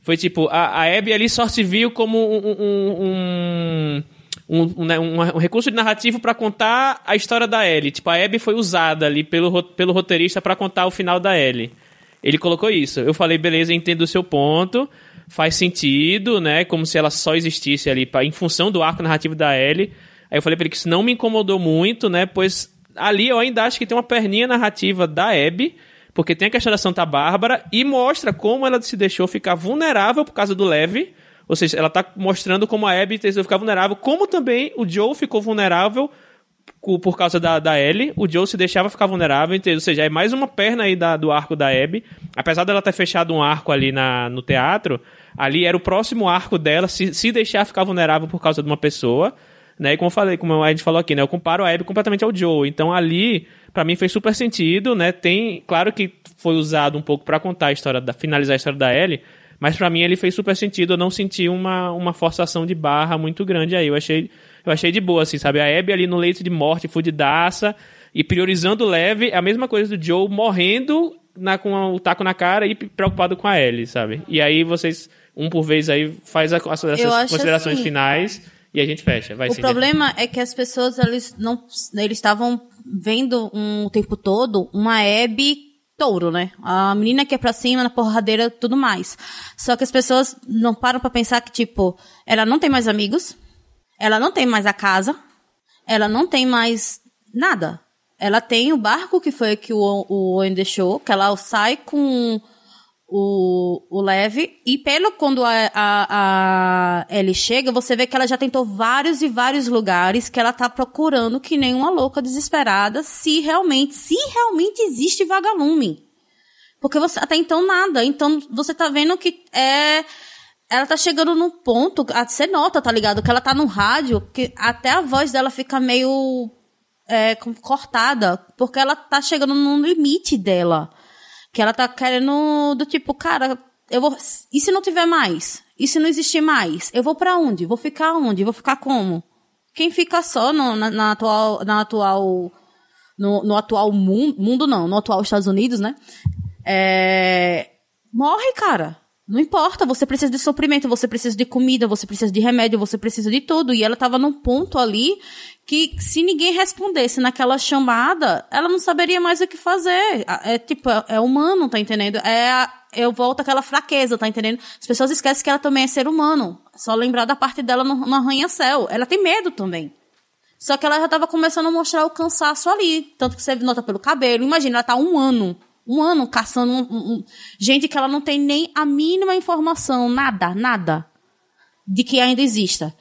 A: foi tipo, a, a Abby ali só se viu como um, um, um, um, um, né, um- recurso de narrativo pra contar a história da Ellie. Tipo, a Abby foi usada ali pelo, pelo roteirista pra contar o final da Ellie. Ele colocou isso. Eu falei, beleza, entendo o seu ponto. Faz sentido, né? Como se ela só existisse ali pra, em função do arco narrativo da Ellie. Aí eu falei pra ele que isso não me incomodou muito, né? Pois ali eu ainda acho que tem uma perninha narrativa da Abby, porque tem a questão da Santa Bárbara e mostra como ela se deixou ficar vulnerável por causa do Leve. Ou seja, ela tá mostrando como a Abby decidiu ficar vulnerável, como também o Joe ficou vulnerável por causa da, da Ellie, o Joe se deixava ficar vulnerável, entendeu? ou seja, é mais uma perna aí da- do arco da Abby. Apesar dela ter fechado um arco ali na, no teatro, ali era o próximo arco dela se, se deixar ficar vulnerável por causa de uma pessoa. Né? E como eu falei, como a gente falou aqui, né? Eu comparo a Abby completamente ao Joe. Então ali, pra mim, fez super sentido, né? Tem, claro que foi usado um pouco pra contar a história, da, finalizar a história da Ellie, mas pra mim ele fez super sentido. Eu não senti uma, uma forçação de barra muito grande aí. Eu achei, eu achei de boa, assim, sabe? A Abby ali no leito de morte, fudidaça, e priorizando leve, é a mesma coisa do Joe morrendo na, com o taco na cara e preocupado com a Ellie, sabe? E aí vocês, um por vez aí, faz a- as
D: acho
A: considerações
D: assim,
A: finais e a gente fecha. Vai,
D: O problema é que as pessoas, eles não, eles estavam vendo um, o tempo todo uma Abby touro, né? A menina que é pra cima, na porradeira, tudo mais. Só que as pessoas não param pra pensar que, tipo, ela não tem mais amigos, ela não tem mais a casa, ela não tem mais nada. Ela tem o barco que foi que o, o Owen deixou, que ela sai com o, o Leve. E pelo quando a, a, a Ellie chega, você vê que ela já tentou vários e vários lugares que ela tá procurando que nem uma louca desesperada se realmente, se realmente existe vagalume. Porque você até então nada. Então você tá vendo que é. Ela tá chegando num ponto, você nota, tá ligado? Que ela tá no rádio, que até a voz dela fica meio é, cortada, porque ela tá chegando num limite dela. Que ela tá querendo do tipo, cara, eu vou. E se não tiver mais? E se não existir mais? Eu vou pra onde? Vou ficar onde? Vou ficar como? Quem fica só no- na, na atual. Na atual no, no atual mundo, mundo não, no atual Estados Unidos, né? É, morre, cara. Não importa, você precisa de suprimento, você precisa de comida, você precisa de remédio, você precisa de tudo. E ela tava num ponto ali que se ninguém respondesse naquela chamada, ela não saberia mais o que fazer. É tipo, é, é humano, tá entendendo? É eu volto àquela fraqueza, tá entendendo? As pessoas esquecem que ela também é ser humano. Só lembrar da parte dela no, no arranha-céu. Ela tem medo também. Só que ela já tava começando a mostrar o cansaço ali. Tanto que você nota pelo cabelo. Imagina, ela tá um ano. Um ano caçando um- um- gente que ela não tem nem a mínima informação, nada, nada, de que ainda exista.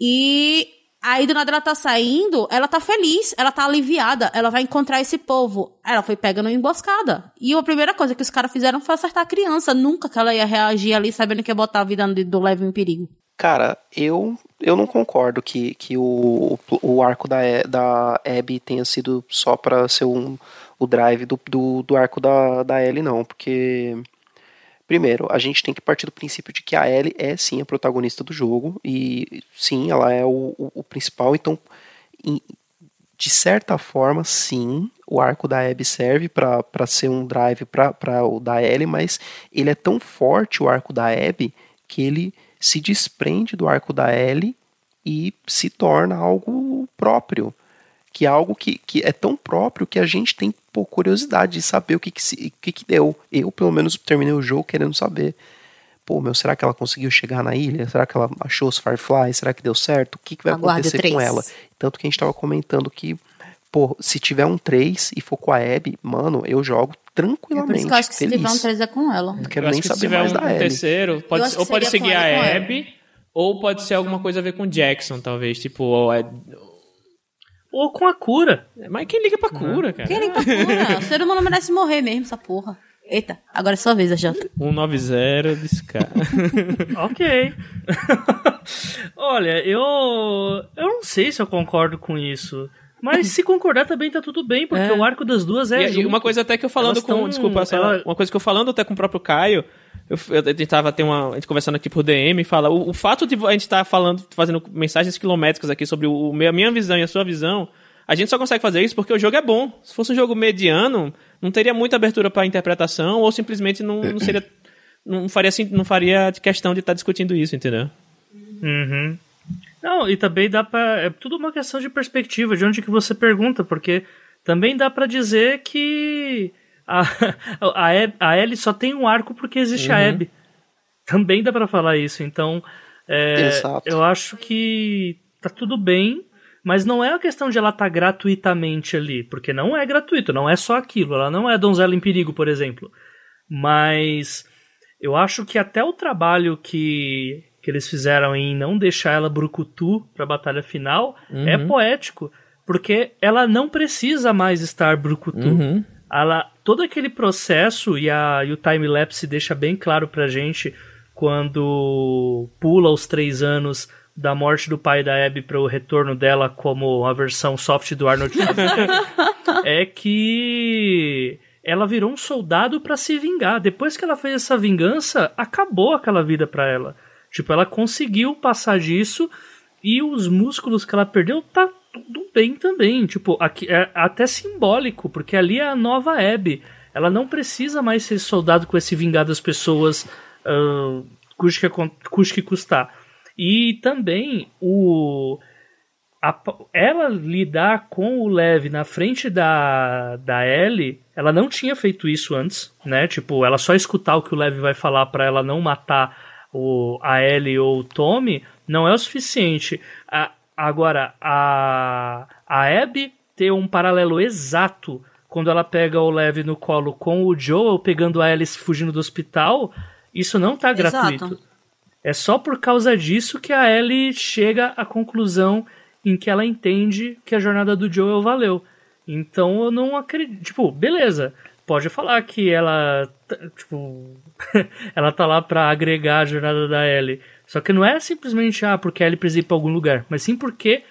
D: E aí do nada ela tá saindo, ela tá feliz, ela tá aliviada, ela vai encontrar esse povo. Ela foi pega numa emboscada. E a primeira coisa que os caras fizeram foi acertar a criança. Nunca que ela ia reagir ali sabendo que ia botar a vida do- Leve em perigo.
C: Cara, eu, eu não concordo que, que o, o arco da, da Abby tenha sido só pra ser um, o drive do, do, do arco da, da Ellie, não. Porque, primeiro, a gente tem que partir do princípio de que a Ellie é sim a protagonista do jogo. E sim, ela é o, o, o principal. Então, em- de certa forma, sim, o arco da Abby serve para ser um drive para o da Ellie, mas ele é tão forte, o arco da Abby, que ele se desprende do arco da Ellie e se torna algo próprio. Que é algo que, que é tão próprio que a gente tem por curiosidade de saber o que, que, se, que, que deu. Eu, pelo menos, terminei o jogo querendo saber. Pô, meu, será que ela conseguiu chegar na ilha? Será que ela achou os Fireflies? Será que deu certo? O que, que vai
D: Aguarde
C: acontecer com ela? Tanto que a gente tava comentando que, pô, se tiver um 3 e for com a Abby, mano, eu jogo
D: É
C: tranquilamente.
D: por isso que eu acho que se
C: feliz.
D: tiver um 3 é com ela.
C: Não quero
A: Eu
C: nem
A: que se
C: saber mais
A: um,
C: da Ellie.
A: terceiro, pode, ou pode seguir
D: com
A: a Abby, ou pode ser alguma coisa a ver com Jackson, talvez. Tipo, ou
B: com a cura.
A: mas quem liga pra cura, cara?
D: Quem liga cura? O ser humano merece morrer mesmo, essa porra. Eita, agora é sua vez, Jota.
A: 190 discar. [laughs]
B: ok. [laughs] Olha, eu. Eu não sei se eu concordo com isso. Mas se concordar também tá tudo bem, porque
A: É.
B: o arco das duas é.
A: E, e
B: junto.
A: uma coisa até que eu falando
B: Elas
A: com.
B: tão-
A: desculpa, só,
B: ela-
A: uma coisa que eu falando até com o próprio Caio. Eu, eu, a gente tava tem uma, a gente conversando aqui por DM, fala, o, o fato de a gente estar falando, fazendo mensagens quilométricas aqui sobre o, a minha visão e a sua visão, a gente só consegue fazer isso porque o jogo é bom. Se fosse um jogo mediano, não teria muita abertura para interpretação ou simplesmente não, não seria não faria não faria questão de estar discutindo isso, entendeu?
B: Uhum. Não, e também dá pra. É tudo uma questão de perspectiva, de onde que você pergunta, porque também dá pra dizer que a, a, a Ellie só tem um arco porque existe a Abby. Também dá pra falar isso, então. é, eu acho que tá tudo bem, mas não é a questão de ela estar gratuitamente ali, porque não é gratuito, não é só aquilo. Ela não é donzela em perigo, por exemplo. Mas eu acho que até o trabalho que, que eles fizeram em não deixar ela brucutu pra batalha final é poético. Porque ela não precisa mais estar brucutu.
A: Uhum.
B: Ela, todo aquele processo, e, a, e o time-lapse deixa bem claro pra gente quando pula os três anos da morte do pai da Abby para o retorno dela como a versão soft do Arnold Schwarzenegger, [laughs] é que ela virou um soldado para se vingar. Depois que ela fez essa vingança, acabou aquela vida para ela. Tipo, ela conseguiu passar disso e os músculos que ela perdeu tá tudo bem também. Tipo, aqui é até simbólico, porque ali é a nova Abby. Ela não precisa mais ser soldado com esse vingar das pessoas, ah, custe, que, que custar. E também o a- ela lidar com o Lev na frente da, da Ellie, ela não tinha feito isso antes, né? Tipo, ela só escutar o que o Lev vai falar pra ela não matar o, a Ellie ou o Tommy não é o suficiente. A, agora, a, a Abby ter um paralelo exato quando ela pega o Lev no colo com o Joel pegando a Ellie fugindo do hospital, isso não tá
D: Exato.
B: gratuito. É só por causa disso que a Ellie chega à conclusão em que ela entende que a jornada do Joel valeu. Então eu não acredito. Tipo, beleza. Pode falar que ela. Tipo. [laughs] ela tá lá pra agregar a jornada da Ellie. Só que não é simplesmente, ah, porque a Ellie precisa ir pra algum lugar. Mas sim porque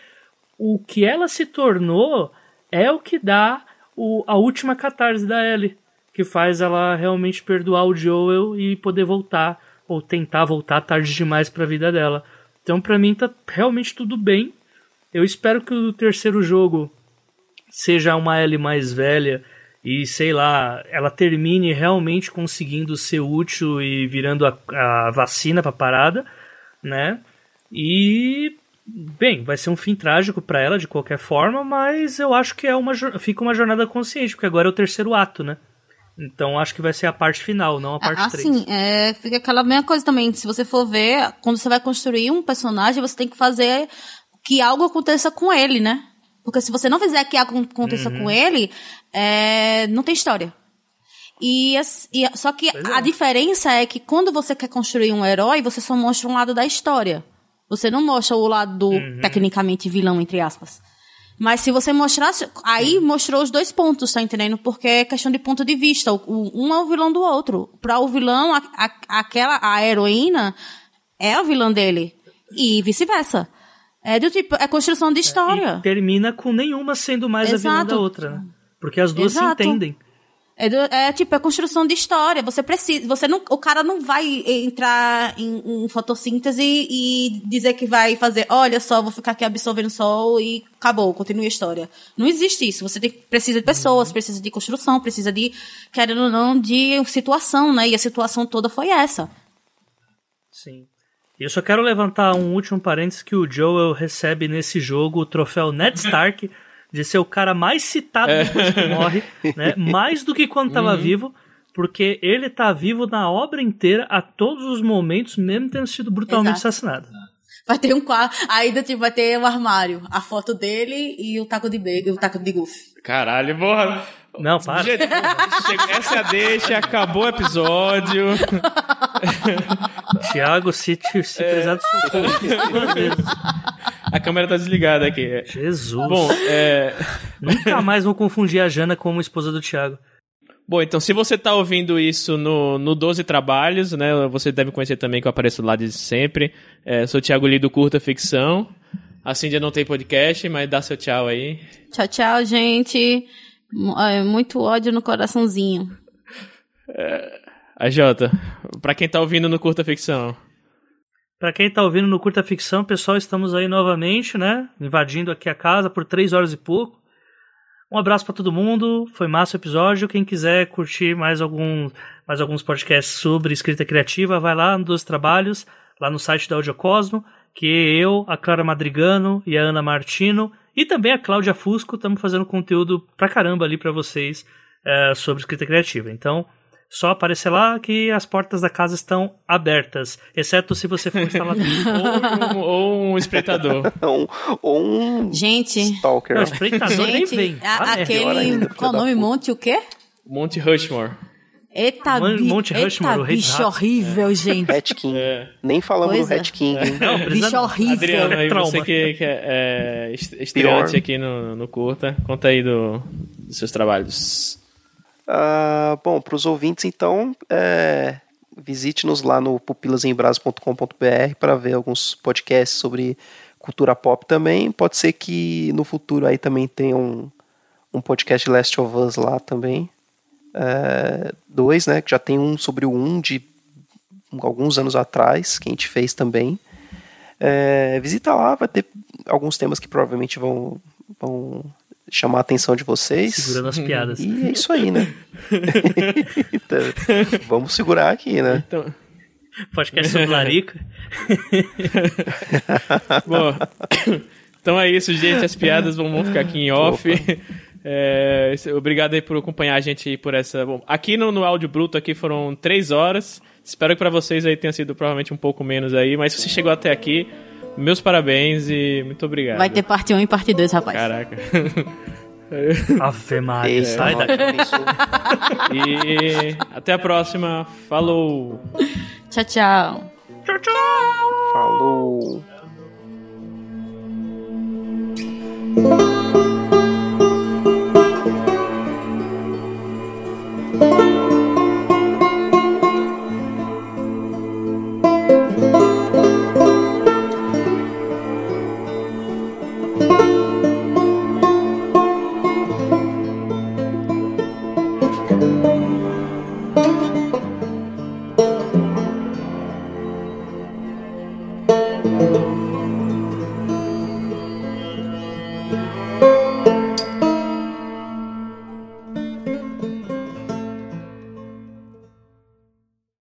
B: o que ela se tornou é o que dá o, a última catarse da Ellie. Que faz ela realmente perdoar o Joel e poder voltar. Ou tentar voltar tarde demais pra vida dela. Então, pra mim, tá realmente tudo bem. Eu espero que o terceiro jogo seja uma Ellie mais velha e, sei lá, ela termine realmente conseguindo ser útil e virando a, a vacina pra parada, né? E, bem, vai ser um fim trágico pra ela de qualquer forma, mas eu acho que é uma, fica uma jornada consciente, porque agora é o terceiro ato, né? Então acho que vai ser a parte final, não a parte 3.
D: Assim, é, fica aquela mesma coisa também. Se você for ver, quando você vai construir um personagem, você tem que fazer que algo aconteça com ele, né? Porque se você não fizer que algo aconteça
B: Uhum.
D: com ele, é, não tem história. E, e- só que
B: é.
D: a diferença é que quando você quer construir um herói, você só mostra um lado da história. Você não mostra o lado do,
B: Uhum.
D: tecnicamente, vilão, entre aspas. Mas se você mostrasse. Aí mostrou os dois pontos, tá entendendo? Porque é questão de ponto de vista. O- o- um é o vilão do outro. Pra o vilão, a, a- aquela, a heroína é o vilão dele. E vice-versa. É do tipo, é construção de história.
B: E termina com nenhuma sendo mais a vilã
D: Exato.
B: da outra? Porque as duas
D: Exato.
B: se entendem.
D: É, do- é tipo, é construção de história. Você precisa. Você não, o cara não vai entrar em, em fotossíntese e dizer que vai fazer, olha só, vou ficar aqui absorvendo sol e acabou, continue a história. Não existe isso. Você tem, precisa de pessoas, precisa de construção, precisa de, querendo ou não, de situação, né? E a situação toda foi essa.
B: Sim. E eu só quero levantar um último parênteses que o Joel recebe nesse jogo o troféu Ned Stark [laughs] de ser o cara mais citado depois que morre, [laughs] né? Mais do que quando estava vivo, porque ele tá vivo na obra inteira a todos os momentos, mesmo tendo sido brutalmente
D: Exato.
B: assassinado.
D: Vai ter um quadro. Ainda tipo, vai ter o armário, a foto dele e o taco de bacon, o taco de golfe.
A: Caralho, porra.
B: Não, para.
A: Gente, essa é a deixa, acabou o episódio.
B: Tiago, se, te- se
A: É.
B: precisar de socorro, aqui duas vezes.
A: A câmera tá desligada aqui.
B: Jesus.
A: Bom, é...
B: Nunca mais vou confundir a Jana como esposa do Tiago.
A: Bom, então se você tá ouvindo isso no, no 12 Trabalhos, né? Você deve conhecer também que eu apareço lá de sempre. É, sou o Thiago Lee do Curta Ficção. A Cindia não tem podcast, mas dá seu tchau aí.
D: Tchau, tchau, gente. É, Muito ódio no coraçãozinho.
A: A Jota, pra quem tá ouvindo no Curta Ficção.
B: Pra quem tá ouvindo no Curta Ficção, pessoal, estamos aí novamente, né? Invadindo aqui a casa por três horas e pouco. Um abraço pra todo mundo, foi massa o episódio. Quem quiser curtir mais, algum, mais alguns podcasts sobre escrita criativa, vai lá no Dos Trabalhos, lá no site da Audiocosmo, que eu, a Clara Madrigano e a Ana Martino, e também a Cláudia Fusco, estamos fazendo conteúdo pra caramba ali pra vocês eh, sobre escrita criativa. Então, só aparecer lá que as portas da casa estão abertas, exceto se você for instalador. [laughs]
A: Ou, um- ou um espreitador.
C: Ou, [laughs] ou um
D: Gente,
C: stalker.
B: Não, espreitador nem
D: gente,
B: vem.
D: a- aquele.
C: ainda,
D: qual o nome? Monte o quê?
A: Monte Rushmore.
D: Eita,
B: Mon- Monte Rushmore,
D: eita
B: o rei
D: bicho horrível, gente.
C: Hat King.
A: É.
C: Nem falamos
D: Pois
C: do
D: é.
C: Hat King, hein?
B: Não, precisa
D: Bicho horrível.
A: Adriano, aí
B: Trauma.
A: você que, que é, é est- estreante
C: Pior.
A: aqui no, no Curta, conta aí do, dos seus trabalhos.
C: Ah, bom, para os ouvintes, então, é, visite-nos lá no pupilasembrasa.com.br para ver alguns podcasts sobre cultura pop também. Pode ser que no futuro aí também tenha um, um podcast Last of Us lá também. É, dois, né? Que já tem um sobre o um de alguns anos atrás, que a gente fez também. É, visita lá, vai ter alguns temas que provavelmente vão, vão chamar a atenção de vocês.
B: Segurando as piadas.
C: E é isso aí, né? [laughs] Então, Vamos segurar aqui, né?
A: Então,
B: Podcast sobre Larica. [laughs]
A: bom, então é isso, gente. As piadas vão, vão ficar aqui em off. É, obrigado aí por acompanhar a gente aí por essa. Bom, aqui no, no áudio bruto aqui foram três horas. Espero que pra vocês aí tenha sido provavelmente um pouco menos aí. Mas se você chegou até aqui, meus parabéns e muito obrigado.
D: Vai ter parte 1 e parte 2, rapaz.
A: Caraca. [laughs]
B: Ave Maria, sai daqui.
A: E até a próxima. Falou!
D: Tchau, tchau.
C: Falou.
E: Thank